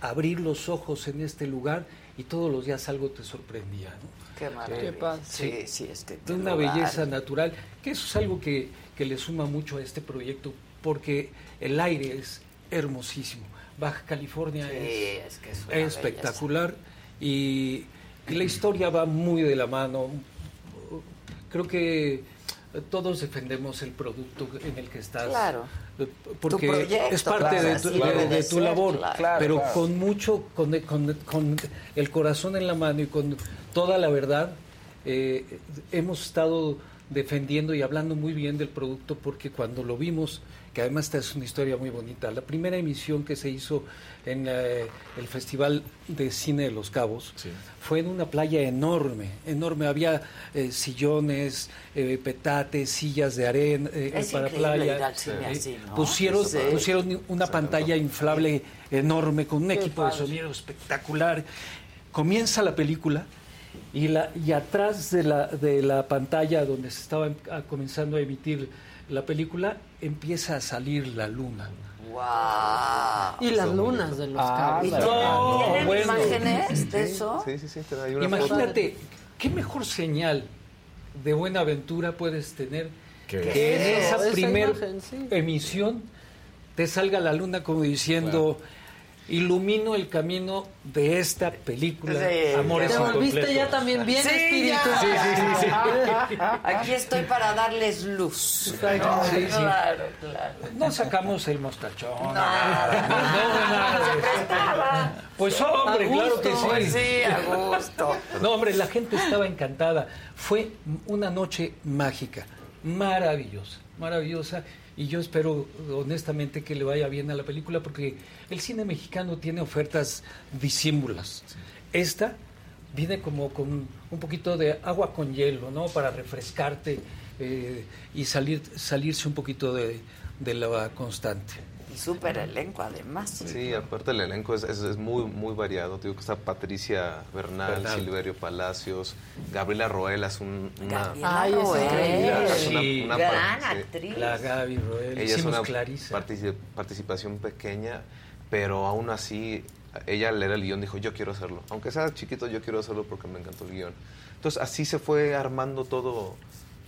abrir los ojos en este lugar y todos los días algo te sorprendía. ¿no? Qué maravilla. Qué padre. Sí, sí, es que de una lugar. belleza natural, que eso es algo que, que le suma mucho a este proyecto, porque el aire es hermosísimo. Baja California Sí, es, es que es una espectacular y, y la historia va muy de la mano. Creo que todos defendemos el producto en el que estás. Claro. Porque proyecto, es parte claro, de tu, debe de- de de tu ser, labor, claro. pero con mucho, con, con- con el corazón en la mano y con toda la verdad, eh, hemos estado defendiendo y hablando muy bien del producto porque cuando lo vimos, que además esta es una historia muy bonita, la primera emisión que se hizo en eh, el Festival de Cine de Los Cabos fue en una playa enorme, enorme, había eh, sillones, eh, petates, sillas de arena eh, Es para playa. ir al cine Eh, así, ¿no? Pusieron, Sí. pusieron una pantalla inflable enorme con un Qué equipo de sonido espectacular. Comienza la película y, la, y atrás de la, de la pantalla donde se estaba em- comenzando a emitir la película empieza a salir la luna. ¡Wow! Y las lunas de los Ah, cabos. no, ¿Tienen bueno. imágenes de eso? Sí, sí, sí. te una Imagínate, ¿qué mejor señal de buena aventura puedes tener ¿Qué? que en esa esa primera sí. emisión te salga la luna como diciendo ilumino el camino de esta película Sí, Amores Te volviste Incompletos". ya también bien Sí, espíritu. ya. Sí, sí, sí, sí. <laughs> Aquí estoy para darles luz. Sí. Claro, claro. No sacamos el mostachón. Nada, no, nada prestaba. Pues hombre, claro que sí. pues sí, a gusto. No, hombre, la gente estaba encantada. Fue una noche mágica, maravillosa, maravillosa. Y yo espero honestamente que le vaya bien a la película porque el cine mexicano tiene ofertas disímulas. Esta viene como con un poquito de agua con hielo, ¿no? Para refrescarte eh, y salir, salirse un poquito de la constante. Y súper elenco, además. Sí, aparte el elenco es, es, es muy muy variado. Te digo que está Patricia Bernal, Bernal. Silverio Palacios, Gabriela Roel es un, una... Ay, es una- Sí. una Gran par- sí. actriz. La Gaby Roel, Ella es una partici- participación pequeña, pero aún así ella al leer el guion dijo, yo quiero hacerlo. Aunque sea chiquito, yo quiero hacerlo porque me encantó el guion. Entonces así se fue armando todo,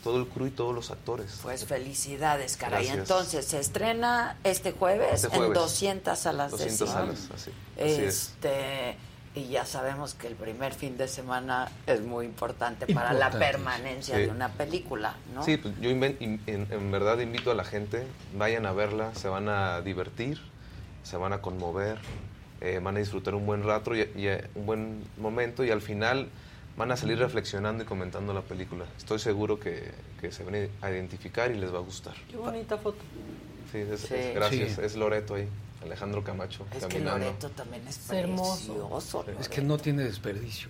todo el crew y todos los actores. Pues felicidades, caray. Gracias. Entonces, se estrena este jueves, Este jueves. en 200 salas 200 de cine. salas, así. así es. Este, y ya sabemos que el primer fin de semana es muy importante, para la permanencia Sí. de una película, ¿no? Sí, pues yo inven- in- en, en verdad invito a la gente, vayan a verla, se van a divertir, se van a conmover, eh, van a disfrutar un buen rato y, y, eh, un buen momento y al final van a salir reflexionando y comentando la película. Estoy seguro que, que se van a identificar y les va a gustar. Qué bonita foto. Sí, es- Sí. es- gracias. Sí. Es Loreto ahí, Alejandro Camacho, Es que caminando. Loreto también es hermoso. precioso. Es que no tiene desperdicio.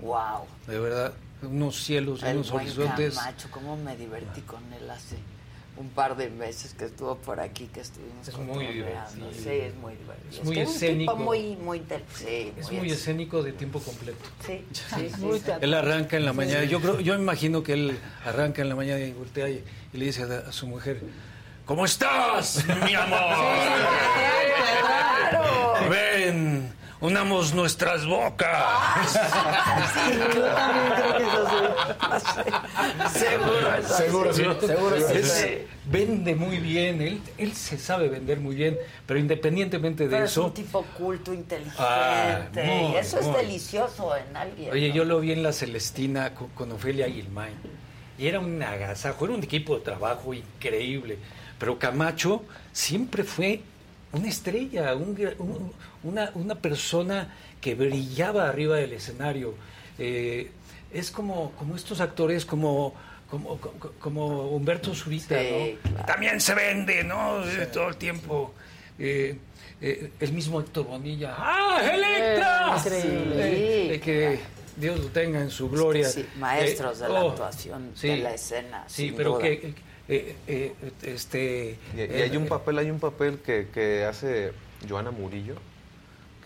Wow. De verdad, unos cielos y El unos buen horizontes. Camacho, cómo me divertí con él hace un par de meses que estuvo por aquí, que estuvimos Es muy divertido. Sí, es muy divertido. Es muy que un escénico. tipo muy, muy, sí, Es muy muy es- escénico de tiempo completo. Sí, sí, sí, Muy sí. teatral. Él arranca en la Sí. mañana. Yo creo, yo imagino que él arranca en la mañana y voltea y, y le dice a, a su mujer, ¿cómo estás, mi amor? Ven, unamos nuestras bocas. Yo también creo que es así. Seguro <laughs> es así. Seguro, sí. Seguro así. Vende muy bien, él, él se sabe vender muy bien, pero independientemente de Pero es eso, un tipo culto, inteligente. Ah, muy, y eso es muy. delicioso en alguien. Oye, ¿no? yo lo vi en la Celestina con, con Ofelia Guilmain. Y era un agasajo, era un equipo de trabajo increíble. Pero Camacho siempre fue una estrella, un una, una persona que brillaba arriba del escenario. Eh, es como, como estos actores como, como, como, Humberto Zurita, Sí, ¿no? También se vende, ¿no? Eh, Todo el tiempo. Eh, eh, el mismo Héctor Bonilla. ¡Ah, Electra! Increíble. Que Dios lo tenga en su gloria. Sí, maestros de la oh, actuación, de la escena. Sí, pero duda. que eh, eh, este Y, y hay eh, un papel, hay un papel que, que hace Joana Murillo,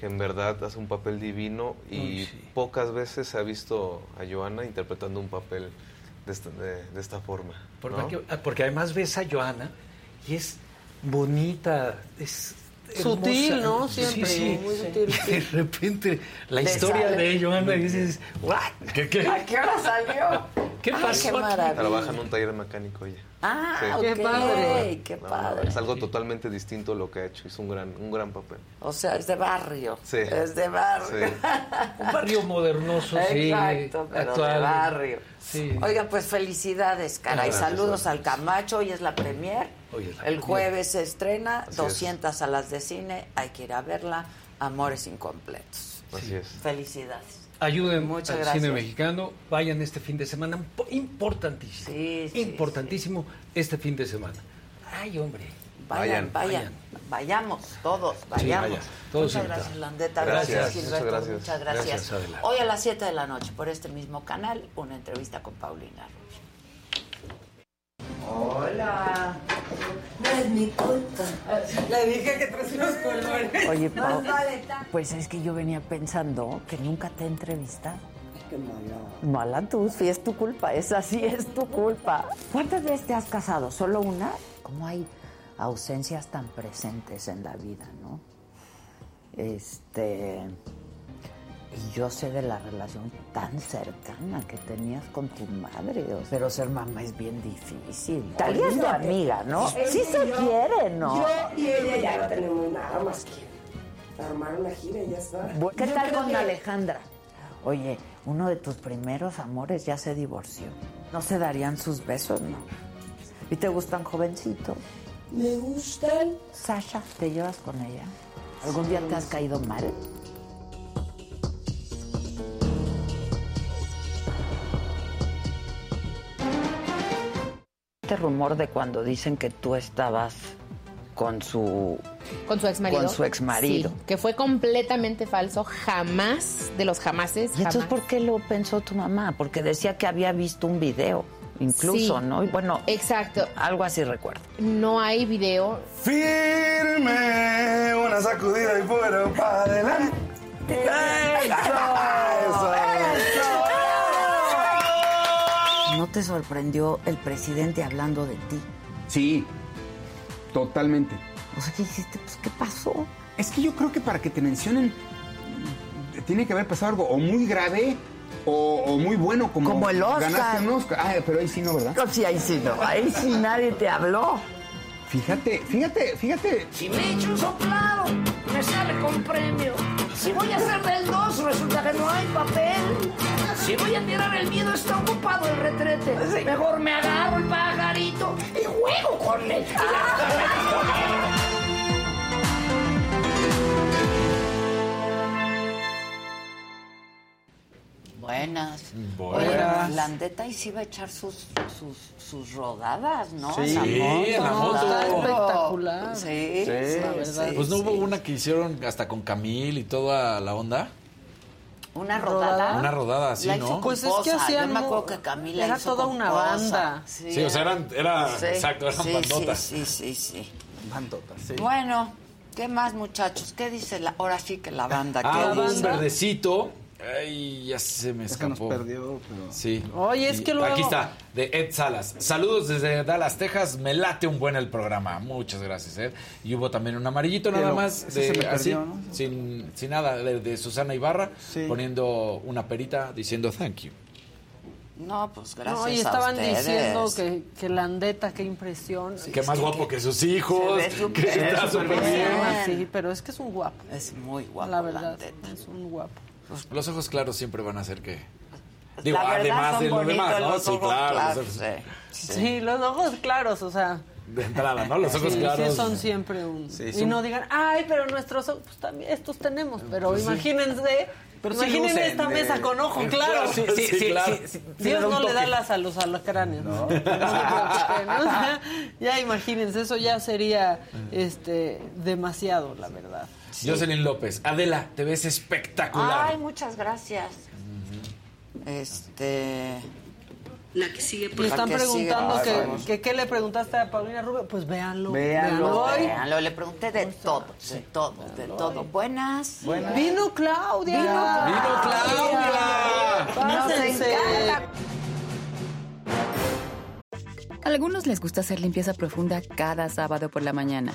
que en verdad hace un papel divino y Uy, sí. pocas veces se ha visto a Joana interpretando un papel de esta, de, de esta forma. Porque, ¿no? porque- porque además ves a Joana y es bonita, es Sutil, hermosa. ¿no? Siempre, muy sutil, <laughs> Y sí. De repente la historia sale. de Joana y dices, "What? ¿Qué, qué? ¿A qué hora salió? ¿Qué Ay, pasó qué aquí?" maravilla. Trabaja en un taller mecánico ella. Ah, Sí. ok. Qué padre. Qué no, padre. es algo totalmente distinto lo que ha hecho. Hizo un gran, un gran papel. O sea, es de barrio. Sí. Es de barrio. Sí. Un barrio modernoso, sí, Exacto, pero actual. de barrio. Sí. Oigan, pues felicidades, caray. Gracias, Saludos gracias. al Camacho. Hoy es la premier. Hoy es la El jueves se estrena. Así es. 200 salas de cine. Hay que ir a verla. Amores incompletos. Así es. Felicidades. Ayuden Muchas al gracias. cine mexicano, vayan este fin de semana, impo- importantísimo. Sí, sí, importantísimo este fin de semana. Ay, hombre. Vayan, vayan. Vayan. Vayamos, todos, vayamos. todos muchas gracias, Landeta. Gracias, Gracias, muchas Gilberto. gracias. Muchas gracias. Hoy a las 7 de la noche, por este mismo canal, una entrevista con Paulina. Hola. No es mi culpa. Le dije que traes unos colores. Oye, Pau, pues es que yo venía pensando que nunca te he entrevistado. Qué mala. Mala tú, sí es tu culpa, esa sí es tu culpa. ¿Cuántas veces te has casado? ¿Solo una? ¿Cómo hay ausencias tan presentes en la vida, no? Este. Y yo sé de la relación tan cercana que tenías con tu madre, o- pero ser mamá es bien difícil. Talía es tu amiga, ¿no? Sí se yo- quieren, ¿no? Yo y ella ya no tenemos nada más que armar una gira y ya está. ¿Qué Yo tal con que- Alejandra? Oye, uno de tus primeros amores ya se divorció. ¿No se darían sus besos, no? ¿Y te gustan jovencitos? Me gustan. Sasha, ¿te llevas con ella? ¿Algún día te has caído mal? Este rumor de cuando dicen que tú estabas con su Con su ex marido. Con su exmarido. Sí, que fue completamente falso. Jamás, de los jamases. ¿Y entonces jamás. por qué lo pensó tu mamá? Porque decía que había visto un video, incluso, Sí. ¿no? Y bueno, Exacto. algo así recuerdo. No hay video. Firme, una sacudida y fuera para adelante. ¿No te sorprendió el presidente hablando de ti? Sí, totalmente. O sea, ¿qué hiciste? Pues, ¿qué pasó? Es que yo creo que para que te mencionen tiene que haber pasado algo o muy grave o, o muy bueno como, Como el Oscar. ganaste un Oscar. Ah, pero ahí sí no, ¿verdad? No, sí, ahí sí no. Ahí sí nadie te habló. Fíjate, fíjate, fíjate. Si me echo un soplado, me sale con premio. Si voy a hacer del 2, resulta que no hay papel. Si voy a tirar el miedo, está ocupado el retrete. Mejor me agarro el pajarito y juego con él. Buenas. Buenas. Oye, Landeta y sí va a echar sus, sus, sus rodadas, ¿no? Sí, en la moto. Está espectacular. Sí, sí, la verdad. sí, Pues no sí. hubo una que hicieron hasta con Camil y toda la onda. Una rodada. Una rodada La ¿no? con Pues es que hacían Yo me acuerdo que Camila era hizo toda con una Poza. banda. Sí, o sea, eran- era- exacto, eran sí, bandotas. Sí, sí, sí, sí. Bandotas, sí. Bueno, ¿qué más, muchachos? ¿Qué dice la... Ahora sí que la banda. ¿qué Ah, hubo un dice? verdecito. Ay, ya se me Ya se nos escapó. perdió, pero... Sí. Oye, es que luego- Aquí está, de Ed Salas. Saludos desde Dallas, Texas. Me late un buen el programa. Muchas gracias, Ed. Y hubo también un amarillito nada más, de, se me así, perdió, ¿no? sin, sin nada, de, de Susana Ibarra, Sí. poniendo una perita diciendo thank you. No, pues gracias No, y a estaban ustedes. diciendo que, que Landeta, qué impresión. Qué más guapo que sus hijos. se ve súper <laughs> que está bien. súper bien. Sí, pero es que es un guapo. Es muy guapo, La verdad, Landeta. es un guapo. Los ojos claros siempre van a hacer que... Digo, además son de lo demás, ¿no? los Sí, ojos claro. los claros, ojos- sí. Sí. los ojos claros, o sea. De entrada, ¿no? Los ojos sí, claros. sí son siempre un... Sí, y no digan, ay, pero nuestros ojos, pues también estos tenemos, pero Pues sí. imagínense... Pero imaginen esta de- mesa con ojo Sí, claro. sí, sí, sí, claro. sí, sí, Dios no le da las a los alacranes. ¿no? ¿no? <laughs> <laughs> Ya imagínense, eso ya sería este demasiado, la verdad. Jocelyn López. Adela, te ves espectacular. Ay, muchas gracias. Este... La que sigue, por están que sigue, preguntando que, qué le preguntaste a Paulina Rubio. Pues véanlo. Véanlo. Véanlo, le pregunté de todo, de todo, de todo. Buenas. Vino Claudia. ¡Vino Claudia! Nos Pásense. algunos les gusta hacer limpieza profunda cada sábado por la mañana.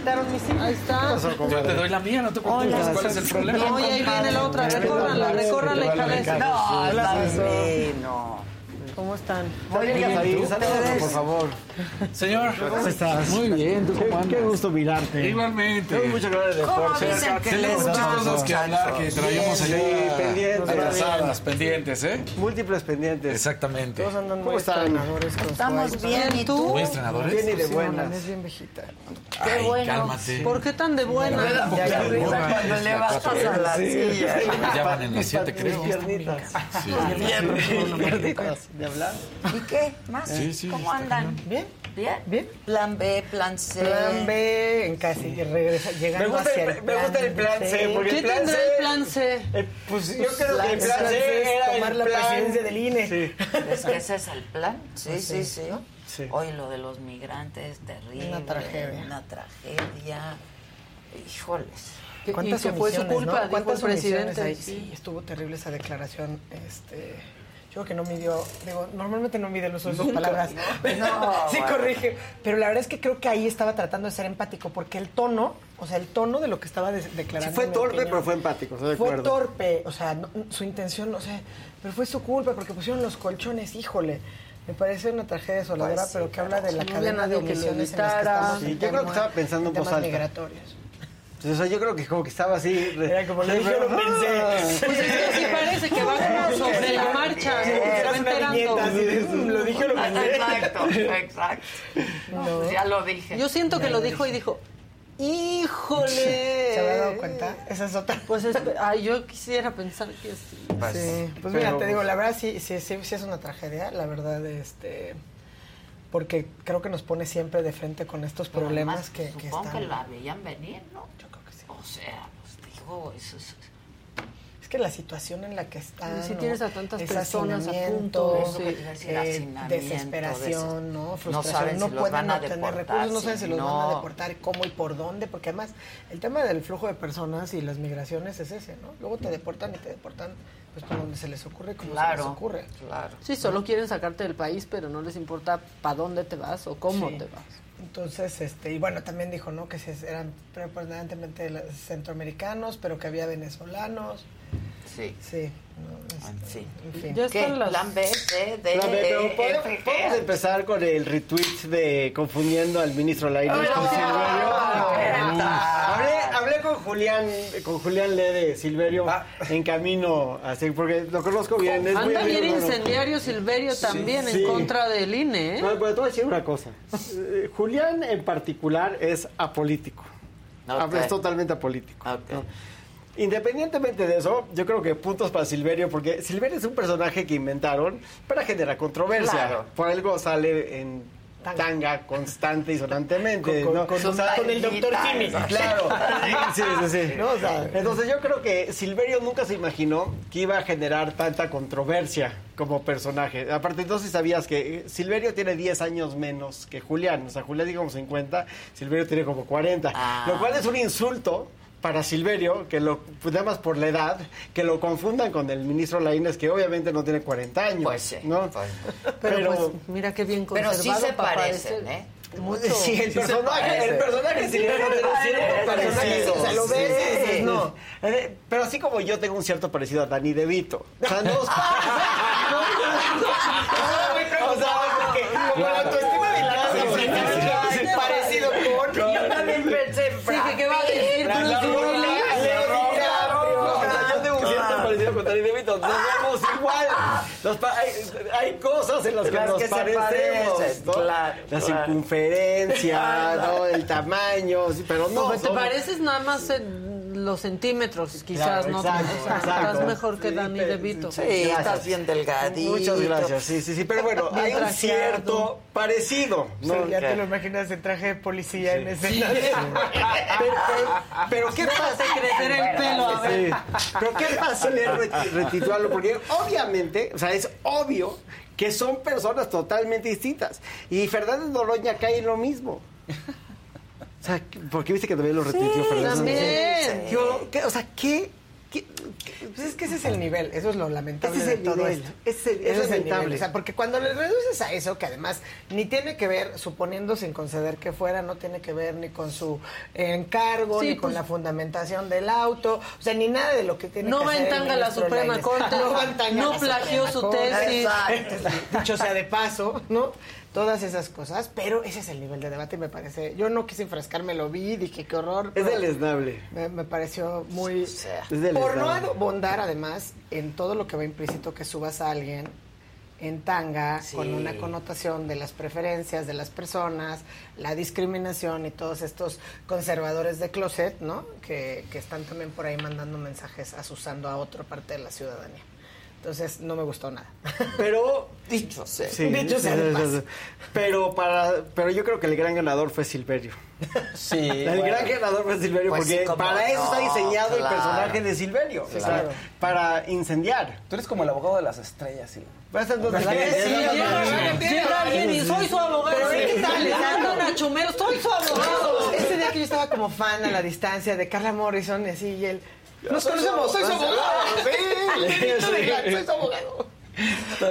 Quitaron mis hijos. Ahí está. Yo te doy la mía, no te preocupes. Hola. ¿Cuál es el problema? No, y ahí viene la otra. Recórranla, recórranla, hija de. No, está bien, no. ¿Cómo están? Muy bien, Saludos, por favor. Señor, ¿Cómo estás? Muy bien, ¿tú cómo Qué gusto mirarte. igualmente. Tengo muchas ganas de ¿Cómo Forza. dicen que les Tenemos muchas cosas que hablar que traíamos Sí, allá pendientes. atrasadas, pendientes, ¿eh? Múltiples pendientes. Exactamente. Todos andan muy estrenadores con Estamos bien, ¿y tú? ¿Muy estrenadores? Bien y de Sí, buenas. es bien viejita. Qué Ay, bueno. cálmate. ¿Por qué tan de buena? Ya, ya, Cuando le bajas a la silla. Ya van en las siete, Mis creo. piernitas. Sí. Mis piernitas. ¿De hablar? ¿Y qué más? Sí, sí, ¿Cómo andan? Bien. ¿Bien? Bien. Plan B, plan C. Plan B, en casi regresa, llegando Me gusta hacia el- me gusta el plan C, porque ¿Qué el plan tendrá C- el plan C? Eh, pues yo Plan creo que el plan C C es era tomar el la plan- presidencia del INE. Sí. Es que ese es el plan. Sí, sí, sí. Sí. Hoy lo de los migrantes, terrible. Una tragedia. Una tragedia. Híjoles. Y ¿Cuántas que fue su culpa, no? dijo el ¿Cuántas omisiones presidente. hay? Sí, estuvo terrible esa declaración. Este, yo creo que no midió, digo, normalmente no mide el uso de sus palabras. ¿no? <laughs> No, sí bueno. corrige. Pero la verdad es que creo que ahí estaba tratando de ser empático, porque el tono, o sea, el tono de lo que estaba de- declarando. Sí, fue torpe, opinión, pero fue empático, estoy de Fue acuerdo. torpe, o sea, no- su intención, no sé, pero fue su culpa porque pusieron los colchones, híjole. Me parece una tragedia desoladora, Pues sí, pero que habla de la cadena de omisiones en las que estamos Sí, yo creo que estaba pensando en temas alta. Migratorios. O sea, yo creo que como que estaba así. Era como, lo dije, lo pensé. Pues es que sí parece que va como sobre la marcha, Sí, se va enterando. "Mm, lo dije, lo pensé. Exacto, <laughs> exacto. No, pues ya lo dije. Yo siento que lo dijo y dijo, ¡híjole! <laughs> ¿Se había dado cuenta? Esa es otra. Pues espe- ay, yo quisiera pensar que sí. Sí, pues mira, te digo, la verdad sí, sí, sí, sí es una tragedia, la verdad, este... porque creo que nos pone siempre de frente con estos problemas Además, que, que supongo que la veían venir, ¿no? Yo. O sea, pues digo, eso es... Es que la situación en la que están. Sí, ¿no? tienes a tantas Ese personas a punto, eh, desesperación, des- ¿no? no Frustración. saben No, si los pueden van a obtener deportar, recursos, no saben si si los van no. a deportar, cómo y por dónde, porque además el tema del flujo de personas y las migraciones es ese, ¿no? Luego te deportan y te deportan pues por donde se les ocurre, como se les Claro, ocurre. Claro. Sí, solo quieren sacarte del país, pero no les importa para dónde te vas o cómo Sí. te vas. Entonces, este, y bueno, también dijo, ¿no? Que eran preponderantemente centroamericanos, pero que había venezolanos. Sí. Sí. En este, fin. en las- Plan B, C, D, Plan B, pero E, podemos, F, G. podemos empezar con el retweet de confundiendo al ministro Lainez con Silverio. Hablé, hablé con Julián, con Julián L. de Silverio en camino, así porque lo conozco bien. Es muy Anda bien incendiario Silverio también sí. en contra del INE, ¿eh? No, pero te voy a decir una cosa. Eh, Julián en particular es apolítico. Es totalmente apolítico. Ok. Independientemente de eso, yo creo que puntos para Silverio, porque Silverio es un personaje que inventaron para generar controversia. Claro. Por algo sale en tanga constante y sonantemente. Con- ¿no? con- O sea, con el doctor Kimi. Claro. Sí, sí, sí. No, o sea, Entonces yo creo que Silverio nunca se imaginó que iba a generar tanta controversia como personaje. Aparte, entonces sabías que Silverio tiene 10 años menos que Julián. O sea, Julián tiene como 50, Silverio tiene como 40. Ah. Lo cual es un insulto para Silverio, que lo, pues nada más por la edad, que lo confundan con el ministro Laínez, que obviamente no tiene 40 años. Pues sí, ¿no? pues. Pero, Pero- pues mira qué bien Pero conservado sí se parecen. ¿eh? Mucho. Sí, el Sí personaje, el personaje de Silverio tiene cierto parecido. O sea, lo ves no. Eh, Pero así como yo tengo un cierto parecido a Dani DeVito. O sea, nos O sea, porque como la autoestima de la casa parecido con... Yo también pensé en Sí, que qué va a decir La- la- Bruce la- Willis. O sea, yo tengo un cierto parecido con Dani DeVito. Nos vemos igual. Nos hay, hay cosas en las que Las nos que parecemos. parecen, ¿no? claro, La claro. circunferencia, <laughs> ¿no? el tamaño. Pero no. Pues te somos- pareces nada más en los centímetros, quizás, Claro, ¿no? exacto, O sea, exacto. Estás mejor que Sí, Dani pe- DeVito. Sí, Gracias. estás bien delgadito. Muchas gracias, sí, sí, sí. Pero bueno, Bien hay un cierto parecido. ¿no? Sí, ya te lo imaginas en traje de policía en escena. <laughs> Pero, pero- pero ¿qué <laughs> pasa? Crecer el pelo, a ver. Sí. Pero qué fácil es reti- retitularlo, porque obviamente, o sea, es obvio que son personas totalmente distintas. Y Fernández Noroña cae en lo mismo. O sea, porque viste que también lo retuiteó Fernández también. Yo, ¿qué- o sea, ¿qué? qué- Pues es que ese es el nivel, eso es lo lamentable Ese es el de todo nivel, esto. ese- es Ese el lamentable. nivel. O sea, porque cuando le reduces a eso, que además ni tiene que ver, suponiendo sin conceder que fuera, no tiene que ver ni con su encargo, Sí, ni con pues- la fundamentación del auto, o sea, ni nada de lo que tiene No que va hacer en el tanga la Suprema. Corte, <laughs> no va en tanga no la plagió su tesis. Exacto. Dicho sea de paso, ¿no? Todas esas cosas, pero ese es el nivel de debate y me parece, yo no quise enfrascarme, lo vi, dije qué horror. Es deleznable. me, me pareció muy... Es Por no abundar, además, en todo lo que va implícito que subas a alguien en tanga, Sí. con una connotación de las preferencias de las personas, la discriminación y todos estos conservadores de closet, ¿no? Que, que están también por ahí mandando mensajes asusando a otra parte de la ciudadanía. Entonces, no me gustó nada. <laughs> Pero Dicho sea. Sí, Dicho sea de sí, sí, paso. sí. Pero para, pero yo creo que el gran ganador fue Silverio. Sí. <laughs> El gran ganador fue Silverio Pues porque para eso no, está diseñado claro. el personaje de Silverio, o sea, Claro. para incendiar. Tú eres como el abogado de las estrellas, sí. ¿Verdad ¿Verdad que sí? Llega alguien y soy su abogado. A chumero, soy su abogado. Ese día que yo estaba como fan a la distancia de Carla Morrison y así, y él... Nos conocemos, soy su abogado. Sí, Soy su abogado.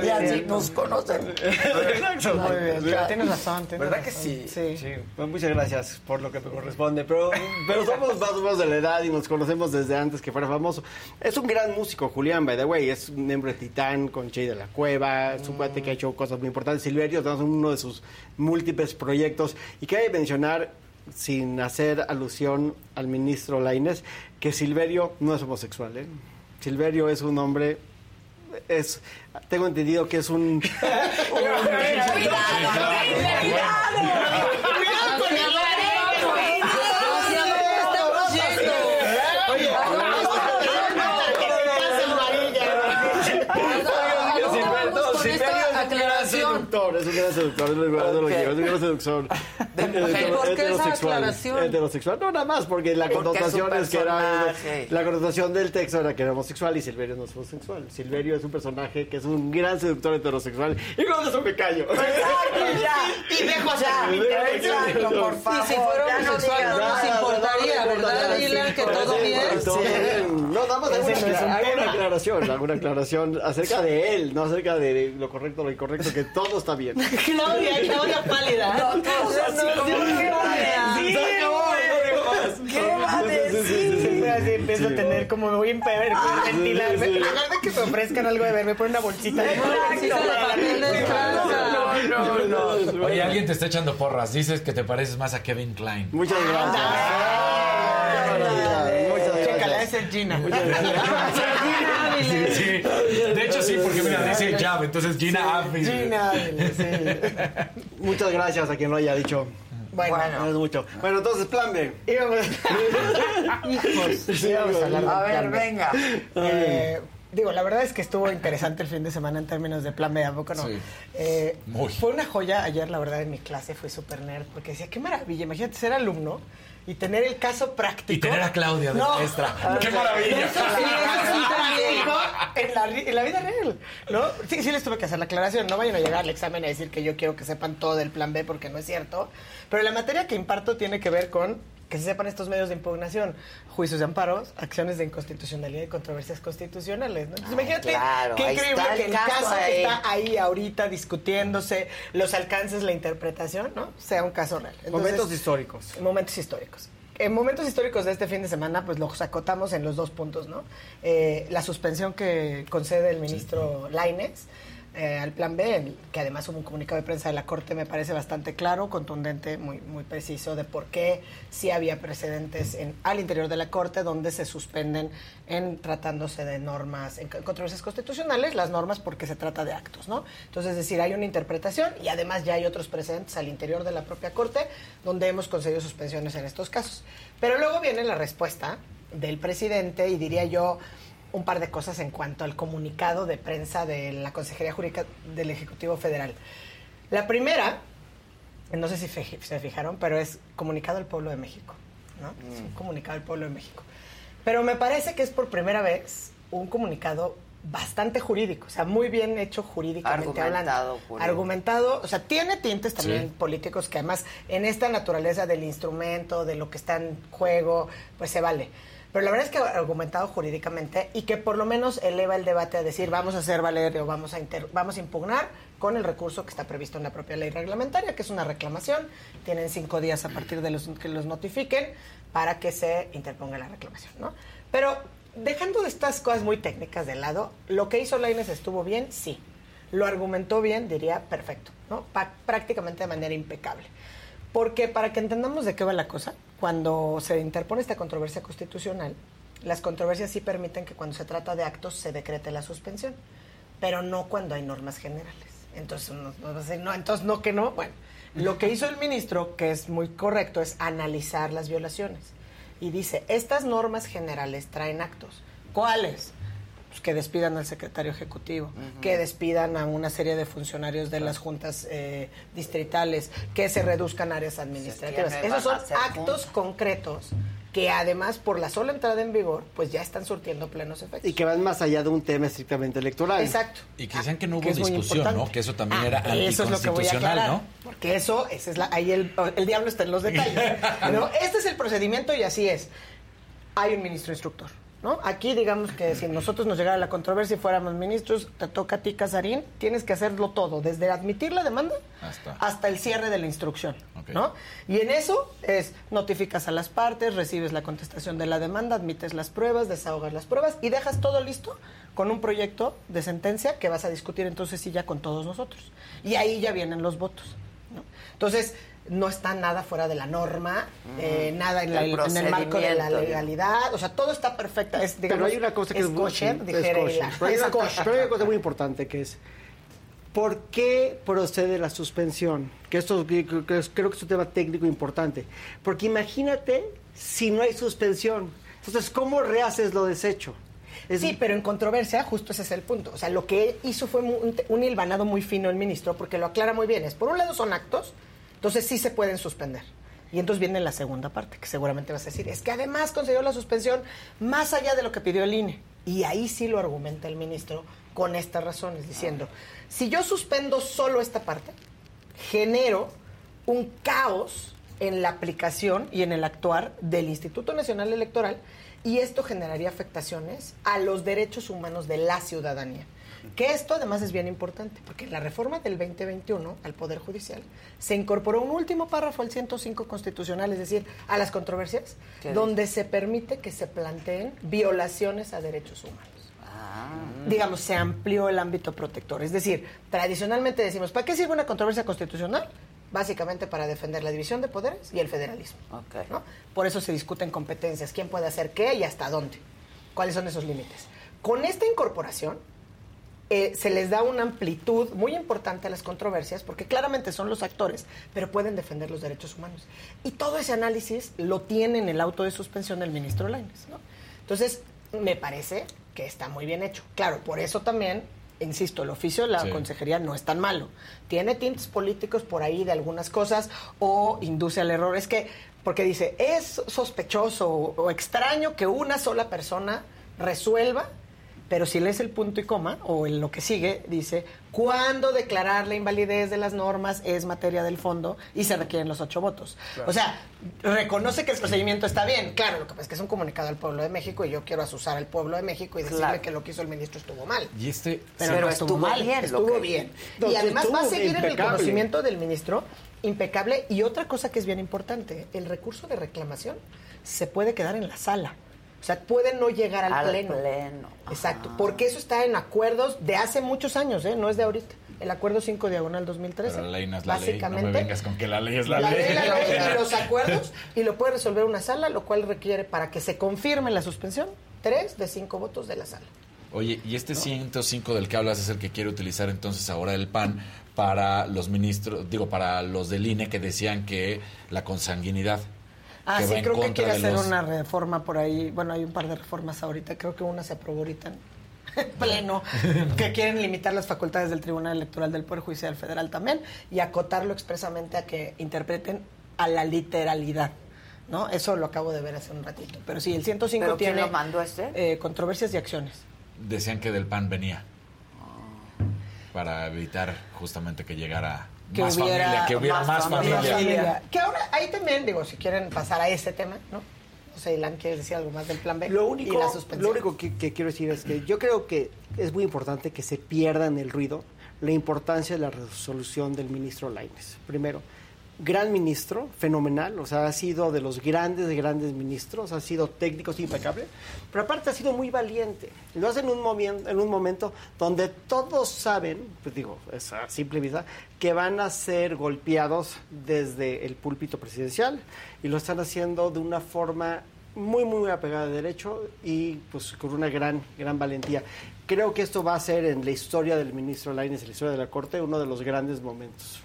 Y así nos conocen. Exacto. Muy bien, tienes razón. tienes ¿Verdad que sí? Sí. Sí, pues muchas gracias por lo que me corresponde, pero, pero somos más o menos de la edad y nos conocemos desde antes que fuera famoso. Es un gran músico, Julián, by the way, es un miembro de Titán, con Che de la Cueva, es un cuate que ha hecho cosas muy importantes. Silverio, estamos en uno de sus múltiples proyectos. Y cabe mencionar, sin hacer alusión al ministro Lainez, que Silverio no es homosexual, ¿eh? Silverio es un hombre... Es, tengo entendido que es un, <laughs> Con seductor, es un gran seductor, es un gran Ok. es un gran seductor. mujer. ¿Por qué esa Heterosexual, aclaración? Heterosexual, no, nada más, porque la Porque connotación es que era... La connotación del texto era que era homosexual y Silverio no es homosexual. Silverio es un personaje que es un gran seductor heterosexual y con eso me callo. Exacto, ya. <laughs> Y dejo Ya, Exacto, por favor. Y si fuera no homosexual no nos importaría, no, no, ¿verdad, no, Dylan? Que todo bien. todo bien. No, nada más hago Ese una, no es un hago una tema. aclaración, hago una aclaración acerca de él, no acerca de lo correcto, lo incorrecto, que todo está bien. Claudia, Claudia pálida. No, así ¿qué va a empiezo tener como me voy a empever, Ah, ventilarme. sí, sí. En lugar de que me ofrezcan algo de ver, me ponen una bolsita de No, no, no. Oye, alguien te está echando porras. Dices que te pareces más a Kevin Klein. Muchas gracias. Muchas gracias. Chécala, esa es Gina. Sí, sí. De hecho, sí, porque mira, dice Jab, entonces Gina Ávila. Gina sí. <laughs> Muchas gracias a quien lo haya dicho. Bueno, No es mucho. Bueno, entonces, plan B. íbamos. <laughs> Hijos, íbamos a hablar de A ver, plan B. venga. Eh, digo, la verdad es que estuvo interesante el fin de semana en términos de plan B, ¿a poco no? Sí. Eh, Muy. Fue una joya ayer, la verdad, en mi clase, fui súper nerd, porque decía, qué maravilla, imagínate ser alumno y tener el caso práctico. Y tener a Claudia de No. maestra. <laughs> ¡Qué maravilla! Eso sí, eso sí <laughs> práctico en la, en la vida real, ¿no? Sí, sí les tuve que hacer la aclaración. No vayan a llegar al examen a decir que yo quiero que sepan todo del plan B porque no es cierto. Pero la materia que imparto tiene que ver con que se sepan estos medios de impugnación, juicios de amparos, acciones de inconstitucionalidad y controversias constitucionales. ¿no? Entonces, imagínate claro, qué increíble que el caso caso ahí. está ahí ahorita discutiéndose, los alcances, la interpretación, ¿no? Sea un caso real. Entonces, Momentos históricos. Momentos históricos. En momentos históricos de este fin de semana, pues los acotamos en los dos puntos, ¿no? Eh, la suspensión que concede el ministro Laines eh, al plan B, que además hubo un comunicado de prensa de la Corte, me parece bastante claro, contundente, muy, muy preciso de por qué sí había precedentes en, al interior de la Corte donde se suspenden en tratándose de normas, en controversias constitucionales, las normas porque se trata de actos, ¿no? Entonces, es decir, hay una interpretación y además ya hay otros precedentes al interior de la propia Corte donde hemos concedido suspensiones en estos casos. Pero luego viene la respuesta del presidente y diría yo un par de cosas en cuanto al comunicado de prensa de la Consejería Jurídica del Ejecutivo Federal. La primera, no sé si se fijaron, pero es comunicado al pueblo de México, ¿no? Es un comunicado al pueblo de México. Pero me parece que es por primera vez un comunicado bastante jurídico, o sea, muy bien hecho jurídicamente Argumentado, hablando. jurídico. Argumentado, o sea, tiene tintes también Sí. políticos que además en esta naturaleza del instrumento, de lo que está en juego, pues se vale. Pero la verdad es que argumentado jurídicamente y que por lo menos eleva el debate a decir vamos a hacer valer o vamos a, vamos a impugnar con el recurso que está previsto en la propia ley reglamentaria, que es una reclamación. Tienen cinco días a partir de los que los notifiquen para que se interponga la reclamación, ¿no? Pero dejando estas cosas muy técnicas de lado, lo que hizo Laines estuvo bien, sí. Lo argumentó bien, diría perfecto, ¿no? Prácticamente de manera impecable. Porque para que entendamos de qué va la cosa, cuando se interpone esta controversia constitucional, las controversias sí permiten que cuando se trata de actos se decrete la suspensión, pero no cuando hay normas generales. Entonces, no, no, entonces no que no. Bueno, lo que hizo el ministro, que es muy correcto, es analizar las violaciones. Y dice, estas normas generales traen actos. ¿Cuáles? Pues que despidan al secretario ejecutivo, que despidan a una serie de funcionarios de las juntas eh, distritales, que se reduzcan áreas administrativas. Esos son actos concretos que además por la sola entrada en vigor, pues ya están surtiendo plenos efectos. Y que van más allá de un tema estrictamente electoral. Exacto. Y que decían que no hubo Que es muy discusión. Que eso también Ah, era Eso es lo que voy a anticonstitucional, aclarar. ¿no? Porque eso, esa es la, ahí el, el diablo está en los detalles. <laughs> ¿no? Este es el procedimiento y así es. Hay un ministro instructor. ¿No? Aquí digamos que si nosotros nos llegara la controversia y fuéramos ministros, te toca a ti, Casarín, tienes que hacerlo todo, desde admitir la demanda Hasta. hasta el cierre de la instrucción, ¿no? Y en eso es notificas a las partes, recibes la contestación de la demanda, admites las pruebas, desahogas las pruebas y dejas todo listo con un proyecto de sentencia que vas a discutir entonces sí ya con todos nosotros. Y ahí ya vienen los votos. ¿no? Entonces, no está nada fuera de la norma, eh, nada en, la- El en el marco de la legalidad, o sea, todo está perfecto. Es, Pero digamos, hay una cosa que es, muy- kosher, sí, dijera es kosher. Pero hay Es una- pero hay una cosa muy importante que es ¿por qué procede la suspensión? Que esto que- que- que es- creo que es un tema técnico importante. Porque imagínate si no hay suspensión. Entonces, ¿cómo rehaces lo deshecho? Sí, pero en controversia, justo ese es el punto. O sea, lo que hizo fue un, un hilvanado muy fino el ministro, porque lo aclara muy bien. Es, por un lado son actos, entonces sí se pueden suspender. Y entonces viene la segunda parte, que seguramente vas a decir, es que además concedió la suspensión más allá de lo que pidió el INE. Y ahí sí lo argumenta el ministro con estas razones, diciendo, si yo suspendo solo esta parte, genero un caos en la aplicación y en el actuar del Instituto Nacional Electoral y esto generaría afectaciones a los derechos humanos de la ciudadanía. Que esto además es bien importante, porque en la reforma del 2021 al Poder Judicial se incorporó un último párrafo al 105 constitucional, es decir, a las controversias, ¿Qué donde se permite que se planteen violaciones a derechos humanos digamos, se amplió el ámbito protector. Es decir, tradicionalmente decimos, ¿para qué sirve una controversia constitucional? Básicamente para defender la división de poderes y el federalismo. ¿no? Por eso se discuten competencias, quién puede hacer qué y hasta dónde, cuáles son esos límites. Con esta incorporación eh, se les da una amplitud muy importante a las controversias, porque claramente son los actores, pero pueden defender los derechos humanos. Y todo ese análisis lo tiene en el auto de suspensión del ministro Lainez. ¿no? Entonces, me parece que está muy bien hecho. Claro, por eso también, insisto, el oficio de la Sí. consejería no es tan malo. Tiene tintes políticos por ahí de algunas cosas o induce al error. Es que, porque dice, es sospechoso o, o extraño que una sola persona resuelva, pero si lees el punto y coma o en lo que sigue, dice, cuando declarar la invalidez de las normas es materia del fondo y se requieren los ocho votos. Claro. O sea, reconoce que el procedimiento está bien. Claro, lo que pasa es que es un comunicado al pueblo de México y yo quiero asusar al pueblo de México y decirle Claro. que lo que hizo el ministro estuvo mal. Y este. Pero, Pero estuvo, estuvo mal, bien lo estuvo que- bien. Y además va a seguir en el conocimiento del ministro impecable. Y otra cosa que es bien importante, el recurso de reclamación se puede quedar en la sala. O sea, puede no llegar al, Al pleno. pleno. Exacto, porque eso está en acuerdos de hace muchos años, ¿eh? no es de ahorita. El acuerdo 5 diagonal 2013. Pero la ley no es la ley. No Básicamente, me vengas con que la ley es la, la ley. ley, la ley <laughs> y los acuerdos y lo puede resolver una sala, lo cual requiere para que se confirme la suspensión tres de cinco votos de la sala. Oye, y este 105 del que hablas es el que quiere utilizar entonces ahora el PAN para los ministros, digo, para los del INE que decían que la consanguinidad. Ah, que sí, va en creo que quiere hacer los- una reforma por ahí. Bueno, hay un par de reformas ahorita. Creo que una se aprobó ahorita en <laughs> pleno. que quieren limitar las facultades del Tribunal Electoral del Poder Judicial Federal también y acotarlo expresamente a que interpreten a la literalidad. ¿No? Eso lo acabo de ver hace un ratito. Pero sí, el 105 ¿Pero quién tiene lo mandó este? eh, controversias y acciones. Decían que del PAN venía. Para evitar justamente que llegara que más hubiera familia, que hubiera más, familia. Que ahora, ahí también, digo, si quieren pasar a ese tema, ¿no? No sé, Ilan, ¿quieres decir algo más del plan B? Lo y único, la suspensión. lo único que, que quiero decir es que yo creo que es muy importante que se pierda en el ruido la importancia de la resolución del ministro Lainez. Primero, gran ministro, fenomenal, o sea, ha sido de los grandes, grandes ministros, ha sido técnico, sí, impecable, pero aparte ha sido muy valiente. Lo hace en un, momien- en un momento donde todos saben, pues digo, es a simple vista, que van a ser golpeados desde el púlpito presidencial y lo están haciendo de una forma muy, muy apegada de derecho y pues con una gran, gran valentía. Creo que esto va a ser en la historia del ministro Lainez, en la historia de la Corte, uno de los grandes momentos.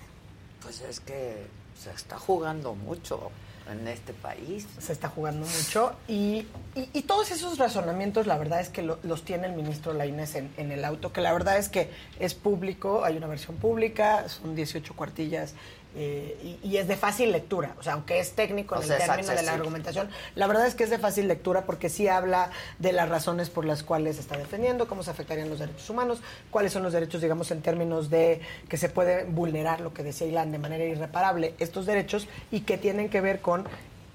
Pues es que se está jugando mucho en este país. Se está jugando mucho y, y- todos esos razonamientos, la verdad es que lo- los tiene el ministro Lainez en, en el auto, que la verdad es que es público, hay una versión pública, son 18 cuartillas eh, y, y es de fácil lectura. O sea, aunque es técnico O en sea, el término de la argumentación, la verdad es que es de fácil lectura porque sí habla de las razones por las cuales se está defendiendo, cómo se afectarían los derechos humanos, cuáles son los derechos, digamos, en términos de que se puede vulnerar, lo que decía Ilan, de manera irreparable estos derechos y que tienen que ver con,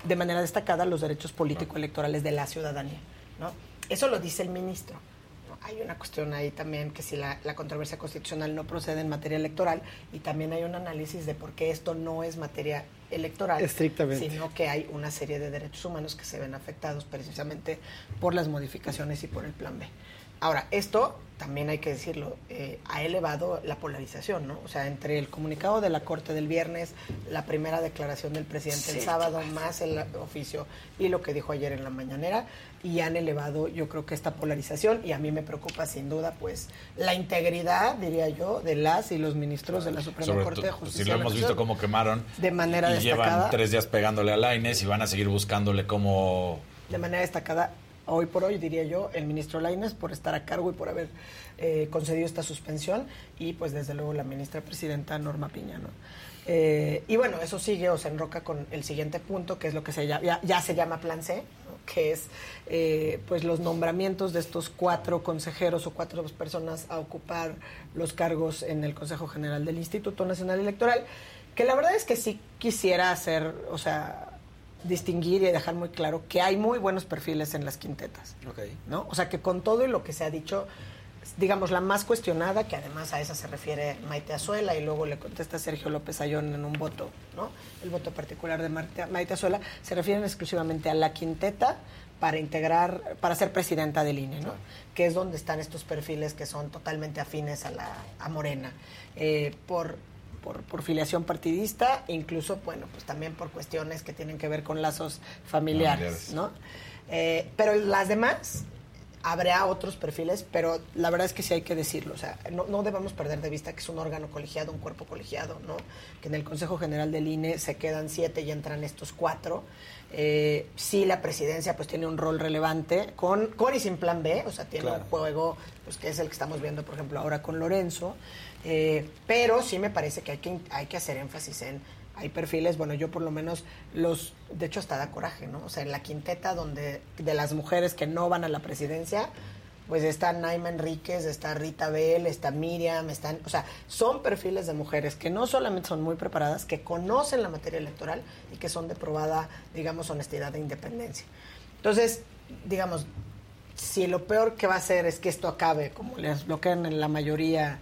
de manera destacada, los derechos político-electorales de la ciudadanía. ¿no? Eso lo dice el ministro. Hay una cuestión ahí también que si la, la controversia constitucional no procede en materia electoral y también hay un análisis de por qué esto no es materia electoral, Estrictamente. sino que hay una serie de derechos humanos que se ven afectados precisamente por las modificaciones y por el plan B. Ahora, esto también hay que decirlo, eh, ha elevado la polarización, ¿no? O sea, entre el comunicado de la Corte del viernes, la primera declaración del presidente el sábado, más el oficio y lo que dijo ayer en la mañanera, y han elevado, yo creo que esta polarización, y a mí me preocupa sin duda, pues, la integridad, diría yo, de las y los ministros de la Suprema Sobre Corte de pues, Justicia. si lo hemos visto cómo quemaron. De manera y destacada. llevan tres días pegándole a Laines y van a seguir buscándole como. de manera destacada hoy por hoy, diría yo, el ministro Lainez por estar a cargo y por haber eh, concedido esta suspensión y pues desde luego la ministra presidenta Norma Piña, ¿no? Eh, y bueno, eso sigue o se enroca con el siguiente punto, que es lo que se llama, ya, ya se llama Plan C, que es eh, pues los nombramientos de estos cuatro consejeros o cuatro personas a ocupar los cargos en el Consejo General del Instituto Nacional Electoral, que la verdad es que sí quisiera hacer, o sea, distinguir y dejar muy claro que hay muy buenos perfiles en las quintetas, ¿no? O sea, que con todo y lo que se ha dicho, digamos, la más cuestionada, que además a esa se refiere Maite Azuela y luego le contesta Sergio López Ayón en un voto, ¿no? El voto particular de Maite, Maite Azuela, se refieren exclusivamente a la quinteta para integrar, para ser presidenta del INE, ¿no? Que es donde están estos perfiles que son totalmente afines a la a Morena, eh, por, por, por filiación partidista, e incluso, bueno, pues también por cuestiones que tienen que ver con lazos familiares, Familiares. ¿no? Eh, pero las demás, habrá otros perfiles, pero la verdad es que sí hay que decirlo. O sea, no, no debemos perder de vista que es un órgano colegiado, un cuerpo colegiado, ¿no? Que en el Consejo General del INE se quedan siete y entran estos cuatro. Eh, sí, la presidencia pues tiene un rol relevante con, con y sin plan B, o sea, tiene Claro. un juego pues que es el que estamos viendo, por ejemplo, ahora con Lorenzo. Eh, pero sí me parece que hay que, hay que hacer énfasis en hay perfiles, bueno, yo por lo menos los, de hecho hasta da coraje, ¿no? O sea, en la quinteta donde de las mujeres que no van a la presidencia, pues está Naima Enríquez, está Rita Bell, está Miriam, están, o sea, son perfiles de mujeres que no solamente son muy preparadas, que conocen la materia electoral y que son de probada, digamos, honestidad e independencia. Entonces, digamos, si lo peor que va a hacer es que esto acabe, como les bloquean en la mayoría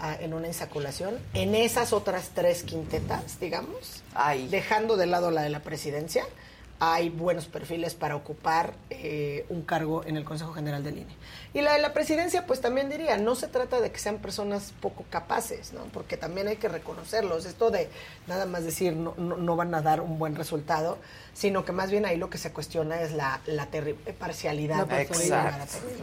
ah, en una insaculación, en esas otras tres quintetas, digamos, dejando de lado la de la presidencia, hay buenos perfiles para ocupar eh, un cargo en el Consejo General del INE. Y la de la presidencia, pues también diría, no se trata de que sean personas poco capaces, ¿no? Porque también hay que reconocerlos. Esto de nada más decir no, no, no van a dar un buen resultado, sino que más bien ahí lo que se cuestiona es la, la terri- parcialidad. La perfil,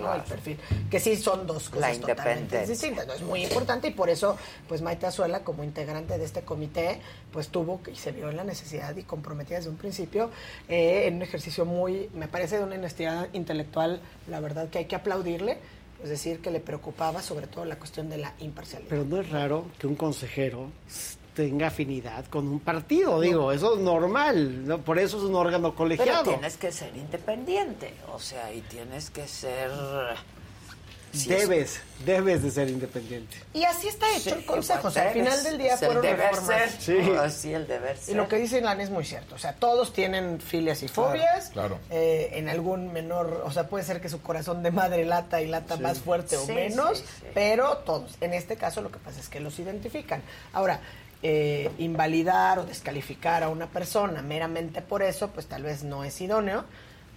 ¿no? El perfil. Que sí son dos cosas totalmente distintas. ¿no? Es muy importante y por eso, pues Maite Azuela, como integrante de este comité, pues tuvo y se vio en la necesidad y comprometida desde un principio eh, en un ejercicio muy, me parece de una honestidad intelectual, la verdad que hay que aplaudirle, es decir, que le preocupaba sobre todo la cuestión de la imparcialidad. Pero no es raro que un consejero tenga afinidad con un partido, digo, eso es normal, ¿no? por eso es un órgano Pero colegiado. tienes que ser independiente, o sea, y tienes que ser... Sí, debes, debes de ser independiente. Y así está hecho Sí, el consejo. O sea, al final del día es el fueron deber reformas. ser, Sí. Así el deber Y ser. lo que dice Ilan es muy cierto. O sea, todos tienen filias y fobias. Claro. Eh, en algún menor, o sea, puede ser que su corazón de madre lata y lata Sí. más fuerte o Sí, menos, sí, sí. pero todos. En este caso lo que pasa es que los identifican. Ahora, eh, invalidar o descalificar a una persona meramente por eso, pues tal vez no es idóneo.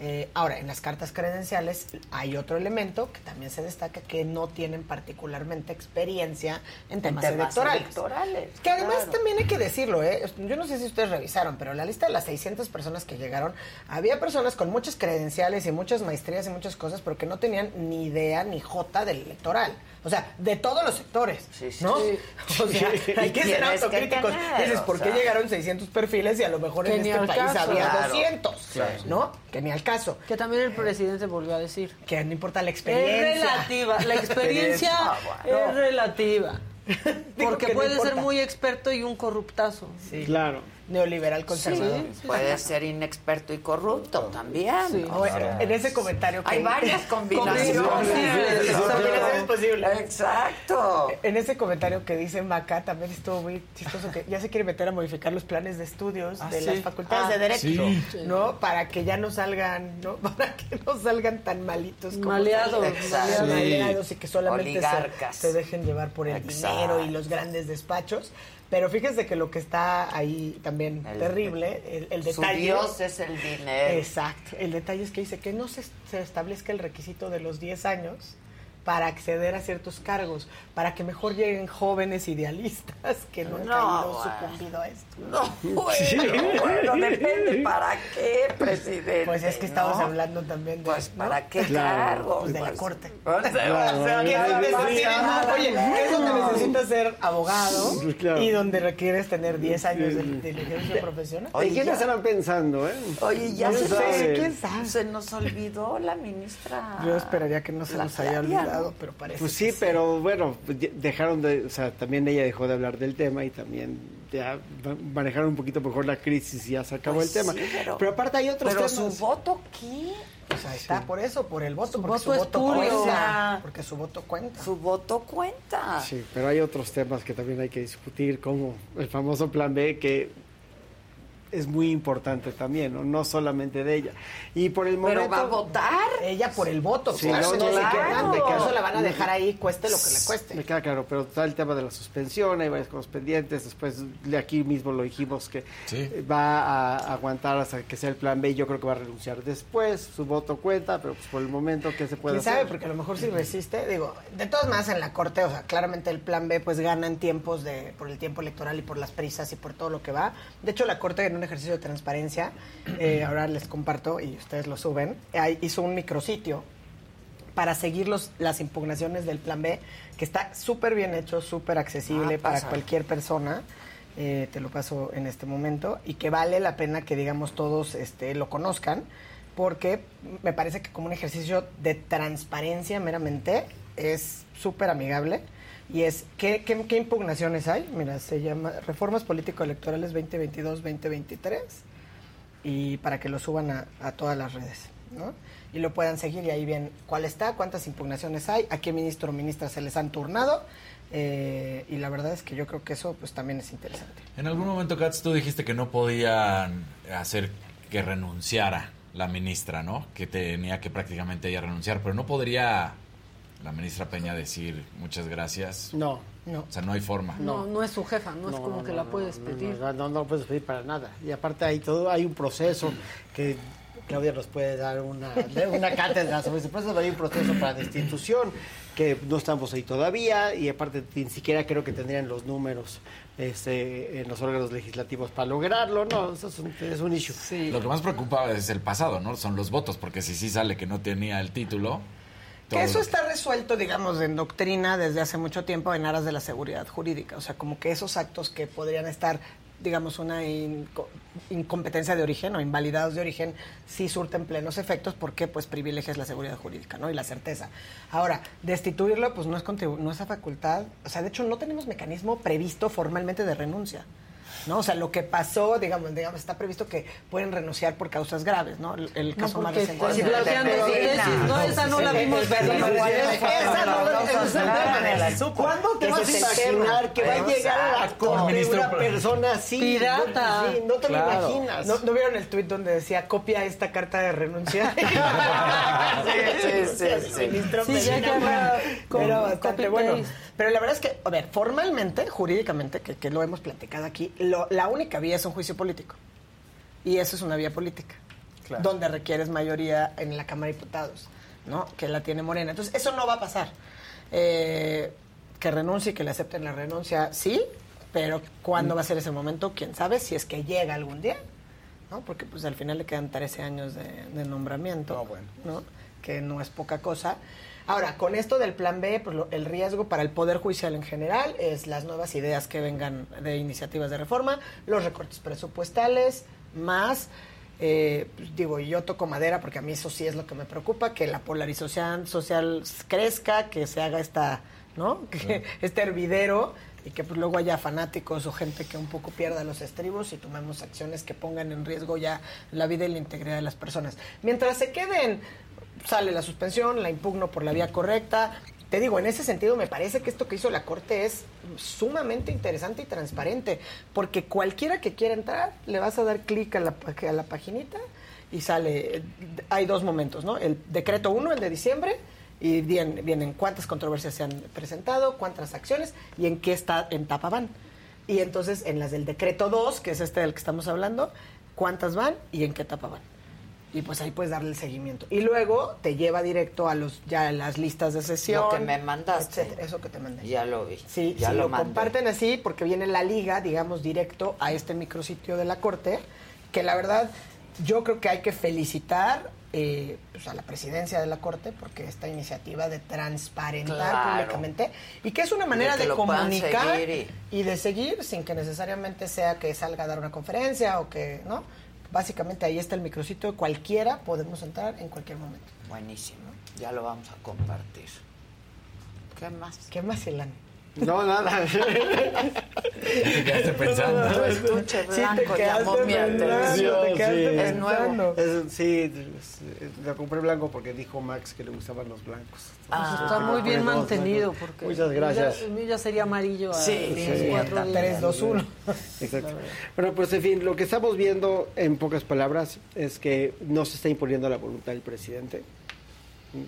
Eh, ahora, en las cartas credenciales hay otro elemento que también se destaca que no tienen particularmente experiencia en temas, temas electorales. electorales, Que además claro. también hay que decirlo, ¿eh? Yo no sé si ustedes revisaron, pero en la lista de las 600 personas que llegaron, había personas con muchas credenciales y muchas maestrías y muchas cosas, pero que no tenían ni idea ni jota del electoral. O sea, de todos los sectores, ¿no? sí. <laughs> O sea, Sí. hay que ser que autocríticos. tener, Dices, ¿por qué sea. llegaron 600 perfiles y a lo mejor Que en este país caso. había Claro. 200? Claro. ¿No? Que ni al caso. Que también el presidente volvió a decir. Que no importa la experiencia. Es relativa. La <laughs> experiencia Ah, bueno. es relativa. <laughs> Porque que no puede ser muy experto y un corruptazo. Claro. Neoliberal conservador. Puede ser inexperto y corrupto también. En- en ese comentario que Hay varias <laughs> combinaciones. Sí, <laughs> posibles. Exacto. En ese comentario que dice Maca también estuvo muy chistoso que ya se quiere meter a modificar los planes de estudios Ah, de sí. las facultades Ah, de derecho, sí. ¿no? Para que ya no salgan, ¿no? <laughs> Para que no salgan tan malitos como Maleados. Maleados, Sí. maleados y que solamente se, se dejen llevar por el Exacto. dinero y los grandes despachos. Pero fíjense que lo que está ahí también El- terrible, el, el Su detalle. Dios es el dinero. Exacto. El detalle es que dice que no se, se establezca el requisito de los 10 años para acceder a ciertos cargos, para que mejor lleguen jóvenes idealistas que no han No, caído sucumbido a esto. No, <laughs> <laughs> bueno, bueno, depende para qué, presidente. Pues es que estamos ¿no? hablando también de... Pues, ¿no? ¿para qué Claro, cargo? pues de la Pues, corte. o sea, Claro, o sea. Oye, es donde necesitas ser abogado Claro. y donde requieres tener 10 años de, de ejercicio profesional. ¿En quién estarán pensando, eh? Oye, ya ¿Quién se, sabe? ¿quién sabe? se nos olvidó la ministra. Yo esperaría que no se La nos haya olvidado, ¿no? pero parece Pues que sí, pero bueno, pues dejaron de, o sea, también ella dejó de hablar del tema y también ya ma- manejaron un poquito mejor la crisis y ya se acabó Pues el tema. sí, pero- aparte hay otros Pero temas. su voto, ¿qué? Pues ahí está, por eso, por el voto, Su porque voto su es voto tuyo. cuenta. Porque su voto cuenta. Su voto cuenta. Sí, pero hay otros temas que también hay que discutir, como el famoso plan B, que es muy importante también, ¿no? No solamente de ella. Y por el momento... ¿Pero va a votar? Ella por el voto. Sí, claro, no, no, claro. quedan, de que eso la van a dejar ahí, cueste lo que le cueste. Me queda claro, pero está el tema de la suspensión, hay varias cosas pendientes. Después de aquí mismo lo dijimos que va a aguantar hasta que sea el plan B y yo creo que va a renunciar después. Su voto cuenta, pero pues por el momento, ¿qué se puede ¿Quién hacer? sabe? Porque a lo mejor si resiste, digo, de todas maneras en la corte, o sea, claramente el plan B pues gana en tiempos de, por el tiempo electoral y por las prisas y por todo lo que va. De hecho, la corte en un ejercicio de transparencia, eh, ahora les comparto y ustedes lo suben, hizo un micrositio para seguir los, las impugnaciones del plan B, que está súper bien hecho, súper accesible Ah, para cualquier persona. eh, te lo paso en este momento. Y que vale la pena que digamos todos este, lo conozcan porque me parece que como un ejercicio de transparencia meramente es súper amigable y es ¿qué, qué, qué impugnaciones hay? Mira, se llama Reformas Político-Electorales 2022-2023 y para que lo suban a, a todas las redes, ¿no? Y lo puedan seguir y ahí ven cuál está, cuántas impugnaciones hay, a qué ministro o ministra se les han turnado eh, y la verdad es que yo creo que eso pues también es interesante. En algún momento, Katz, tú dijiste que no podían hacer que renunciara la ministra, ¿no? Que tenía que prácticamente ella renunciar, pero no podría la ministra Peña decir muchas gracias. No. No. O sea, no hay forma. No, no es su jefa, no, es como no, que no, la puedes no, pedir. No, no, no lo puedes pedir para nada. Y aparte hay todo, hay un proceso que Claudia nos puede dar una, una cátedra sobre ese proceso, hay un proceso para destitución que no estamos ahí todavía y aparte ni siquiera creo que tendrían los números este, en los órganos legislativos para lograrlo, no, eso es un, es un issue. Lo que más preocupa es el pasado, ¿no? Son los votos, porque si sí sale que no tenía el título. Que eso está resuelto, digamos, en doctrina desde hace mucho tiempo en aras de la seguridad jurídica. O sea, como que esos actos que podrían estar, digamos, una inco- incompetencia de origen o invalidados de origen, sí surten plenos efectos porque, pues, privilegias la seguridad jurídica, ¿no? Y la certeza. Ahora, destituirlo, pues, no es, no es a facultad. O sea, de hecho, no tenemos mecanismo previsto formalmente de renuncia. ¿No? O sea, lo que pasó, digamos, digamos, está previsto que pueden renunciar por causas graves, ¿no? El, el No, caso más porque reciente. si bloqueando su tesis, no, esa no la vimos venir. Esa no la de supo. ¿Cuándo te vas a imaginar que va a llegar a la corte una persona así? Pirata. No, no te lo imaginas. ¿No, ¿No vieron el tuit donde decía copia esta carta de renuncia? <laughs> sí, sí, sí. Era bastante bueno. Pero la verdad es que, a ver, formalmente, jurídicamente, que, que lo hemos platicado aquí, lo- la única vía es un juicio político. Y eso es una vía política. Claro. Donde requieres mayoría en la Cámara de Diputados, ¿no? Que la tiene Morena. Entonces, eso no va a pasar. Eh, que renuncie, que le acepten la renuncia, sí, pero ¿cuándo va a ser ese momento? ¿Quién sabe? Si es que llega algún día, ¿no? Porque pues al final le quedan 13 años de, de nombramiento, ¿no? Que no es poca cosa. Ahora, con esto del plan B, pues lo- el riesgo para el Poder Judicial en general es las nuevas ideas que vengan de iniciativas de reforma, los recortes presupuestales, más, eh, pues, digo, yo toco madera porque a mí eso sí es lo que me preocupa, que la polarización social crezca, que se haga esta, ¿no? <laughs> Que, este hervidero y que pues luego haya fanáticos o gente que un poco pierda los estribos y tomemos acciones que pongan en riesgo ya la vida y la integridad de las personas. Mientras se queden, sale la suspensión, la impugno por la vía correcta. Te digo, en ese sentido me parece que esto que hizo la Corte es sumamente interesante y transparente, porque cualquiera que quiera entrar, le vas a dar clic a la, a la paginita y sale, eh, hay dos momentos, ¿no? El decreto 1, el de diciembre, y vienen, vienen cuántas controversias se han presentado, cuántas acciones y en qué está, etapa van. Y entonces en las del decreto 2, que es este del que estamos hablando, cuántas van y en qué etapa van. Y pues ahí puedes darle el seguimiento. Y luego te lleva directo a los ya a las listas de sesión. Lo que me mandaste. etcétera, eso que te mandé. Ya lo vi. Sí, ya si lo, lo, comparten así, porque viene la liga, digamos, directo a este micrositio de la Corte, que la verdad yo creo que hay que felicitar eh, pues, a la presidencia de la Corte porque esta iniciativa de transparentar Claro. públicamente y que es una manera de, comunicar y... de seguir sin que necesariamente sea que salga a dar una conferencia o que, ¿no? Básicamente ahí está el micrositio, cualquiera podemos entrar en cualquier momento. Buenísimo. Ya lo vamos a compartir. ¿Qué más? ¿Qué más, Ilan? No, nada. Te quedaste pensando. Tu estuche Sí, te blanco quedaste llamó mi atención. Es nuevo. Es- sí, es- lo compré blanco porque dijo Max que le gustaban los blancos. Ah, Está muy bien dos mantenido porque Muchas gracias. El mío ya sería amarillo Sí, sí, cuatro está días. 3, 2, 1. Exacto. Bueno, pues en fin, lo que estamos viendo en pocas palabras es que no se está imponiendo la voluntad del presidente.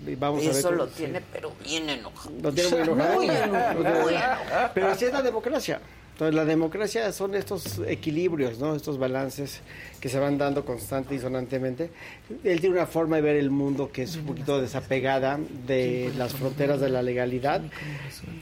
Y Vamos a ver Eso lo tiene, pero bien enojado. Lo tiene muy enojado. Muy <laughs> Lo enojado. tiene- Muy enojado. Pero así es la democracia. Entonces, la democracia son estos equilibrios, ¿no? Estos balances que se van dando constante y sonantemente. Él tiene una forma de ver el mundo que es un poquito desapegada de las fronteras de la legalidad.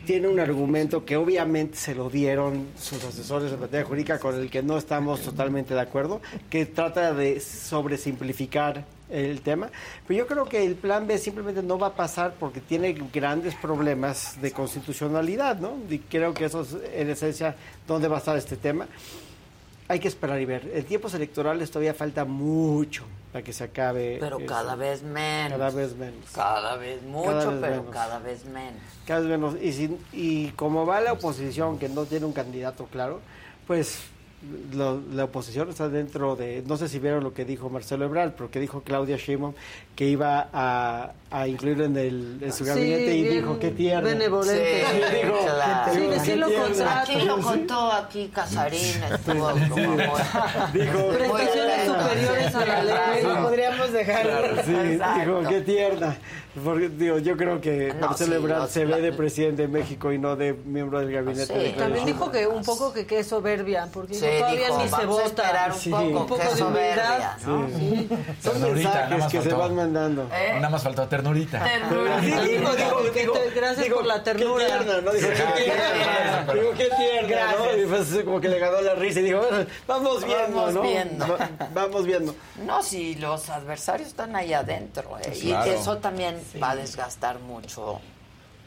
Tiene un argumento que obviamente se lo dieron sus asesores de materia jurídica con el que no estamos totalmente de acuerdo, que trata de sobresimplificar el tema. Pero yo creo que el plan B simplemente no va a pasar porque tiene grandes problemas de constitucionalidad, ¿no? Y creo que eso es en esencia dónde va a estar este tema. Hay que esperar y ver. En tiempos electorales todavía falta mucho para que se acabe. Pero eso. cada vez menos. Cada vez menos. Cada vez mucho, Cada vez pero menos. cada vez menos. Cada vez menos. Y, si- y como va la oposición, que no tiene un candidato claro, pues lo- la oposición está dentro de... No sé si vieron lo que dijo Marcelo Ebrard, pero que dijo Claudia Sheinbaum que iba a, a incluirlo en, el, en su Sí, gabinete y bien dijo, qué tierno. benevolente. Sí, dijo, claro. dijo, Sí, "Qué sí lo tierno". contrata. Aquí lo contó, aquí Casarín estuvo como Dijo, Prestaciones superiores a la ley. Lo podríamos dejar. Sí, dijo, qué tierna. Porque, digo, yo creo que No, Marcelo sí, Ebrard se ve de presidente de México y no de miembro del gabinete. Sí, de Y también dico que un poco que qué soberbia, porque Sí, dijo, todavía dijo, ni se vota. esperar un Sí. poco, Un poco de humildad. ¿no? Sí. Son Ternurita, nada mensajes más que se faltó. van mandando. ¿Eh? Nada más faltó ternurita. Sí, digo, digo, digo, Gracias digo, por la ternura. Qué tierna, ¿no? Dijo, qué qué tierna. Digo, qué tierna, ¿no? Y pues como que le ganó la risa y dijo, bueno, vamos viendo, Vamos ¿no? viendo. Va- Vamos viendo. No, si los adversarios están ahí adentro, ¿eh? y Claro. eso también va a desgastar mucho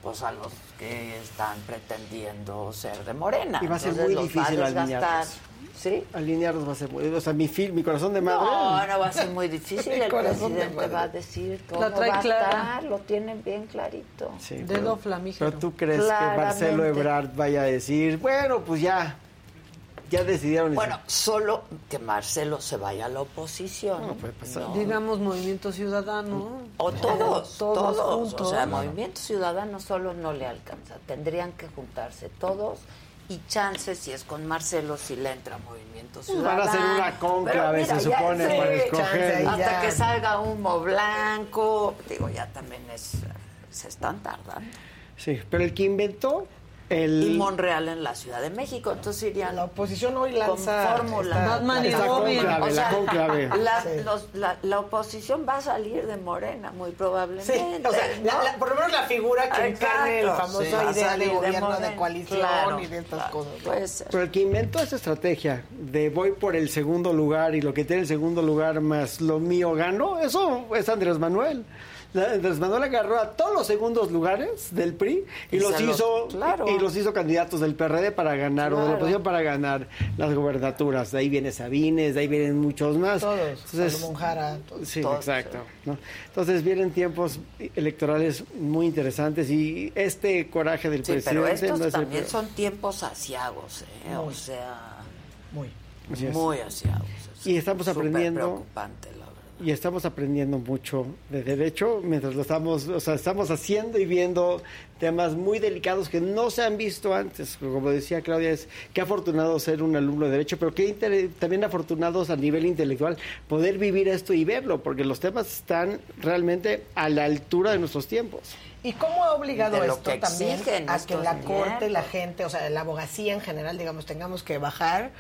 pues a los que están pretendiendo ser de Morena. Y va a ser Entonces, muy los va a difícil alinearlos. ¿Sí? Alinearlos va a ser muy... O sea, mi, fil, mi corazón de madre... No, no va a ser muy difícil. <laughs> El presidente va a decir cómo va a estar. Lo tienen bien clarito. Sí, Dedo pero- flamígero. Pero tú crees que Claramente. Marcelo Ebrard vaya a decir, bueno, pues ya, ya decidieron. Bueno, solo que Marcelo se vaya a la oposición. No, puede pasar. ¿no? Digamos Movimiento Ciudadano. O todos, Todos todos. juntos. O sea, Movimiento Ciudadano solo no le alcanza. Tendrían que juntarse todos y chances, si es con Marcelo, si le entra Movimiento Van Ciudadano. a hacer una cónclave, Pero se supone, para escoger. Hasta ya. que salga humo blanco. Digo, ya también es. Se están tardando. Sí, pero el que inventó Y el... Monreal en la Ciudad de México. Entonces irían La oposición hoy con lanza. fórmula. esta- Batman y Robin. O la sea, cónclave. La, Sí. los- la- la oposición va a salir de Morena, muy probablemente. Sí, o sea, la- ¿no? la- por lo menos la figura que Exacto. encarne el famoso Sí, idea de de gobierno de, Morena. coalición Claro, y de estas claro, cosas. ¿no? Puede ser. Pero el que inventó esa estrategia de voy por el segundo lugar y lo que tiene el segundo lugar más lo mío gano, eso es Andrés Manuel. Andrés Manuel agarró a todos los segundos lugares del PRI y, Y los hizo claro. y los hizo candidatos del PRD para ganar o de la oposición para ganar las gobernaturas. De ahí viene Sabines, de ahí vienen muchos más. Todos. Entonces, Salomón Jara, todos. Sí, Todos, exacto. ¿no? Entonces vienen tiempos electorales muy interesantes y este coraje del Sí, presidente pero estos no es también son tiempos asiagos, ¿eh? O sea, Muy. Muy asiagos. Y estamos aprendiendo- preocupante. Y estamos aprendiendo mucho de derecho mientras lo estamos, o sea, estamos haciendo y viendo temas muy delicados que no se han visto antes. Como decía Claudia, es que afortunado ser un alumno de derecho, pero que inter- también afortunados a nivel intelectual poder vivir esto y verlo, porque los temas están realmente a la altura de nuestros tiempos. ¿Y cómo ha obligado esto que también a que la corte, la gente, o sea, la abogacía en general, digamos, tengamos que bajar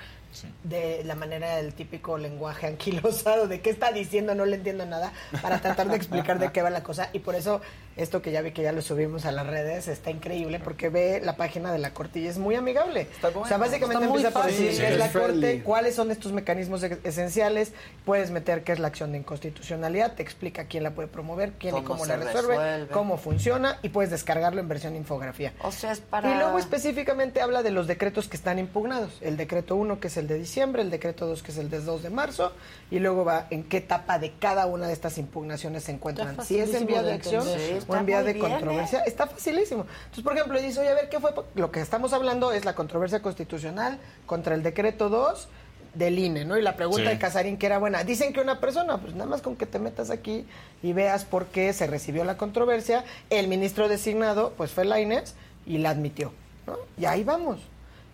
de la manera del típico lenguaje anquilosado, de qué está diciendo, no le entiendo nada, para tratar de explicar de qué va la cosa. Y por eso esto que ya vi que ya lo subimos a las redes está increíble, porque ve la página de la Corte y es muy amigable. O sea, básicamente Está muy empieza por fácil. decir qué es la friendly. Corte, cuáles son estos mecanismos e- esenciales, puedes meter qué es la acción de inconstitucionalidad, te explica quién la puede promover, quién y Cómo cómo se la resuelve, resuelve. cómo funciona y puedes descargarlo en versión infografía. O sea, es para... Y luego específicamente habla de los decretos que están impugnados. El decreto 1 que es el de diciembre, el decreto 2 que es el de 2 de marzo y luego va en qué etapa de cada una de estas impugnaciones se encuentran. Está Si es en vía de de acción. O está en vía muy de bien, controversia. ¿eh? Está facilísimo. Entonces, por ejemplo, dice, oye, a ver, ¿qué fue? Lo que estamos hablando es la controversia constitucional contra el decreto 2 del INE, ¿no? Y la pregunta Sí. de Casarín que era buena. Dicen que una persona, pues nada más con que te metas aquí y veas por qué se recibió la controversia, el ministro designado, pues fue Lainez y la admitió, ¿no? Y ahí vamos.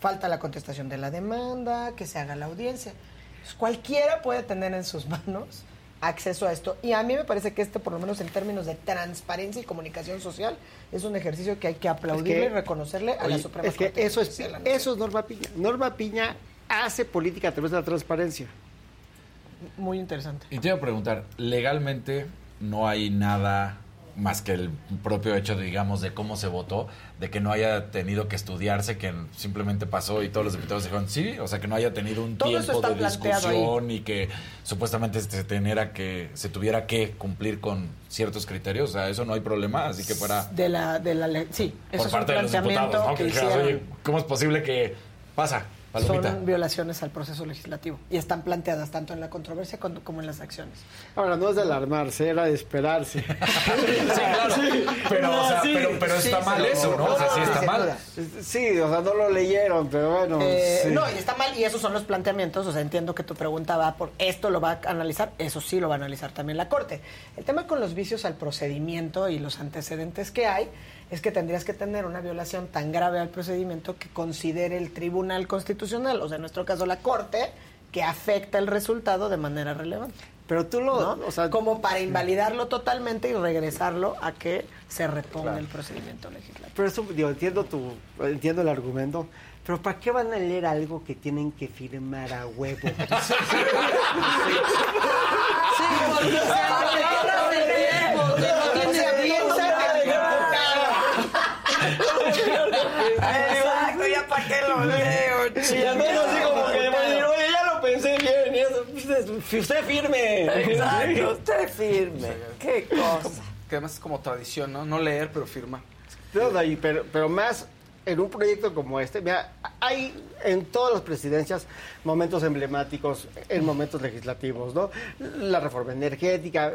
Falta la contestación de la demanda, que se haga la audiencia. Pues, cualquiera puede tener en sus <laughs> manos acceso a esto. Y a mí me parece que este, por lo menos en términos de transparencia y comunicación social, es un ejercicio que hay que aplaudirle que- y reconocerle a la Suprema es que Corte eso es, eso es Norma Piña. Norma Piña hace política a través de la transparencia. Muy interesante. Y te iba a preguntar, legalmente no hay nada más que el propio hecho, digamos, de cómo se votó, de que no haya tenido que estudiarse, que simplemente pasó y todos los diputados dijeron sí, o sea, que no haya tenido un Todo eso tiempo de discusión y que supuestamente se, teniera que, se tuviera que cumplir con ciertos criterios, o sea, eso no hay problema, así que fuera De la, de la ley, sí, por es un parte de los planteamiento diputados, ¿no? que Que dijeras, oye, ¿cómo es posible que pasa? Palomita. Son violaciones al proceso legislativo y están planteadas tanto en la controversia como en las acciones. Ahora, no es de alarmarse, era de esperarse. <laughs> Sí, claro. Pero, o sea, pero- pero está mal eso, ¿no? O sea, sí está sin mal. Sí, o sea, no lo leyeron, pero bueno. Eh, sí. No, y está mal, y esos son los planteamientos. O sea, entiendo que tu pregunta va por esto lo va a analizar, eso sí lo va a analizar también la Corte. El tema con los vicios al procedimiento y los antecedentes que hay es que tendrías que tener una violación tan grave al procedimiento que considere el Tribunal Constitucional, o sea, en nuestro caso la Corte, que afecta el resultado de manera relevante. Pero tú lo, o sea, como para invalidarlo totalmente y regresarlo a que se reponga el procedimiento legislativo. Pero eso, digo, entiendo, tu, entiendo el argumento, pero ¿para qué van a leer algo que tienen que firmar a huevo? <laughs> Sí, porque se ahorran el tiempo, que no tiene tiempo. Exacto, ya para qué lo leo, Y al menos así como que van a decir, oye, ya lo pensé bien, y eso, usted, firme. Exacto, <laughs> usted firme. Qué cosa. Que además es como tradición, ¿no? No leer, pero firmar. Ahí, pero, pero más en un proyecto como este, mira, hay en todas las presidencias momentos emblemáticos, en momentos legislativos, ¿no? La reforma energética.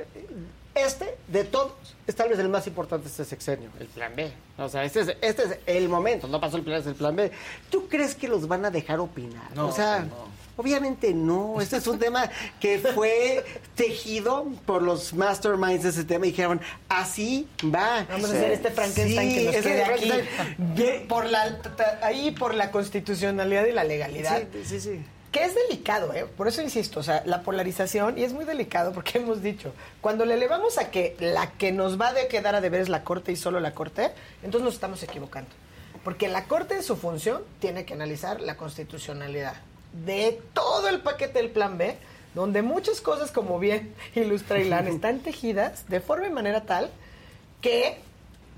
Este, de todos, es tal vez el más importante este sexenio, el plan B. O sea, este es, este es el momento, no pasó el plan, es el plan B. ¿Tú crees que los van a dejar opinar? No, o sea, no. Obviamente no, este es un tema que fue tejido por los masterminds de ese tema y dijeron, así va. Vamos a hacer este Frankenstein Sí, que nos quede aquí. Por la, ta- ahí por la constitucionalidad y la legalidad. Sí, sí, sí. Que es delicado, ¿eh? Por eso insisto, o sea, la polarización, y es muy delicado porque <laughs> hemos dicho, cuando le elevamos a que la que nos va a quedar a deber es la Corte y solo la Corte, entonces nos estamos equivocando. Porque la Corte en su función tiene que analizar la constitucionalidad de todo el paquete del Plan B, donde muchas cosas, como bien <laughs> ilustra Ilan, <laughs> están tejidas de forma y manera tal que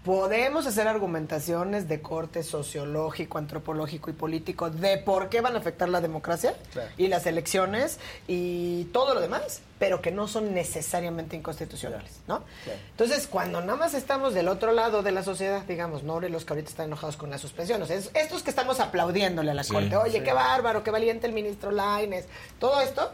podemos hacer argumentaciones de corte sociológico, antropológico y político de por qué van a afectar la democracia Claro. y las elecciones y todo lo demás, pero que no son necesariamente inconstitucionales, ¿no? Entonces, cuando nada más estamos del otro lado de la sociedad, digamos, no de los que ahorita están enojados con la suspensión, o sea, es- estos que estamos aplaudiéndole a la Sí, corte, oye, sí. qué bárbaro, qué valiente el ministro Laines, todo esto,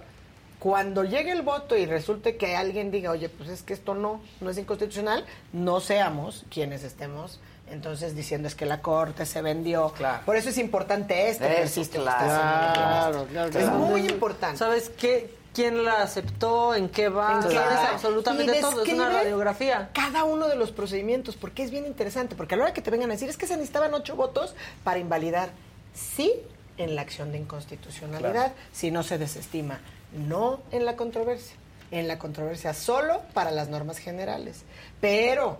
cuando llegue el voto y resulte que alguien diga, oye, pues es que esto no, no es inconstitucional, no seamos quienes estemos entonces diciendo es que la corte se vendió. Por eso es importante este Eso, ejercicio. que claro. está haciendo Claro, claro, Es claro. muy importante. ¿Sabes qué? ¿Quién la aceptó? ¿En qué va? ¿En qué ¿Sabes va? absolutamente Y todo. Es una radiografía. Cada uno de los procedimientos, porque es bien interesante, porque a la hora que te vengan a decir es que se necesitaban ocho votos para invalidar, sí, en la acción de inconstitucionalidad, Claro. si no se desestima, no en la controversia. En la controversia solo para las normas generales. Pero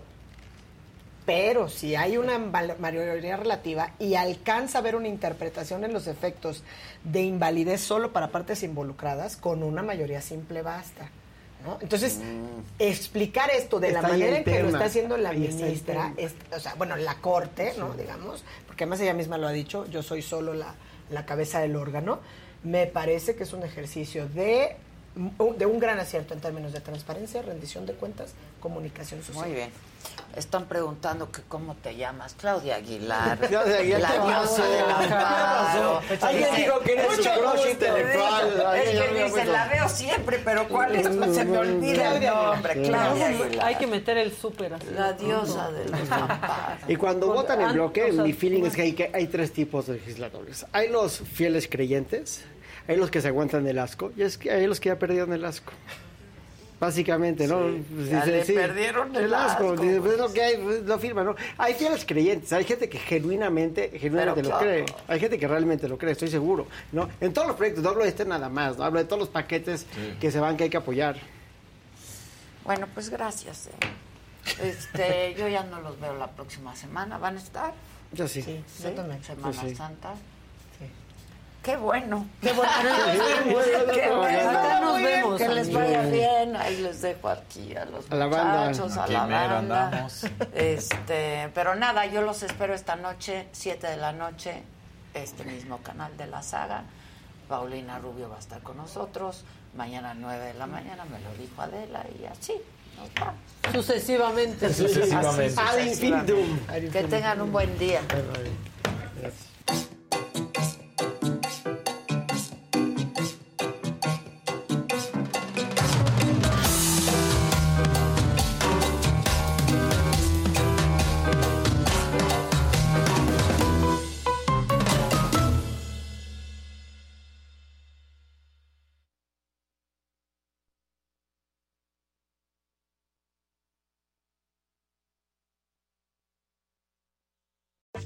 Pero si hay una mayoría relativa y alcanza a haber una interpretación en los efectos de invalidez solo para partes involucradas, con una mayoría simple basta. ¿no? Entonces, explicar esto de la Está manera en que lo está haciendo la Ahí ministra, es- o sea, bueno, la corte, ¿no? Digamos, porque además ella misma lo ha dicho, yo soy solo la, la cabeza del órgano, me parece que es un ejercicio de, de un gran acierto en términos de transparencia, rendición de cuentas, comunicación social. Muy bien. Están preguntando que cómo te llamas. Claudia Aguilar. <laughs> Claudia Aguilar, la ¿qué diosa pasó? del amparo. ¿Qué pasó? Alguien dijo que eres su crush gusto. intelectual. Es que dice, la veo siempre, pero ¿cuál es? Pues se me olvida el Claudia nombre. Aguilar. Claudia Hay que meter el súper así. La diosa del amparo. Y cuando votan en ah, bloque, mi feeling es que hay, que hay tres tipos de legisladores. Hay los fieles creyentes, hay los que se aguantan el asco, y es que hay los que ya perdieron el asco. Básicamente, ¿no? Pues ya dice, le perdieron el asco, dice, pues, pues. es lo que hay, pues, lo firma, ¿no? Hay fieles creyentes, hay gente que genuinamente, genuinamente Pero lo claro. cree. Hay gente que realmente lo cree, estoy seguro, ¿no? En todos los proyectos, no hablo de este nada más, ¿no? Hablo de todos los paquetes que se van, que hay que apoyar. Bueno, pues gracias. eh. Este, <laughs> yo ya no los veo la próxima semana. ¿Van a estar? Yo sí. Sí, yo también. Semana Yo sí. Santa. <laughs> Qué bueno. Qué bueno. Qué bueno. Nos vemos, Que les vaya bien. Ahí les dejo aquí a los A la banda. muchachos, a Aquí la banda. andamos. Este, pero nada, yo los espero esta noche, 7 de la noche, este mismo canal de la saga. Paulina Rubio va a estar con nosotros. Mañana 9 de la mañana, me lo dijo Adela y así nos vamos. Sucesivamente. Sucesivamente. Así Ad infinitum. Que tengan un buen día.